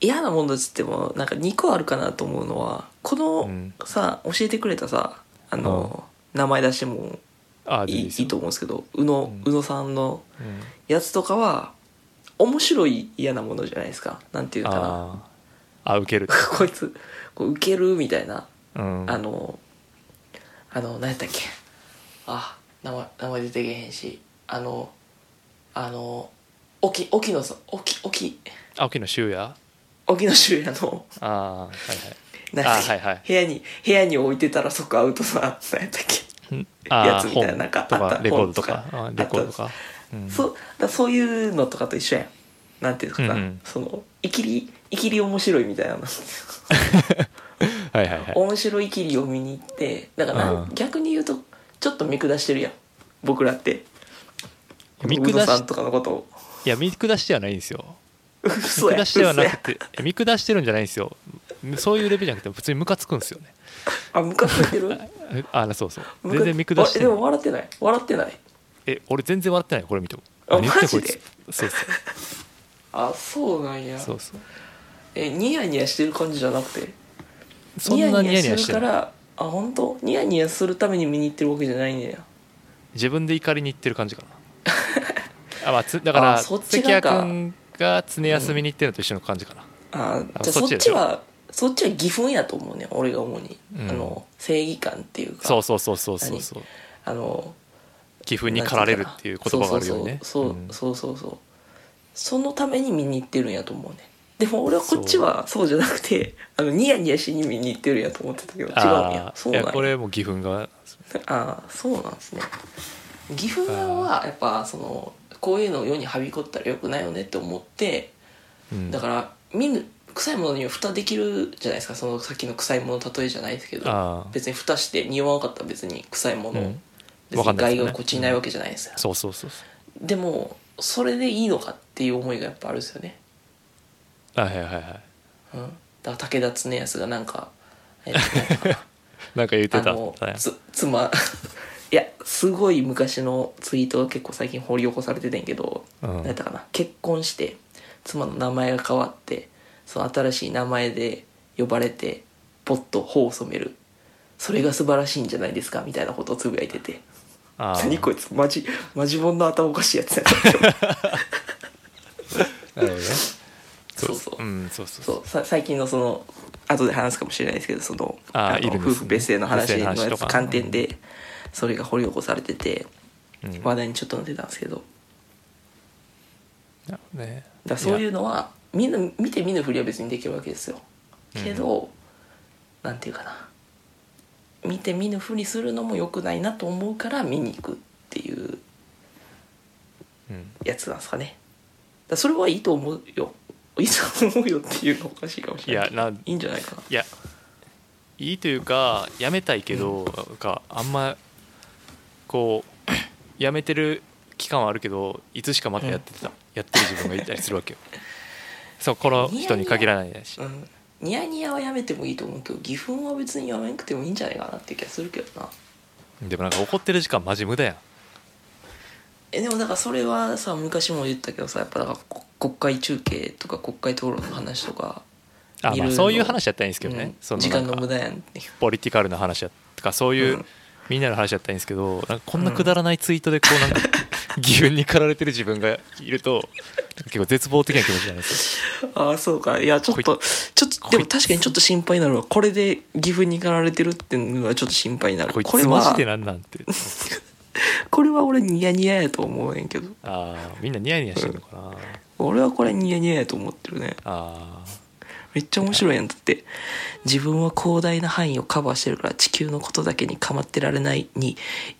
嫌なものっつってもなんか2個あるかなと思うのはこの、うん。さ教えてくれたさあの、名前出してもいいいいと思うんですけど宇野,、うん。宇野さんのうん。やつとかは面白い嫌なものじゃないですか。なんていうかな。あああ受ける。[laughs] こいつこうウケるみたいな、うん。あのあの何やったっけ。あ名前名前出てけへんし。あのあの沖沖野さん沖沖。あ沖野修也沖野修也の。ああはいはい。なんだっけあはいはい。部屋に部屋に置いてたら即アウトな何やったっけ [laughs] やつみたいな本なんかとあった。かレコードとか？レコードとかうん。そうだそういうのとかと一緒やん。なんていうかな、うんうん。そのいきりいきり面白いみたいな。の [laughs] はいはいはい。面白いきりを見に行ってだからなうん逆に言うとちょっと見下してるやん。僕らって見下しとかのことを。いや見下してはないんですよ。見下してはなくて見下してるんじゃないんですよ。そういうレベルじゃなくて普通にムカつくんですよね。あムカついてる？[laughs] あそうそう。全然見下してあでも笑ってない。笑ってない？え俺全然笑ってないこれ見ても。あマジで？つ。そうあそうなんや。そうそう。そうえニヤニヤしてる感じじゃなくて？そんなニヤニヤすしてるからあ本当？ニヤニヤするために見に行ってるわけじゃないねや。自分で怒りに行ってる感じかな [laughs] あ、まあ、つだからあそっち関谷君が常休みに行ってるのと一緒の感じかな、ああじゃあそっそっちでしょ？ちはそっちは義憤やと思うね俺が主に、うんあの正義感っていうか。そうそうそうそうそうそう。あの寄付に駆られるっていう言葉があるようにねそううんそう。そうそうそう。そのために見に行ってるんやと思うね。でも俺はこっちはそう。じゃなくてあのニヤニヤしに見に行ってるんやと思ってたけど違うんや。あそうなんや。これもう義憤が。ああそうなんですね岐阜はやっぱそのこういうのを世にはびこったらよくないよねって思ってうん。だから見ぬ臭いものには蓋できるじゃないですか。そのさっきの臭いもの例えじゃないですけど。別に蓋して匂わなかったら別に臭いもの、うん。別に害がこっちにないわけじゃないですよ、そうそうそうそでもそれでいいのかっていう思いがやっぱあるんですよね、うはいはいはいはい。うん、だから武田恒康がなんかえっと [laughs] なんか言ってた。あのねつ妻いやすごい昔のツイートが結構最近掘り起こされててんけど、うん。何やったかな。結婚して妻の名前が変わってその新しい名前で呼ばれてポッと頬を染める。それが素晴らしいんじゃないですかみたいなことをつぶやいてて。あー。何こいつマジマジボンの頭おかしいやつやな。なるほどねそうそう。うんそうそうそう。さ最近のその後で話すかもしれないですけどそののあーいるんですね。夫婦別姓の話のやつ別姓の話とか。観点でそれが掘り起こされててうん。話題にちょっとなってたんですけど。ね。だそういうのはみんな見て見ぬふりは別にできるわけですよ。けど、なんていうかな。見て見ぬふりするのも良くないなと思うから見に行くっていううん。やつなんですかね。だそれはいいと思うよ。いいと思うよっていうのおかしいかもしいれない。やないいんじゃないかな。いやいいというかやめたいけど、なんかあんまこう [coughs] やめてる期間はあるけどいつしかまたやってた、やってる自分がいたりするわけよ。そうこの人に限らないし、うん。ニヤニヤはやめてもいいと思うけど義憤は別にやめなくてもいいんじゃないかなっていう気がするけどな。でもなんか怒ってる時間マジ無駄やん。えでもだからそれはさ昔も言ったけどさやっぱだからこ国会中継とか国会討論の話とかあまあそういう話やったらいいんですけどね、うん。時間の無駄やんっていう。ポリティカルな話やとかそういう、うんみんなの話やったらいいんですけどなんかこんなくだらないツイートでこうなんか義憤に駆られてる自分がいるとなんか結構絶望的な気持ちになるんですよ。ああそうか。いやちょっとちょっとでも確かにちょっと心配になるわ。これで義憤に駆られてるっていうのはちょっと心配になる。これマジでなんなんて。[laughs] これは俺ニヤニヤやと思うねんけど。ああみんなニヤニヤしてるのかな、俺はこれニヤニヤやと思ってるね。あめっちゃ面白いやんだって。自分は広大な範囲をカバーしてるから地球のことだけに構ってられないに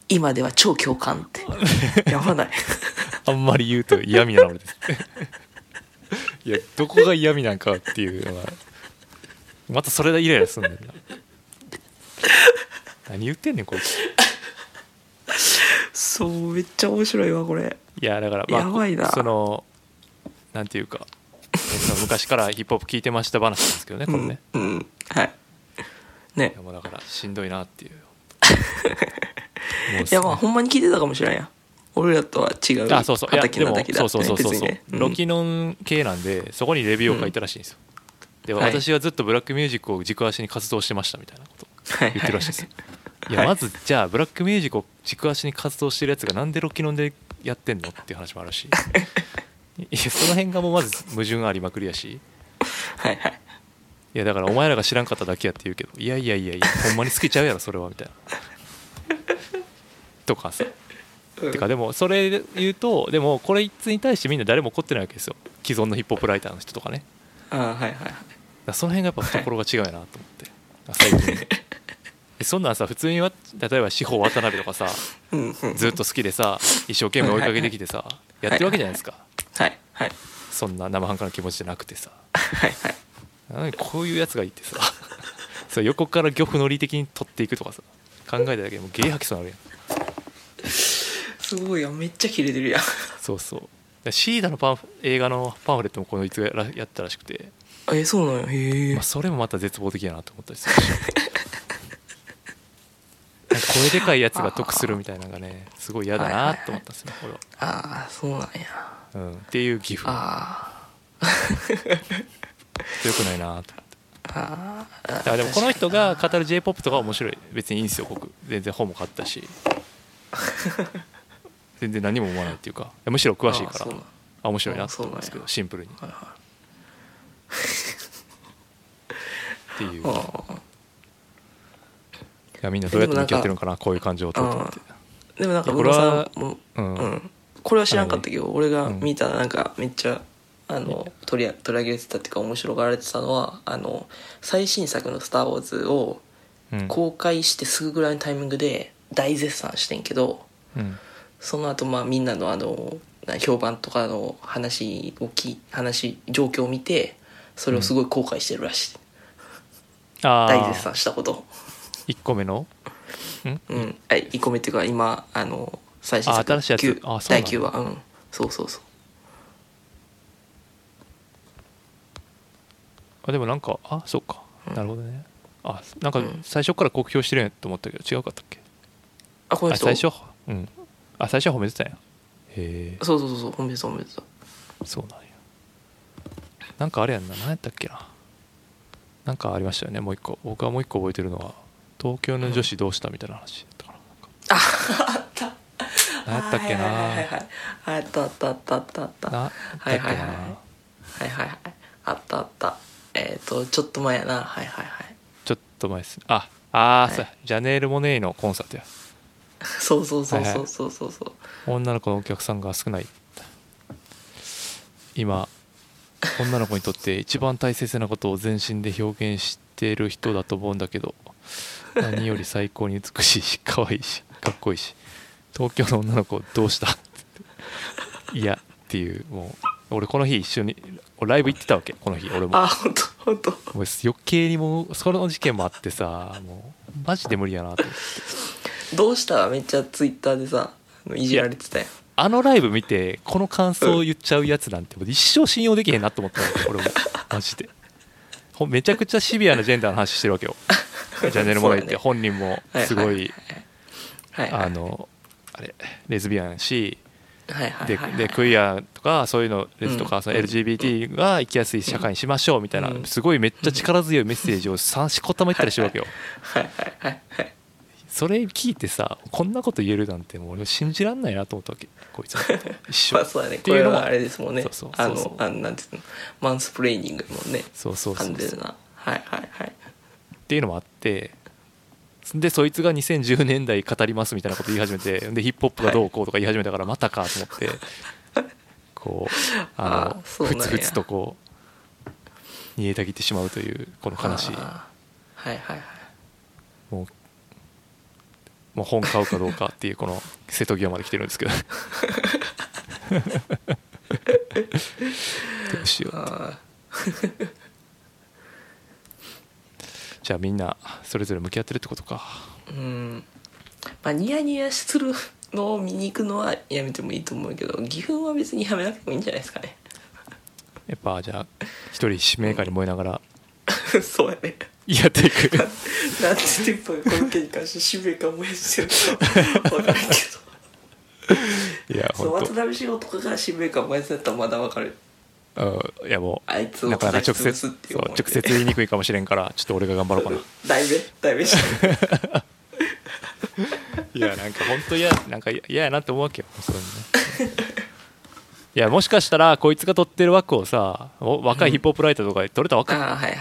今では超共感って。[laughs] やばない。ああんまり言うと嫌味なのです。いやどこが嫌味なんかっていうのがまたそれでイライラすんねんな。何言ってんねんこいつ。そうめっちゃ面白いわこれ。いやだからやばいな。そのなんていうか昔からヒップホップ聞いてました話なんですけどねこれね、うん、うん、はい。ね。いやもうだからしんどいなっていう。[laughs] いやまあほんまに聞いてたかもしれんや。ん俺らとは違うあそうそう。だけだそうそうそうそう。そう、ロキノン系なんでそこにレビューを書いたらしいんですよ、ではい。私はずっとブラックミュージックを軸足に活動してましたみたいなことはい。言ってるらしいですよ。いはい。やまずじゃあブラックミュージックを軸足に活動してるやつがなんでロキノンでやってんのっていう話もあるしいやその辺がもうまず矛盾ありまくりやし。はいはい。いやだからお前らが知らんかっただけやって言うけどいやいやいやいやほんまに好きちゃうやろそれはみたいな。[laughs] とかさ。うん。てかでもそれで言うとでもこれに対してみんな誰も怒ってないわけですよ。既存のヒップホップライターの人とかね。あはいはいはい。その辺がやっぱ懐が違うよなと思って。最近。で [laughs] そんなんさ普通には例えば司法渡辺とかさずっと好きでさ一生懸命追いかけてきてさやってるわけじゃないですか。はい。はい。そんな生半可な気持ちじゃなくてさ。はい。はい。なのにこういうやつがいてさ。[laughs] そう横から漁夫の利的に取っていくとかさ。考えただけでもうゲー吐きそうになるやん。すごいやんめっちゃキレてるやん。そうそう。でシーダのパンフ映画のパンフレットもこのいつがやったらしくて、えそうなんや。へえ。まあ、それもまた絶望的やなと思ったりするし [laughs] 声でかいやつが得するみたいなのがね [laughs] すごい嫌だなと思ったんですよ俺は、ああそうなんや。うん、っていう義憤あ強くないなと思って。ああでもこの人が語る j p o p とかは面白い。別にいいんですよ僕。全然本も買ったし。[laughs] 全然何も思わないっていうか。むしろ詳しいから。あ面白いなと思うんですけどあシンプルに。はいはっていう。いいあやみんなどうやって向き合ってるのかなこういう感情とと思ってーでもなんかこれはうん、うん。これは知らんかったけど俺がうん。見たなんかめっちゃあの取り取り上げてたっていうか面白がられてたのはあの最新作の「スター・ウォーズ」をうん。公開してすぐぐらいのタイミングで大絶賛してんけどうん。その後まあみんなのあのな評判とかの話をき話状況を見てそれをすごい後悔してるらしい、ああ大絶賛したこと1個目の？ん？うん。はい1個目っていうか今あの最新作。あ新しいやつ。九第あそうなんだ。9話。うん。そうそうそう。あでもなんかあそうか。うん。なるほどね。あなんかうん。最初から酷評してるんやと思ったけど違うかったっけ？あこの人あ最初？うん。あ最初は褒めてたんや。へえ。そうそうそうそう褒めてた褒めてた。そうなんや。なんかあれやんな。何やったっけな。なんかありましたよねもう一個。僕はもう一個覚えてるのは東京の女子どうしたみたいな話だったかな。なんかああった。何やったっけな。はいはいはいはい。あったあったあったあったあった。なはいはいはい。はいはいはい。あったあった。えっ、とちょっと前やな。はいはいはい。ちょっと前ですああー、はい。そうや。ジャネール・モネイのコンサートや。そうそうそうはいはいそうそうそうそう。女の子のお客さんが少ない。今女の子にとって一番大切なことを全身で表現している人だと思うんだけど何より最高に美しいし [laughs] 可愛いしかっこいいし東京の女の子どうしたって言っていやっていうもう俺この日一緒に俺ライブ行ってたわけこの日俺も。あ本当本当。もう余計にもうその事件もあってさもうマジで無理やなと。思ってどうした？めっちゃツイッターでさいじられてたよあのライブ見てこの感想を言っちゃうやつなんて一生信用できへんなと思ったわけ俺も。マジで。ほめちゃくちゃシビアなジェンダーの話してるわけよ。[laughs] ジャネル・モレイって。本人もすごいあのあれレズビアンやしでクイアとかそういうのレズとうん。かその LGBT が生きやすい社会にしましょうみたいなうん。すごいめっちゃ力強いメッセージを3しこたま言ったりしてるわけよ。はいはいはいはいそれ聞いてさこんなこと言えるなんてもう俺信じらんないなと思ったわけ。こいつ [laughs] 一生まあそうだね。っていうのも。これはあれですもんね。そうそう。あそうそう。のあのなんていうの。マンスプレーニングもんね。そうそうそう完全な。はいはいはいっていうのもあってでそいつが2010年代語りますみたいなこと言い始めて [laughs] でヒップホップがどうこうとか言い始めたからまたかと思ってこう [laughs] あのふつふつとこう煮えたぎってしまうというこの悲しい。はいはいはいもう本買うかどうかっていうこの [laughs] 瀬戸際まで来てるんですけど。どうしよう。あ [laughs] じゃあみんなそれぞれ向き合ってるってことか。ーうん。まあニヤニヤするのを見に行くのはやめてもいいと思うけど義憤は別にやめなくてもいいんじゃないですかね。やっぱじゃあ一人使命感に燃えながら [laughs] そうやね。やっていくなんでテンポがこの件に関して使命感燃やしてるのか分からんけど。[laughs] いやそう本渡辺翔とかが使命感燃やせたらまだ分かる。当うんいやもあいつをうなかなか直接そうう思いで直接言いにくいかもしれんからちょっと俺が頑張ろうかな。[laughs] したい。やなんか本当嫌なんか嫌やなって思うわけよそういうのねいやもしかしたらこいつが取ってる枠をさお若いヒップホップライターとかで取れた枠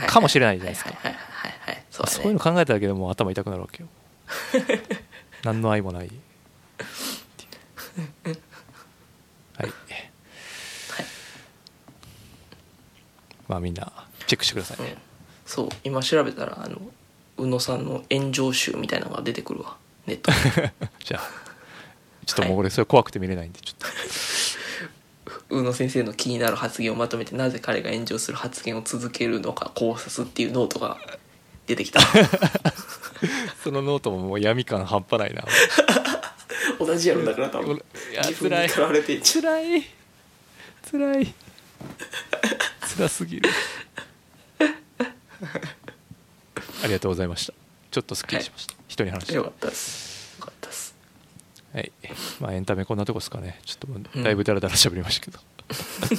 かもしれないじゃないですか。はいはいはいはい。はいそういうの考えただけでもう頭痛くなるわけよ。[laughs] 何の愛もない。はい。まあみんなチェックしてください。ね、うん。そう今調べたらあの宇野さんの炎上集みたいなのが出てくるわ。ネットに [laughs] じゃあちょっともう俺それ怖くて見れないんでちょっと宇野先生の気になる発言をまとめてなぜ彼が炎上する発言を続けるのか考察っていうノートが出てきた。[laughs] そのノートももう闇感半端ないな。[laughs] 同じやろだから多分。いや自分辛い。にとらわれてんじ辛い。辛い。辛すぎる。[laughs] ありがとうございました。ちょっとすっきりしました、人に話して。よかったですはい。まあエンタメこんなとこですかね。ちょっとだいぶダラダラ喋りましたけど、[laughs]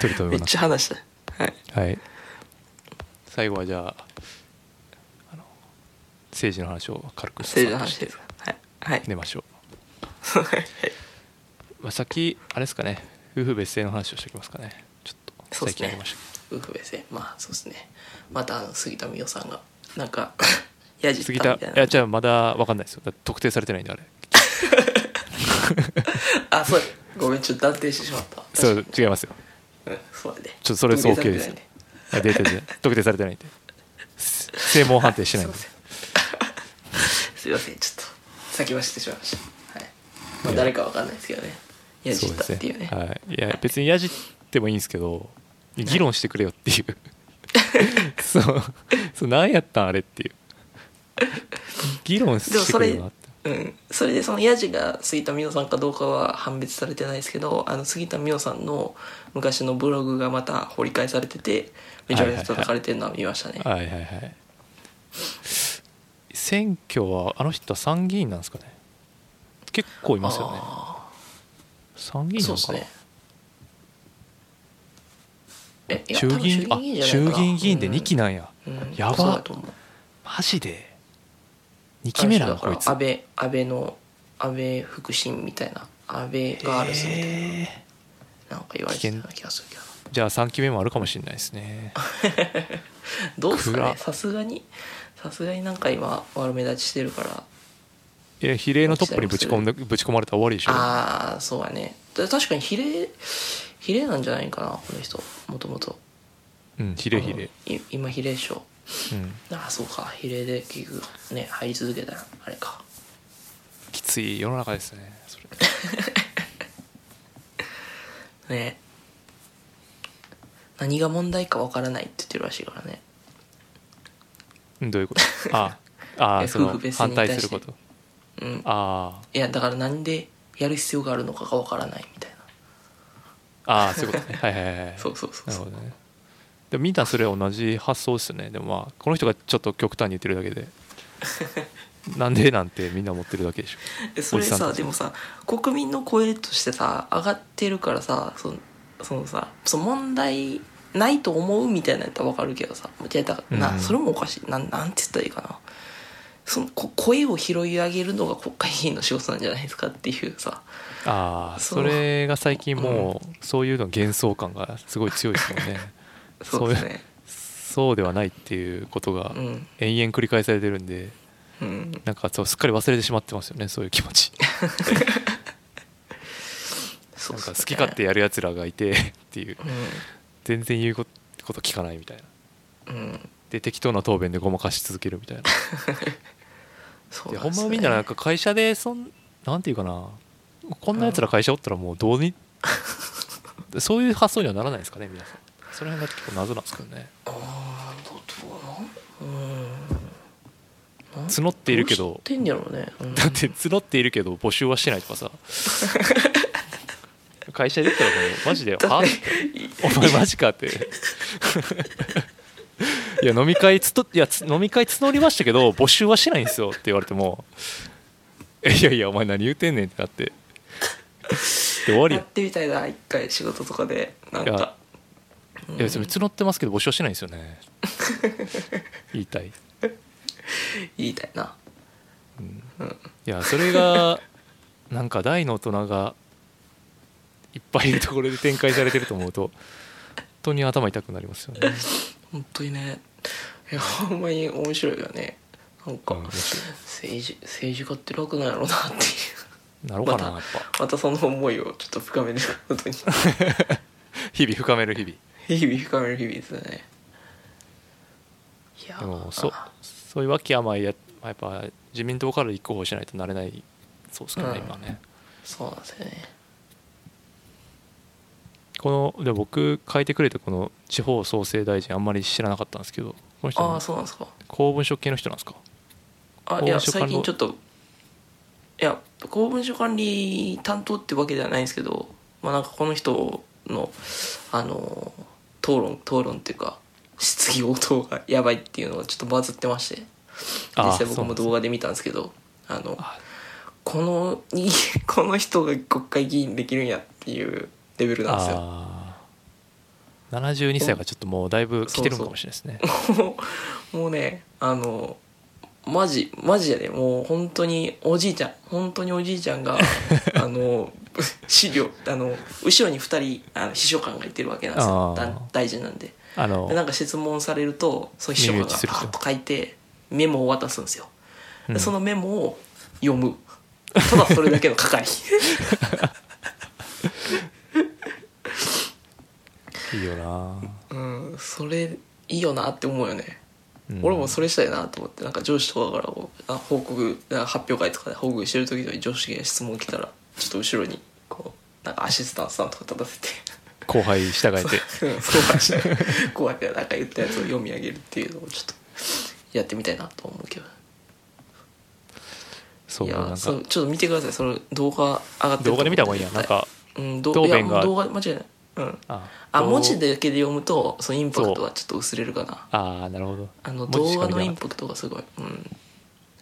取り留めっちゃ話したはい。くはい。最後はじゃああの政治の話を軽く政治の話はい。はい。寝ましょはい。う、まあ、さっきあれですかね。夫婦別姓の話をしておきますかね。ちょっとそうですね。最近ありました。けど夫婦別姓。まあそうですね。また杉田水脈さんがなんか [laughs] やじった杉田みたいな。いやじゃあまだ分かんないですよ。特定されてないんであれあそう。ごめんちょっと断定してしまった。そう違いますよ。うんそうだね。ちょっとそれ早計ですよ。いやデータで特定されてないんでせ正門判定してないんで。す [laughs] すいませんちょっと先走ってしまいました。はい。まあ誰かわかんないですけどね。やじったっていうね。はい、いや別にやじってもいいんですけど議論してくれよっていう。[laughs] そう。そう何やったんあれっていう。議論してくれよなってうん、それでそのヤジが杉田美桜さんかどうかは判別されてないですけどあの杉田美桜さんの昔のブログがまた掘り返されててめちゃめちゃ叩かれてるのは見ましたね、はいはいはい。選挙はあの人は参議院なんですかね。結構いますよね。あ参議ー院なのかね。え衆議院衆議院議員で2期なんや、うん。うん。やば。マジで2期目なだから。のこいつ。安倍安倍の安倍腹心みたいな。安倍ガールズみたいな、えなんか言われてたような気がするけど。ーじゃあ3期目もあるかもしれないですね。[laughs] どうですか暗ねさすがにさすがになんか今悪目立ちしてるから。いや比例のトップにぶち込んでぶち込まれたら終わりでしょ。ああそうやね。で確かに比例比例なんじゃないかなこの人。もともと。うん比例比例。い今比例賞うんああそうか。比例で結局ね入り続けたらあれか。きつい世の中ですねそれ。[laughs] ね。何が問題かわからないって言ってるらしいからね。うんどういうこと？[laughs] ああえその反対すること？うん。あいやだからなんでやる必要があるのかがわからないみたいな。あああそういうことね。はいはいはいはい。[laughs] そうそうそうそう。なるほどねでもみんなそれは同じ発想ですよね。でもまあこの人がちょっと極端に言ってるだけで。[laughs] なんでなんてみんな思ってるだけでしょえそれさでもさ国民の声としてさ上がってるからさそのそのさその問題ないと思うみたいなやったら分かるけどさ。な、うん。それもおかしい。なんなんて言ったらいいかな。そのこ声を拾い上げるのが国会議員の仕事なんじゃないですかっていうさ。ああそれが最近もうそういうの幻想感がすごい強いですもんねそうですね。そうではないっていうことがうん。延々繰り返されてるんでうん。なんかそうすっかり忘れてしまってますよねそういう気持ち。[laughs] なんか好き勝手やるやつらがいて [laughs] っていう。全然言うこと聞かないみたいな。うん。うんで適当な答弁でごまかし続けるみたいな。[laughs] そうでほんまみんななんか会社でそんなんていうかな。こんなやつら会社おったらもうどうにそういう発想にはならないですかね皆さんその辺が結構謎なんですけどね。ああどどうなんうん。募っているけど。どんやろうね、うん。だって募っているけど募集はしてないとかさ。[laughs] 会社で言ったらもうマジで「は?」って「お前マジか」って。[laughs] いや飲み会つといやつ飲み会募りましたけど募集はしてないんですよって言われても「いやいやお前何言うてんねん」ってなって。で終わりややってみたいな一回仕事とかで。なんかいや別に募ってますけど募集はしてないんですよね。[laughs] 言いたい。言いたいな。うん。いやそれがなんか大の大人がいっぱいいるところで展開されてると思うと本当に頭痛くなりますよね。本当にね。いやほんまに面白いよね。なんか、政治政治家って楽なんやろうなっていう。なろうかなまやったぱまたその思いをちょっと深めることに。[laughs] 日々深める日々日々深める日々ですよね。いやでもそそういうわけ甘いややっぱ自民党から立候補しないとなれないそうですけどね、うん。今ね。そうなんですよね。こので僕書いてくれたこの地方創生大臣あんまり知らなかったんですけどこの人ああはそうなんですか。公文書系の人なんですか？あいや最近ちょっといや公文書管理担当ってわけではないんですけどまあなんかこの人のあの討論討論っていうか質疑応答がやばいっていうのがちょっとバズってまして。実際僕も動画で見たんですけどあのあこのい [laughs] この人が国会議員できるんやっていうレベルなんですよ。あー。72歳がちょっともうだいぶ来てるのかもしれないですね。もうねあのマジマジやでもう本当におじいちゃん本当におじいちゃんが [laughs] あの資料あの後ろに2人あの秘書官がいてるわけなんですよ。あー。だ大臣なんで。あのでなんか質問されるとその秘書官がパ耳打ちする人ーッと書いてメモを渡すんですよ。でうん。そのメモを読む。ただそれだけの係。[laughs] いいよな、うんそれいいよなって思うよね。うん。俺もそれしたいなと思ってなんか上司とかからこうあ報告発表会とかで報告してる時に上司が質問来たらちょっと後ろにこうなんかアシスタントさんとか立たせて。後輩従えて。う [laughs] んそうはしなんか言ったやつを読み上げるっていうのをちょっとやってみたいなと思うけど。いそうなんか。やそうちょっと見てください。その動画上がって動画で見た方がいいやんなんかうんど答弁が。いやもう動画間違いない。うん。ああ文字だけで読むとそのインパクトはちょっと薄れるかな。ああなるほど。あの動画のインパクトがすごい、うん、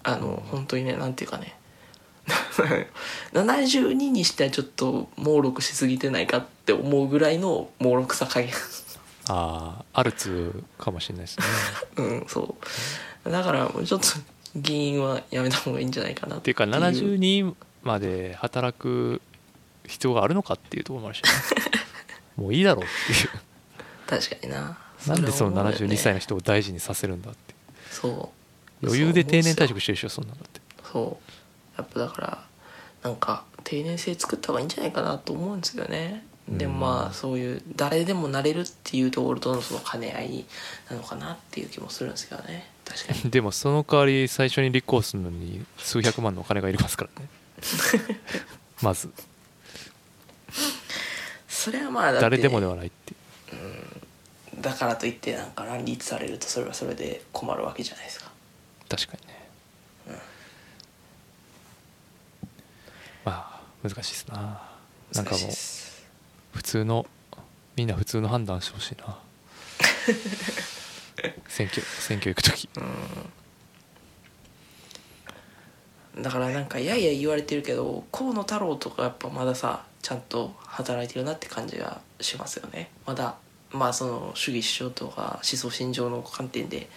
あの本当にねなんていうかね [laughs] 72にしてはちょっと猛録しすぎてないかって思うぐらいの猛録さ加減。たああアルツかもしれないですね。[laughs] うんそう。だからもうちょっと議員はやめた方がいいんじゃないかなっていう。か72まで働く必要があるのかっていうところもあるしね。[laughs] もういいだろうっていう。確かにな。なんでそのれは思うよね。72歳の人を大事にさせるんだって。そう。余裕で定年退職してるでしょそんなんだって。そうやっぱだからなんか定年制作った方がいいんじゃないかなと思うんですよね。でもまあそういう誰でもなれるっていうところとのその兼ね合いなのかなっていう気もするんですけどね。確かに。[laughs] でもその代わり最初に立候補するのに数百万のお金がいりますからね。[laughs] まず。それはまあ誰でもではないって。だからといってなんか乱立されるとそれはそれで困るわけじゃないですか。確かにね、まあ難しいですな。なんかもう普通のみんな普通の判断してほしいな。[laughs] 選挙選挙行く時。だからなんかやいや言われてるけど河野太郎とかやっぱまださちゃんと働いてるなって感じがしますよね。まだまあその主義主張とか思想信条の観点で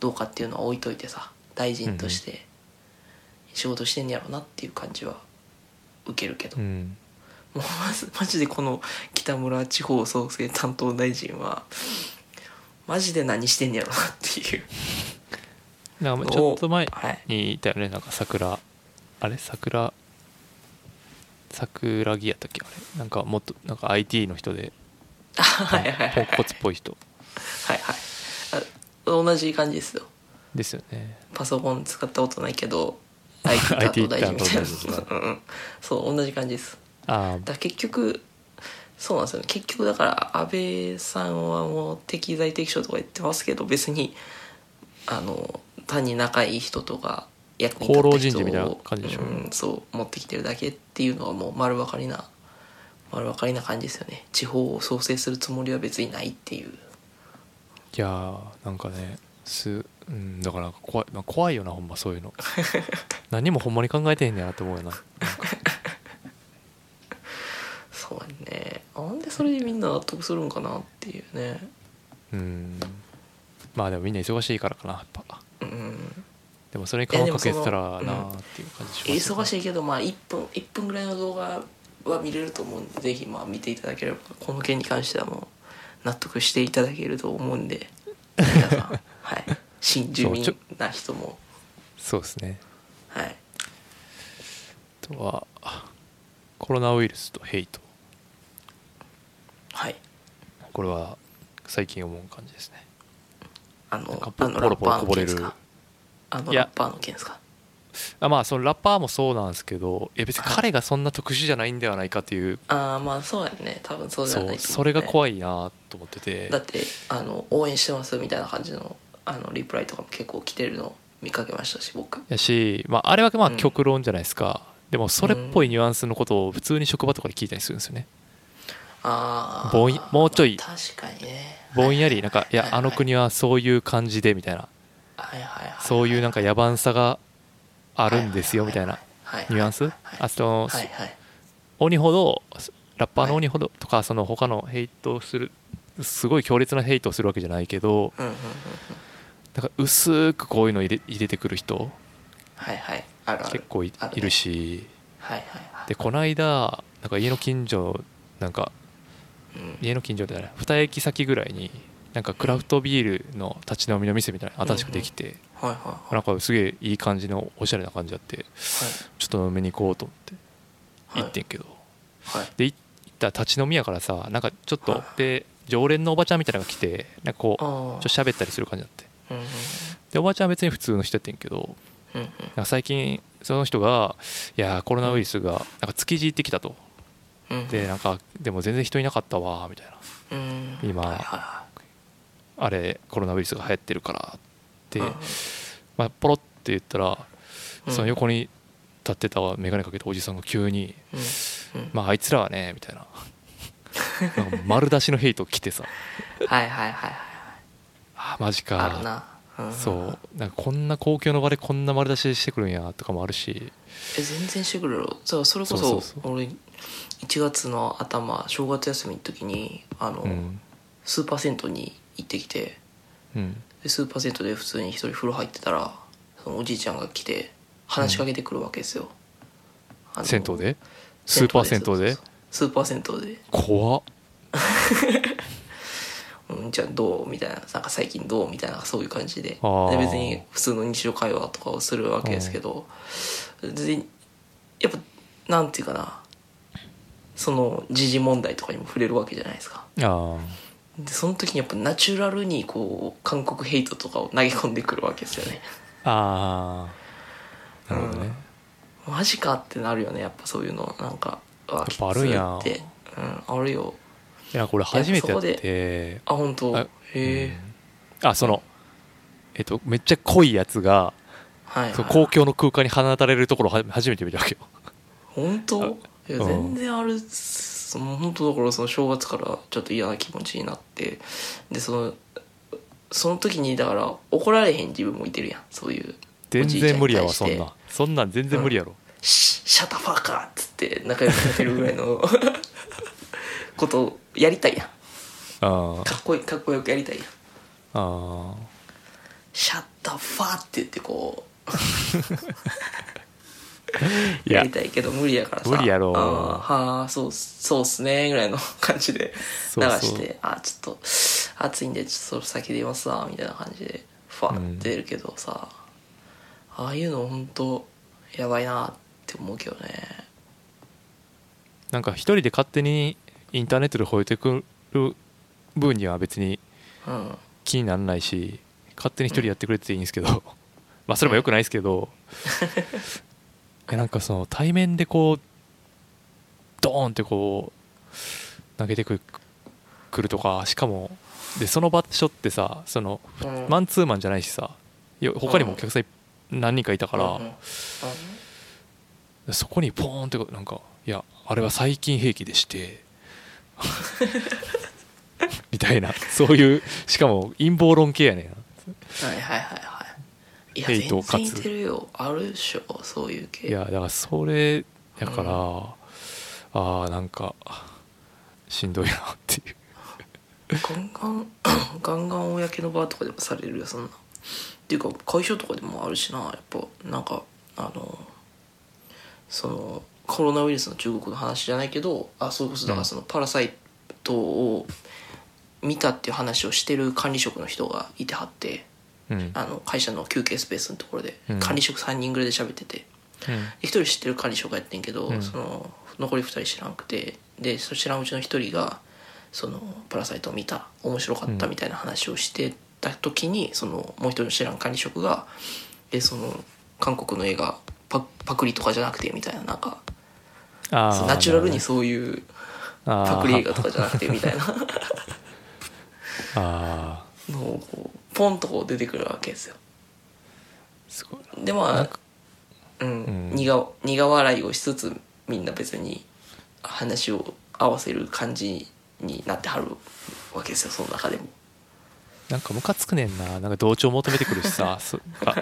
どうかっていうのは置いといてさ大臣として仕事してんやろうなっていう感じは受けるけど、うん。もうマジでこの北村地方創生担当大臣はマジで何してんやろうなっていう。なんかちょっと前はいにいたよねなんか桜。あれ？桜？桜木やったっけ？あれ？なんかもっとなんか IT の人で。はいはいはい。ポンコツっぽい人。はいはい。あ同じ感じですよ。ですよね。パソコン使ったことないけど IT 担当大臣みたいなそう同じ感じです。あだ結局そうなんですよね。結局だから安倍さんはもう適材適所とか言ってますけど別にあの単に仲いい人とか役に立った人をうん、そう持ってきてるだけっていうのはもう丸分かりな丸分かりな感じですよね。地方を創生するつもりは別にないっていう。いやーなんかねす、うん、だから怖い、まあ、怖いよなほんまそういうの。[laughs] 何もほんまに考えてへんねやなって思うよな。そうやね。なんでそれでみんな納得するんかなっていうね。うん。まあでもみんな忙しいからかなやっぱ。うん。でもそれに顔かけてたらなーっていう感じします、忙しいけどまあ1分1分ぐらいの動画は見れると思うんでぜひまあ見ていただければこの件に関してはもう納得していただけると思うんで皆さん。[laughs] はい新住民な人も。そうですね。はい。あとはコロナウイルスとヘイト。はい。これは最近思う感じですね。あのポロポロこぼれる。あのラッパーの件ですか？あまあそのラッパーもそうなんですけどいや別にはい。彼がそんな特殊じゃないんではないかっていう、ああまあそうやね。多分そうじゃないね、それが怖いなと思ってて。だってあの応援してますみたいな感じのあのリプライとかも結構来てるの見かけましたし僕。やし、まあ、あれはまあうん。極論じゃないですか、でもそれっぽいニュアンスのことを普通に職場とかで聞いたりするんですよね。ああぼんもうちょい。確かにね。ぼんやりなんかいやあの国ははそういう感じでみたいな。はいはいはいそういうなんか野蛮さがあるんですよみたいな。ニュアンス？あとはいはい。鬼ほどラッパーの鬼ほどとかその他のヘイトをするすごい強烈なヘイトをするわけじゃないけどうんうんうんうんなんか薄くこういうの入れ入れてくる人はいはいあるある。結構いあるねいるしはいはいはい。でこの間なんか家の近所なんかうん。家の近所でない2駅先ぐらいになんかクラフトビールの立ち飲みの店みたいなの新しくできてはいはいはい。なんかすげえいい感じのおしゃれな感じあってちょっと飲みに行こうと思ってはい。行ってんけど。はい。で行ったら立ち飲みやからさなんかちょっとはい。で常連のおばちゃんみたいなのが来てなんかこうあちょっーと喋ったりする感じだってうんうんでおばちゃんは別に普通の人やってんけどうんうん。最近その人が「いやーコロナウイルスがなんか築地行ってきた」と。うんうん。でなんかでも全然人いなかったわみたいな。うん。今はいはいはあれコロナウイルスが流行ってるからって。いうんうん。まあ、ポロって言ったらうん。その横に立ってた眼鏡かけたおじさんが急にうん。うん「まああいつらはね」みたいな。丸出しのヘイト来てさ。はいはいはいはいあマジあるかな、ん。そう。なんかこんな公共の場でこんな丸出ししてくるんやとかもあるし。え全然してくる。よそうそれこそそうそうそう。俺1月の頭正月休みの時にあの、うん。スーパー銭湯に行ってきてうん。でスーパー銭湯で普通に一人風呂入ってたらそのおじいちゃんが来て話しかけてくるわけですよ、あの銭湯で？スーパー銭湯で？スーパー銭湯で。怖っ「[laughs] うんじゃあどう?」みたいな「なんか最近どう?」みたいなそういう感じで。別に普通の日常会話とかをするわけですけどでやっぱなんていうかな。その時事問題とかにも触れるわけじゃないですか。あでその時にやっぱナチュラルにこう韓国ヘイトとかを投げ込んでくるわけですよね。あああなるほどね、マジかってなるよねやっぱそういうの。なんかやっぱあるんや。って、うん、あるよいやこれ初めてやって。あ本当。あへえ、うん。あそのえっとめっちゃ濃いやつがはい、はい、公共の空間に放たれるところをは初めて見たわけよ。本当？いやうん。全然あるその本当だからその正月からちょっと嫌な気持ちになって。でそのその時にだから怒られへん自分もいてるやん。そういう全然無理やわそんな。そんなん全然無理やろ、シシャタファーカーっつって仲良くなってるぐらいのことをやりたいやん。あかっこいいかっこよくやりたいやん。ああシャッタファーって言ってこう。[laughs] いや。やりたいけど無理やからさ。無理やろ。あーはあそうそうっすねぐらいの感じで流そうそう。して。あちょっと暑いんでちょっと先出ますわみたいな感じでファーって出るけどさ、ああいうの本当やばいなって思うけどね。なんか一人で勝手にインターネットで吠えてくる分には別にうん気にならないし勝手に一人やってくれていいんですけど、[laughs] まあそれもよくないですけど [laughs] なんかその対面でこうドーンってこう投げてくるとかしかもでその場所ってさそのうん。マンツーマンじゃないしさよ他にもお客さん何人かいたから、そこにポーンってなんかいやあれは最近兵器でして [laughs] みたいな。そういうしかも陰謀論系やねんはいはいはいはい。いやヘイト全然いかつてるよ。あるでしょそういう系。いやだからそれやから、ああなんかしんどいなっていう。ガンガン [coughs] ガンガン公の場とかでもされるよそんな。っていうか会社とかでもあるしなやっぱ。なんかあのそのコロナウイルスの中国の話じゃないけどあそれこそだからそのパラサイトを見たっていう話をしてる管理職の人がいてはってうん。あの会社の休憩スペースのところでうん。管理職3人ぐらいで喋ってて、うん。で一人知ってる管理職やってんけど、うん。その残り二人知らんくてでそ知らんうちの一人がそのパラサイトを見た面白かったみたいな話をしてた時に、そのもう一人の知らん管理職がえその韓国の映画パパクリとかじゃなくてみたいななんかあーナチュラルにそういうパクリ映画とかじゃなくてみたいな。[laughs] あのをこうポンとこう出てくるわけですよ。ーすごいでまあうん、うん。苦苦笑いをしつつみんな別に話を合わせる感じになってはるわけですよその中でもなんかムカつくねんな。なんか同調求めてくるしさ。[laughs] そあ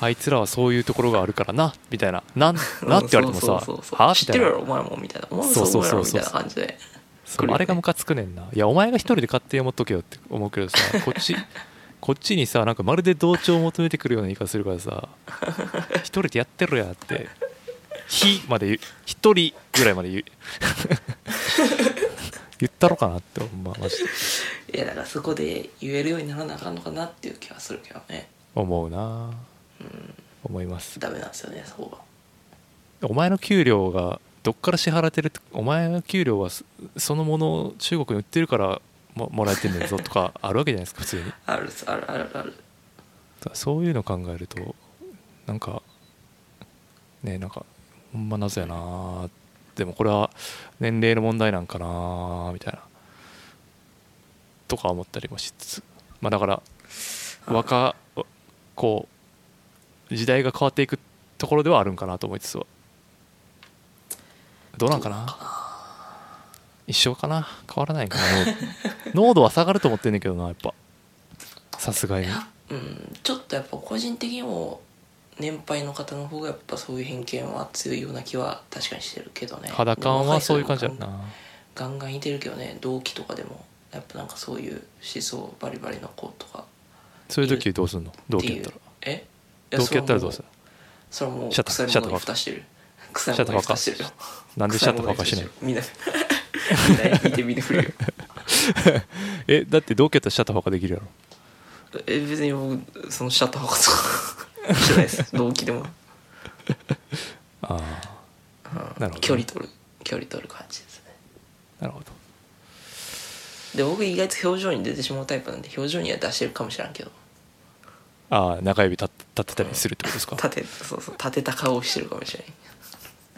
あいつらはそういうところがあるからな。みたいな。なんなって言われてもさそうそうそうそう。知ってるやろお前もみたいな。お前もそう思うやろみたいな感じで。そうあれがムカつくねんな。いやお前が一人で勝手に思っとけよって思うけどさ [laughs] こっちこっちにさなんかまるで同調を求めてくるような言い方するからさ一人でやってろやって「ひ」まで言う。一人ぐらいまで言う [laughs] 言ったろかなってほんまマジで。[laughs] いやだからそこで言えるようにならなあかんのかなっていう気はするけどね。思うな。思います。ダメなんですよねそこお前の給料がどっから支払ってるってお前の給料はそそのものを中国に売ってるからももらえてんねんぞとか [laughs] あるわけじゃないですか普通に。あるあるあるある。らそういうの考えるとなんかねなんかほんま謎やなでもこれは年齢の問題なんかなみたいな。とか思ったりもしつつ。まあだから若こう時代が変わっていくところではあるんかなと思いつつは。どうなんかな？一緒かな？変わらないんかな。[laughs] 濃度は下がると思ってんねんけどなやっぱ。さすがに。うんちょっとやっぱ個人的にも年配の方の方がやっぱそういう偏見は強いような気は確かにしてるけどね。肌感はそういう感じだな。ガンガンいてるけどね同期とかでもやっぱなんかそういう思想バリバリの子とかそういう時どうすんの？同期やったら。え？同期やったらどうする？それはもうシャッター臭いものにシャッター蓋してる。臭いものに蓋してるよ。なんでシャッターバカしない？みんなみんな見て見てくるよ。[laughs] えだって同期やったらシャッターバカできるやろ。え別に僕そのシャッターバカとかしてないです。同期でも、ああうん。なるほどね。距離取る距離取る感じですね。なるほど。で僕意外と表情に出てしまうタイプなんで表情には出してるかもしれんけど。ああ中指立立ってたりするってことですか？[laughs] 立てそうそう立てた顔をしてるかもしれん。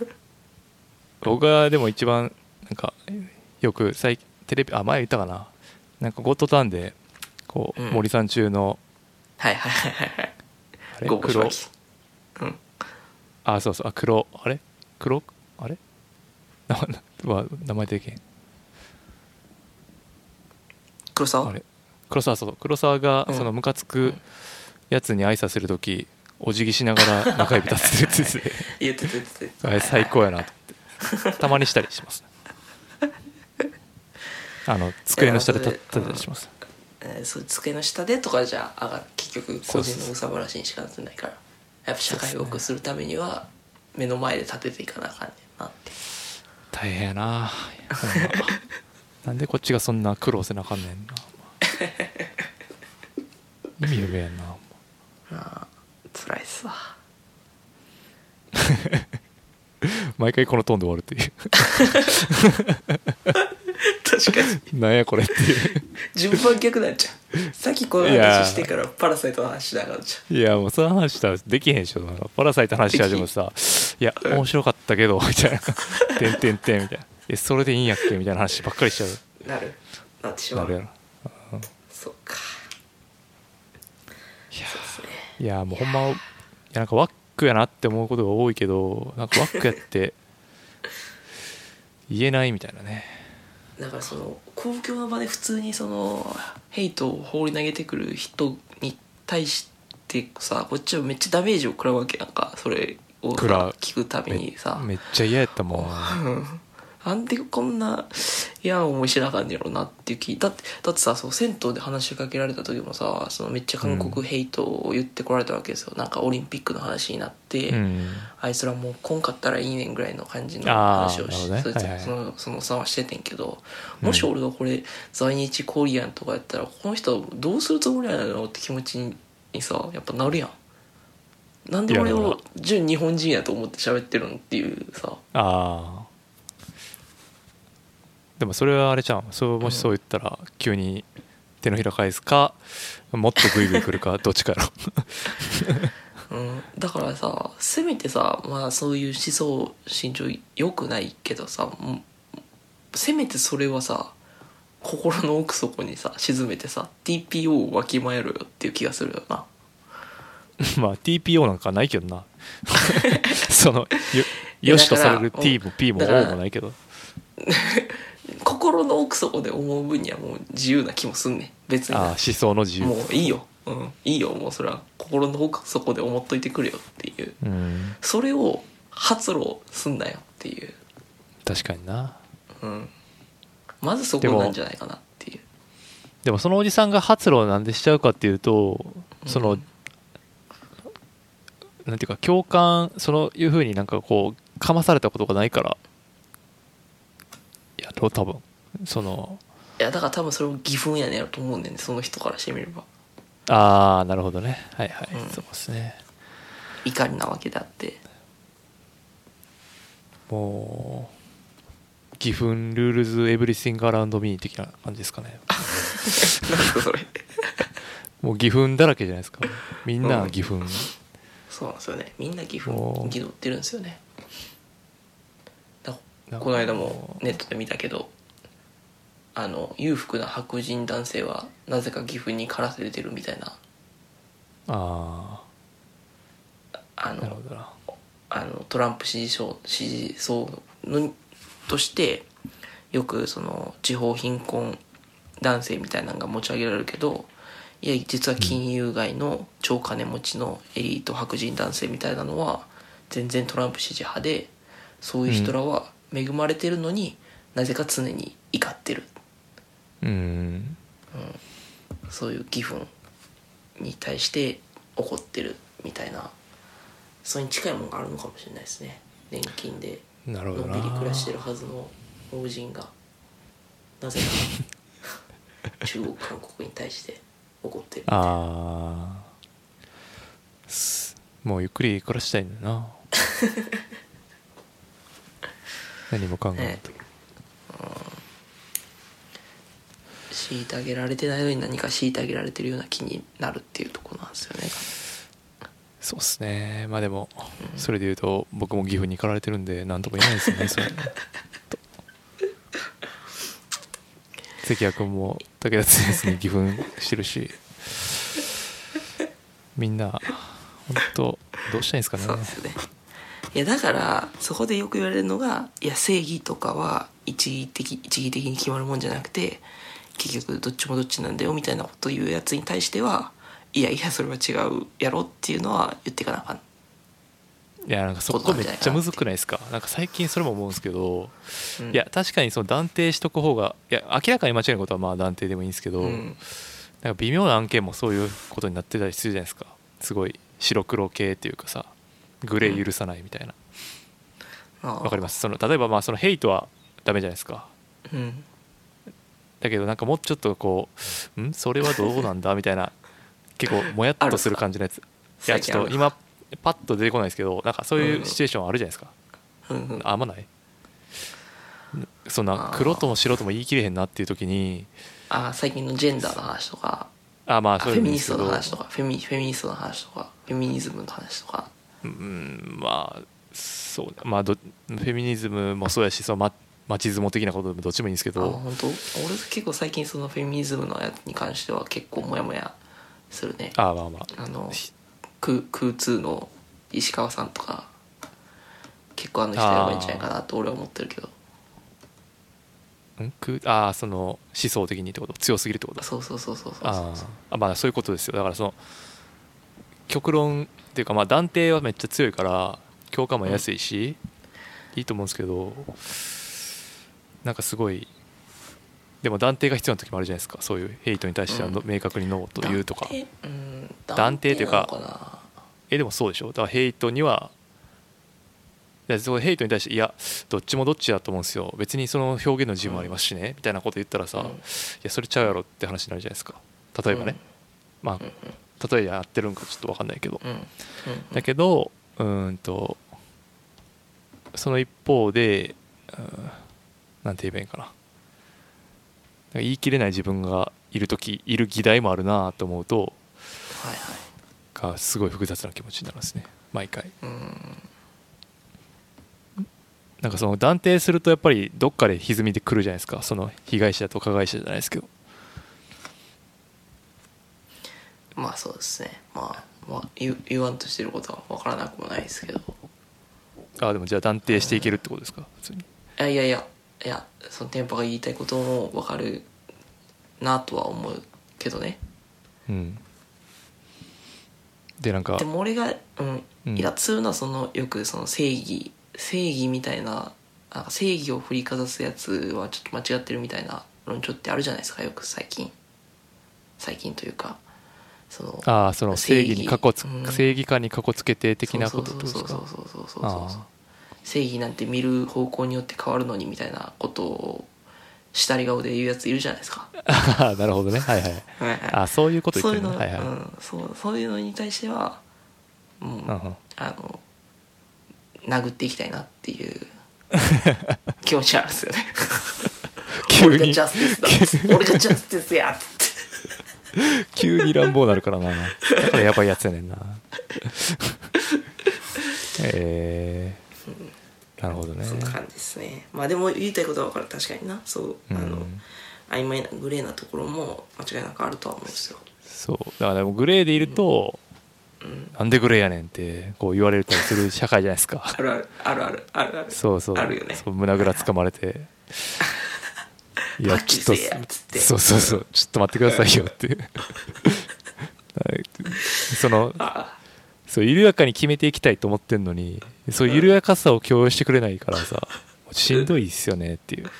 [laughs] 僕がでも一番なんかよく最近テレビあ前言ったかな。なんかゴッドタンでこう、うん。森さん中のはいはいはいはいはいあれ？黒。しうん。あそうそう。あ黒。あれ？黒？あれ？[laughs] 名前は名前でけん。黒沢？あれ？黒沢そう黒沢がうん。そのムカつくやつに挨拶する時お辞儀しながら中指立ててるって。[laughs] 言ってて言ってた言って。たあれ最高やなと思って。たまにしたりします。[laughs] あの机の下で立立てたりしますえーそう机の下でとかじゃ上がる結局個人のうさばらしにしかなってないから。やっぱ社会を良くするためには目の前で立てていかなあかんねんなって。大変やな。なんでこっちがそんな苦労せなあかんねんな。意味不明やな。あ辛いっすわ。[laughs] 毎回このトーンで終わるっていう確かに。なんやこれっていう順番逆なんちゃう。さっきこの話してからパラサイトの話しながらちゃいやもうその話したらできへんでしょパラサイトの話し始めてさ [laughs] いや面白かったけどみたいな「てんてんてん」みたいな「えそれでいいんやっけ?」みたいな話ばっかりしちゃう。うなる。なってしまう。なるやろ。そっか。いやそうね。いやもうほんまいやなんかワックやなって思うことが多いけどなんかワックやって [laughs] 言えないみたいなねだからその公共の場で普通にそのヘイトを放り投げてくる人に対してさこっちはめっちゃダメージを食らうわけやんか。それをさ食らう。聞くためにさ。めっちゃ嫌やったもん [laughs] なんでこんな嫌な思いしかんねやろなっていう気だってだってさそう銭湯で話しかけられた時もさそのめっちゃ韓国ヘイトを言ってこられたわけですよ、なんかオリンピックの話になって、うん。あいつらもう来んかったらいいねんぐらいの感じの話をしねそいつはいはいそのそのさはしててんけどもし俺がこれ在日コリアンとかやったらこの人どうするつもりやろって気持ちにさやっぱなるやん。なんで俺いやを純日本人やと思って喋ってるのっていうさ。ああでもそれはあれじゃん。そうもしそう言ったら急に手のひら返すかもっとグイグイ来るか [laughs] どっちかやろ。うん、だからさせめてさまあそういう思想心情良くないけどさせめてそれはさ心の奥底にさ沈めてさ TPO をわきまえろよっていう気がするよな。[laughs] まあ TPO なんかないけどな。[laughs] そのよよしとされる T も P も O もないけど心の奥底で思う分にはもう自由な気もすんねん。別に。ああ思想の自由。もういいよ、うん、いいよ。もうそれは。心の奥底で思っといてくれよっていう。うん。それを発露すんなよっていう、確かにな。うん、まずそこなんじゃないかなっていう。でもそのおじさんが発露なんでしちゃうかっていうとその、うんなんていうか共感そのいうふうになんかこうかまされたことがないから。やろう多分。そのいやだから多分それを義憤やねんやろと思うねんねその人からしてみれば。ああなるほどね。はいはい、うん。そうですね。怒りなわけであって。もう義憤ルールズエブリシングアラウンドミー的な感じですかね。[laughs] なんかそれ。もう義憤だらけじゃないですか。みんなうん義憤、そうなんですよね。みんな義憤気取ってるんですよねこの間もネットで見たけどあの裕福な白人男性はなぜか義憤にからせてるみたいな。あああなるのほどな。あのトランプ支持層支持層のとしてよくその地方貧困男性みたいなのが持ち上げられるけどいや実は金融街の超金持ちのエリート白人男性みたいなのは全然トランプ支持派でそういう人らは恵まれてるのになぜか常に怒ってる。うん。そういう義憤に対して怒ってるみたいな。それに近いものがあるのかもしれないですね。年金でなるほどな。のんびり暮らしてるはずの老人が。なぜか中国韓国に対して怒ってるみたいな。あもうゆっくり暮らしたいんだな [laughs] 何も考えないと、虐げられてないのに何か虐げられてるような気になるっていうところなん。ですよねそうっすねまあでもそれで言うと僕も岐阜に駆られてるん。で何とも言えないですよねそれ関谷君も武田剛に岐阜してるしみん。な本当どうしたいいん。ですかねそうですねいやだからそこでよく言われるのがいや正義とかは一義的一義的に決まるもんじゃなくて結局どっちもどっちなんだよみたいなこと言うやつに対してはいやいやそれは違うやろっていうのは言っていかなあかん。いやなんかそこめっちゃむずくないですか？なんか最近それも思うんですけど、うん。いや確かにその断定しとく方がいや明らかに間違いないことはまあ断定でもいいんですけど、うん。なんか微妙な案件もそういうことになってたりするじゃないですか。すごい白黒系っていうかさグレー許さないみたいな。わ、わかります。その例えばまあそのヘイトはダメじゃないですか。うん。だけどなんかもうちょっとこう「ん？それはどうなんだ?」みたいな。結構もやっとする感じのやつ。[laughs] いやちょっと今パッと出てこないですけどなんかそういうシチュエーションあるじゃないですか、うんうん。ああんまない？そんな黒とも白とも言い切れへんなっていう時にあ最近のジェンダーの話とか。あまああそうフェミニストの話とか。フェミフェミニストの話とか。フェミニズムの話とかうんまあそうねまあどフェミニズムもそうやしそのママチズモ的なことでもどっちもいいんですけあど本当？俺結構最近そのフェミニズムのやつに関しては結構モヤモヤするね。ああまあまあ。あの空空通の石川さんとか結構あの人やばいんじゃないかなと俺は思ってるけど。ん？くああその思想的にってこと？強すぎるってこと？そうそうそうそうそうあそう。ー。あまあそういうことですよ。だからその極論っていうかまあ断定はめっちゃ強いから共感も得やすいし、いいと思うんですけどなんかすごいでも断定が必要な時もあるじゃないですかそういうヘイトに対しては明確にノーと言うとか。断定？というかえでもそうでしょ？だからヘイトにはいやそのヘイトに対していやどっちもどっちだと思うんですよ。別にその表現の自由もありますしね、みたいなこと言ったらさ、うん。いやそれちゃうやろって話になるじゃないですか。例えばね、まあ例えやってるんかちょっと分かんないけど、うん。うん。だけどうーんとその一方で、うん、なんて言えばいいんかな。言い切れない自分がいる時いる議題もあるなと思うとはいはいがすごい複雑な気持ちになるんですね。毎回。うん。なんかその断定するとやっぱりどっかで歪みでくるじゃないですか。その被害者と加害者じゃないですけどまあそうですね。まあ、まあ、言う言わんとしてることは分からなくもないですけど。あでもじゃあ断定していけるってことですか？普通に。いやいやいやいやそのテンパが言いたいことも分かるなとは思うけどね。うん。でなんかでも俺がうん、うん。イラつるのはそのよくその正義正義みたいななんか正義を振りかざすやつはちょっと間違ってるみたいな論調ってあるじゃないですかよく最近。最近というかそのああその正義。にかこつ、うん。正義感にかこつけて的なことですか？そうそうそうそうそうそう。あそう正義なんて見る方向によって変わるのにみたいなことを下り顔で言うやついるじゃないですか、あ [laughs] なるほどね。はいはい。あそういうことそういうの、言ってるねはいはい、うん、そうそういうのに対してはもう、うんうん。あの殴っていきたいなっていう気持ちあるんですよね。[laughs] 急に。俺がジャスティスだ俺がジャスティスやっつって [laughs] 急に乱暴なるからな。だからやばいやつやねんな。[laughs] えー、なるほどね。そんな感じですね。まあでも言いたいことは分かる。確かにな。そうあの、うん曖昧なグレーなところも間違いなくあるとは思うんですよ。そう。だからでもグレーでいると、なんでグレーやねんってこう言われたりする社会じゃないですか。あるある。あるある。あるある。そうそう。あるよね。そう胸ぐらつかまれて [laughs] いマやちょっとそうそうそう。ちょっと待ってくださいよって。[laughs] そのあそう緩やかに決めていきたいと思ってんのにそう緩やかさを共有してくれないからさしんどいっすよねっていう、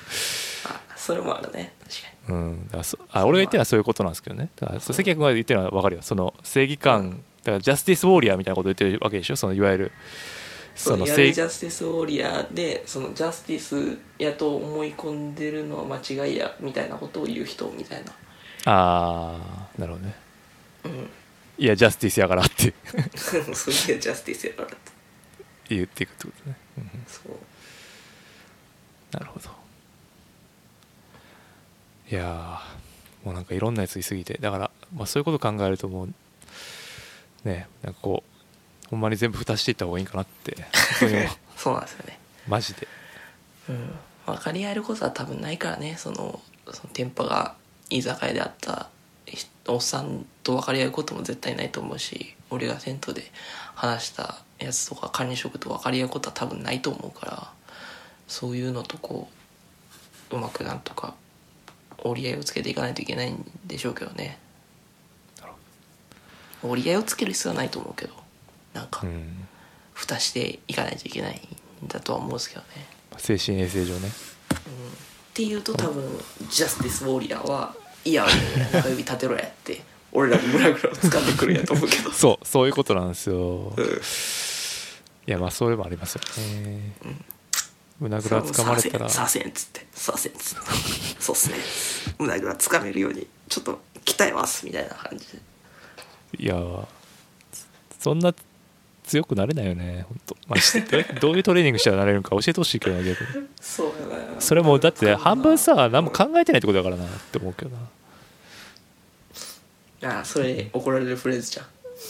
あそれもあるね。確かうん、だそあ俺が言ってるのはそういうことなんですけどね。だから関谷君が言ってるのは分かるよ。その正義感だからジャスティスウォーリアーみたいなことを言ってるわけでしょ？そのいわゆるそういわゆ正るジャスティスウォリアーでそのジャスティスやと思い込んでるのは間違いやみたいなことを言う人みたいな。ああなるほどね。うん。いやジャスティスやからって。[laughs] そういうジャスティスやからって。言っていくってことね、うんそう。なるほど。いやーもうなんかいろんなやついすぎてだから、まあ、そういうこと考えるともうねなんかこうほんまに全部蓋していった方がいいんかなって。[laughs] そうなんですよね。マジで。うん。分かり合えることは多分ないからね。そのその店舗が居酒屋であったおっさんと分かり合うことも絶対ないと思うし俺が銭湯で話したやつとか管理職と分かり合うことは多分ないと思うからそういうのとこううまくなんとか折り合いをつけていかないといけないんでしょうけどね。折り合いをつける必要はないと思うけどなんかうん。蓋していかないといけないんだとは思うんですけどね。精神衛生上ね。っていうと多分ジャスティス・ウォーリアーはいや中指立てろやって俺らのグラグラを掴んでくるんやと思うけど。[laughs] そうそういうことなんですよ。うん。いやまあそれもありますよね。胸ぐらつかまれたら。させんっつって。させんっつって。そうっすね。胸ぐらつかめるようにちょっと鍛えますみたいな感じで。いやそんな強くなれないよね。本当。まあしどうどういうトレーニングしたらなれるのか教えてほしいけどな逆に。そうやなそれもだって半分さ何も考えてないってことだからなって思うけどああそれ怒られるフレーズじゃん。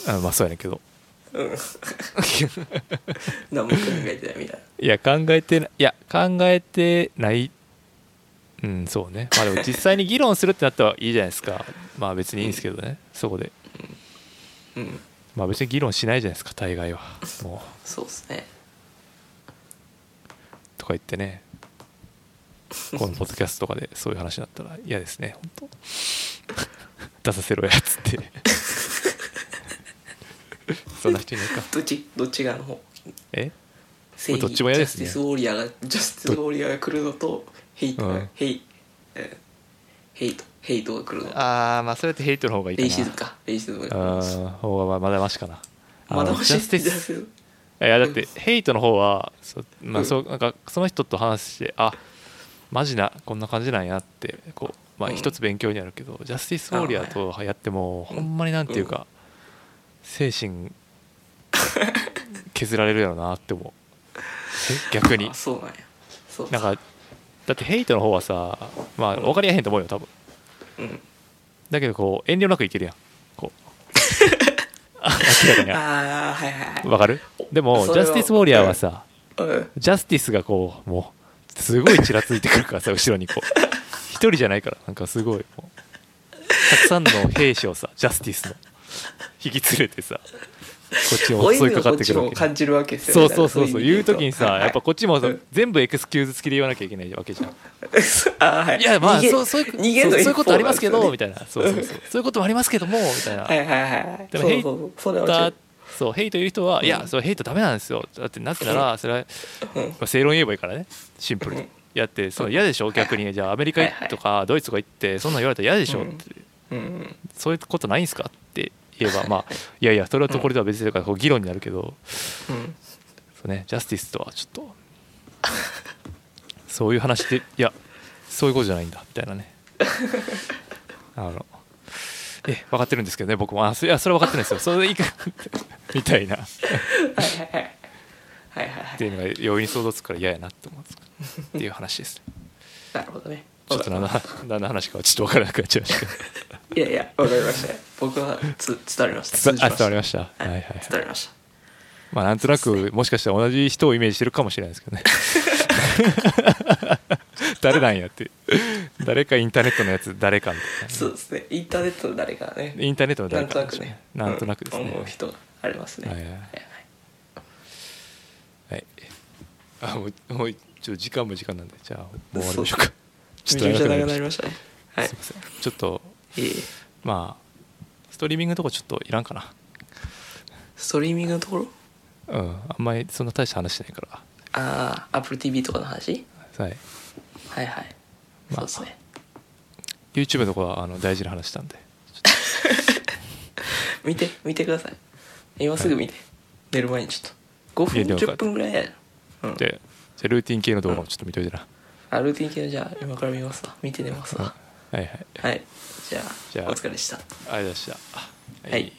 なあまあそうやねんけど。うん。何も考えてないみたい [laughs] いや考えてないいや考えてない。うんそうね。まあでも実際に議論するってなったらいいじゃないですか。まあ別にいいんですけどねそこで。なうんまあ別に議論しないじゃないですか大概は。もそうっすね。うとか言ってね。このポッドキャストとかでそういう話になったら嫌ですね本当。[laughs] 出させろやっつって。[laughs] そんな人いないか。どっちどっち側の方？え？正義どっちも嫌ですね。ジャスティス・ウォーリアーがジャスティス・ウォーリアーが来るのとヘイトが、うん。ヘイ、えーヘイトヘイトが来るの。ああまあそれってヘイトの方がいいかな。レイシズムか。レイシズムああ方がまだましかな。まだましジャいやだってヘイトの方はそ,、まあ、そうなんかその人と話してあマジなこんな感じなんやってこう、まあ、うん。一つ勉強になるけど、ジャスティス・ウォーリアーとやってもうんほんまになんていうか、精神削られるやろなって思う。え逆に。あそうなんや。なんかだってヘイトの方はさまあ分かりやへんと思うよ多分うんだけどこう遠慮なくいけるやん。こう。[laughs] あ明らかにああはいはいはい。わかる？でもジャスティス・ウォーリアーはさ、うん。ジャスティスがこうもうすごいちらついてくるからさ後ろにこう。一人じゃないからなんかすごいたくさんの兵士をさジャスティスの引き連れてさ。こっちも追い目襲いかかってくるわけ感じるわけですよね。そうそうそうそう。だ言う時にさやっぱこっちもうん。全部エクスキューズ付きで言わなきゃいけないわけじゃん。あーはい。いやまあそうそういう逃げのそういうことありますけどみみたいな。そうそうそう。そういうこともありますけどもみたいな。はいはいはいでもヘイそうそうヘイト言う人は、いやそれヘイトダメなんですよ。だってなぜならそれは、うん。まあ、正論言えばいいからね。シンプルに、うん。やってその嫌でしょ？逆に。じゃあアメリカとかドイツとか行ってそんなん言われたら嫌でしょ？って、うん。うん。そういうことないんすか？って言えばまあいやいやそれはとこれとは別だからこう議論になるけど、うん。そうね、ジャスティスとはちょっとそういう話でいやそういうことじゃないんだみたいなね。あのえ分かってるんですけどね僕も。あそれは分かってるんですよ。それでいいか [laughs] みたいな。っはいはいはい。はいはいはいていうのが容易に想像つくから嫌やなって思うんですっていう話です。[laughs] なるほどねちょっと何の何の話かはちょっと分からなくなっちゃいましたけど。いやいやわかりました。僕はつ伝わりました。つあ伝わりました。ははいはいはい。伝わりました。まあなんとなくもしかしたら同じ人をイメージしてるかもしれないですけどね。[laughs] 誰なんやって誰かインターネットのやつ誰かみたいなそうですね。インターネットの誰かね。インターネットのなん誰かとなくね。なんとなくですね、うん思う人がありますね。はい。はいはい。はい。あもうもうちょっと時間も時間なんでじゃあもう終わりましょうかちょっと長くなりましたね。はい。たすいませんちょっとまあストリーミングのとこちょっといらんかな。ストリーミングのところ？うんあんまりそんな大した話しないから。ああ AppleTV とかの話？はい。はいはい。まあそうですね。YouTube のとこはあの大事な話したんで。[laughs] 見て見てください。今すぐ見て。寝る前にちょっと。5分いやでも10分ぐらいや。うん。でじゃあルーティン系の動画もちょっと見といてな、あルーティン系のじゃあ今から見ますわ見て寝ますわはいはいはいじゃあじゃあお疲れでしたありがとうございましたはい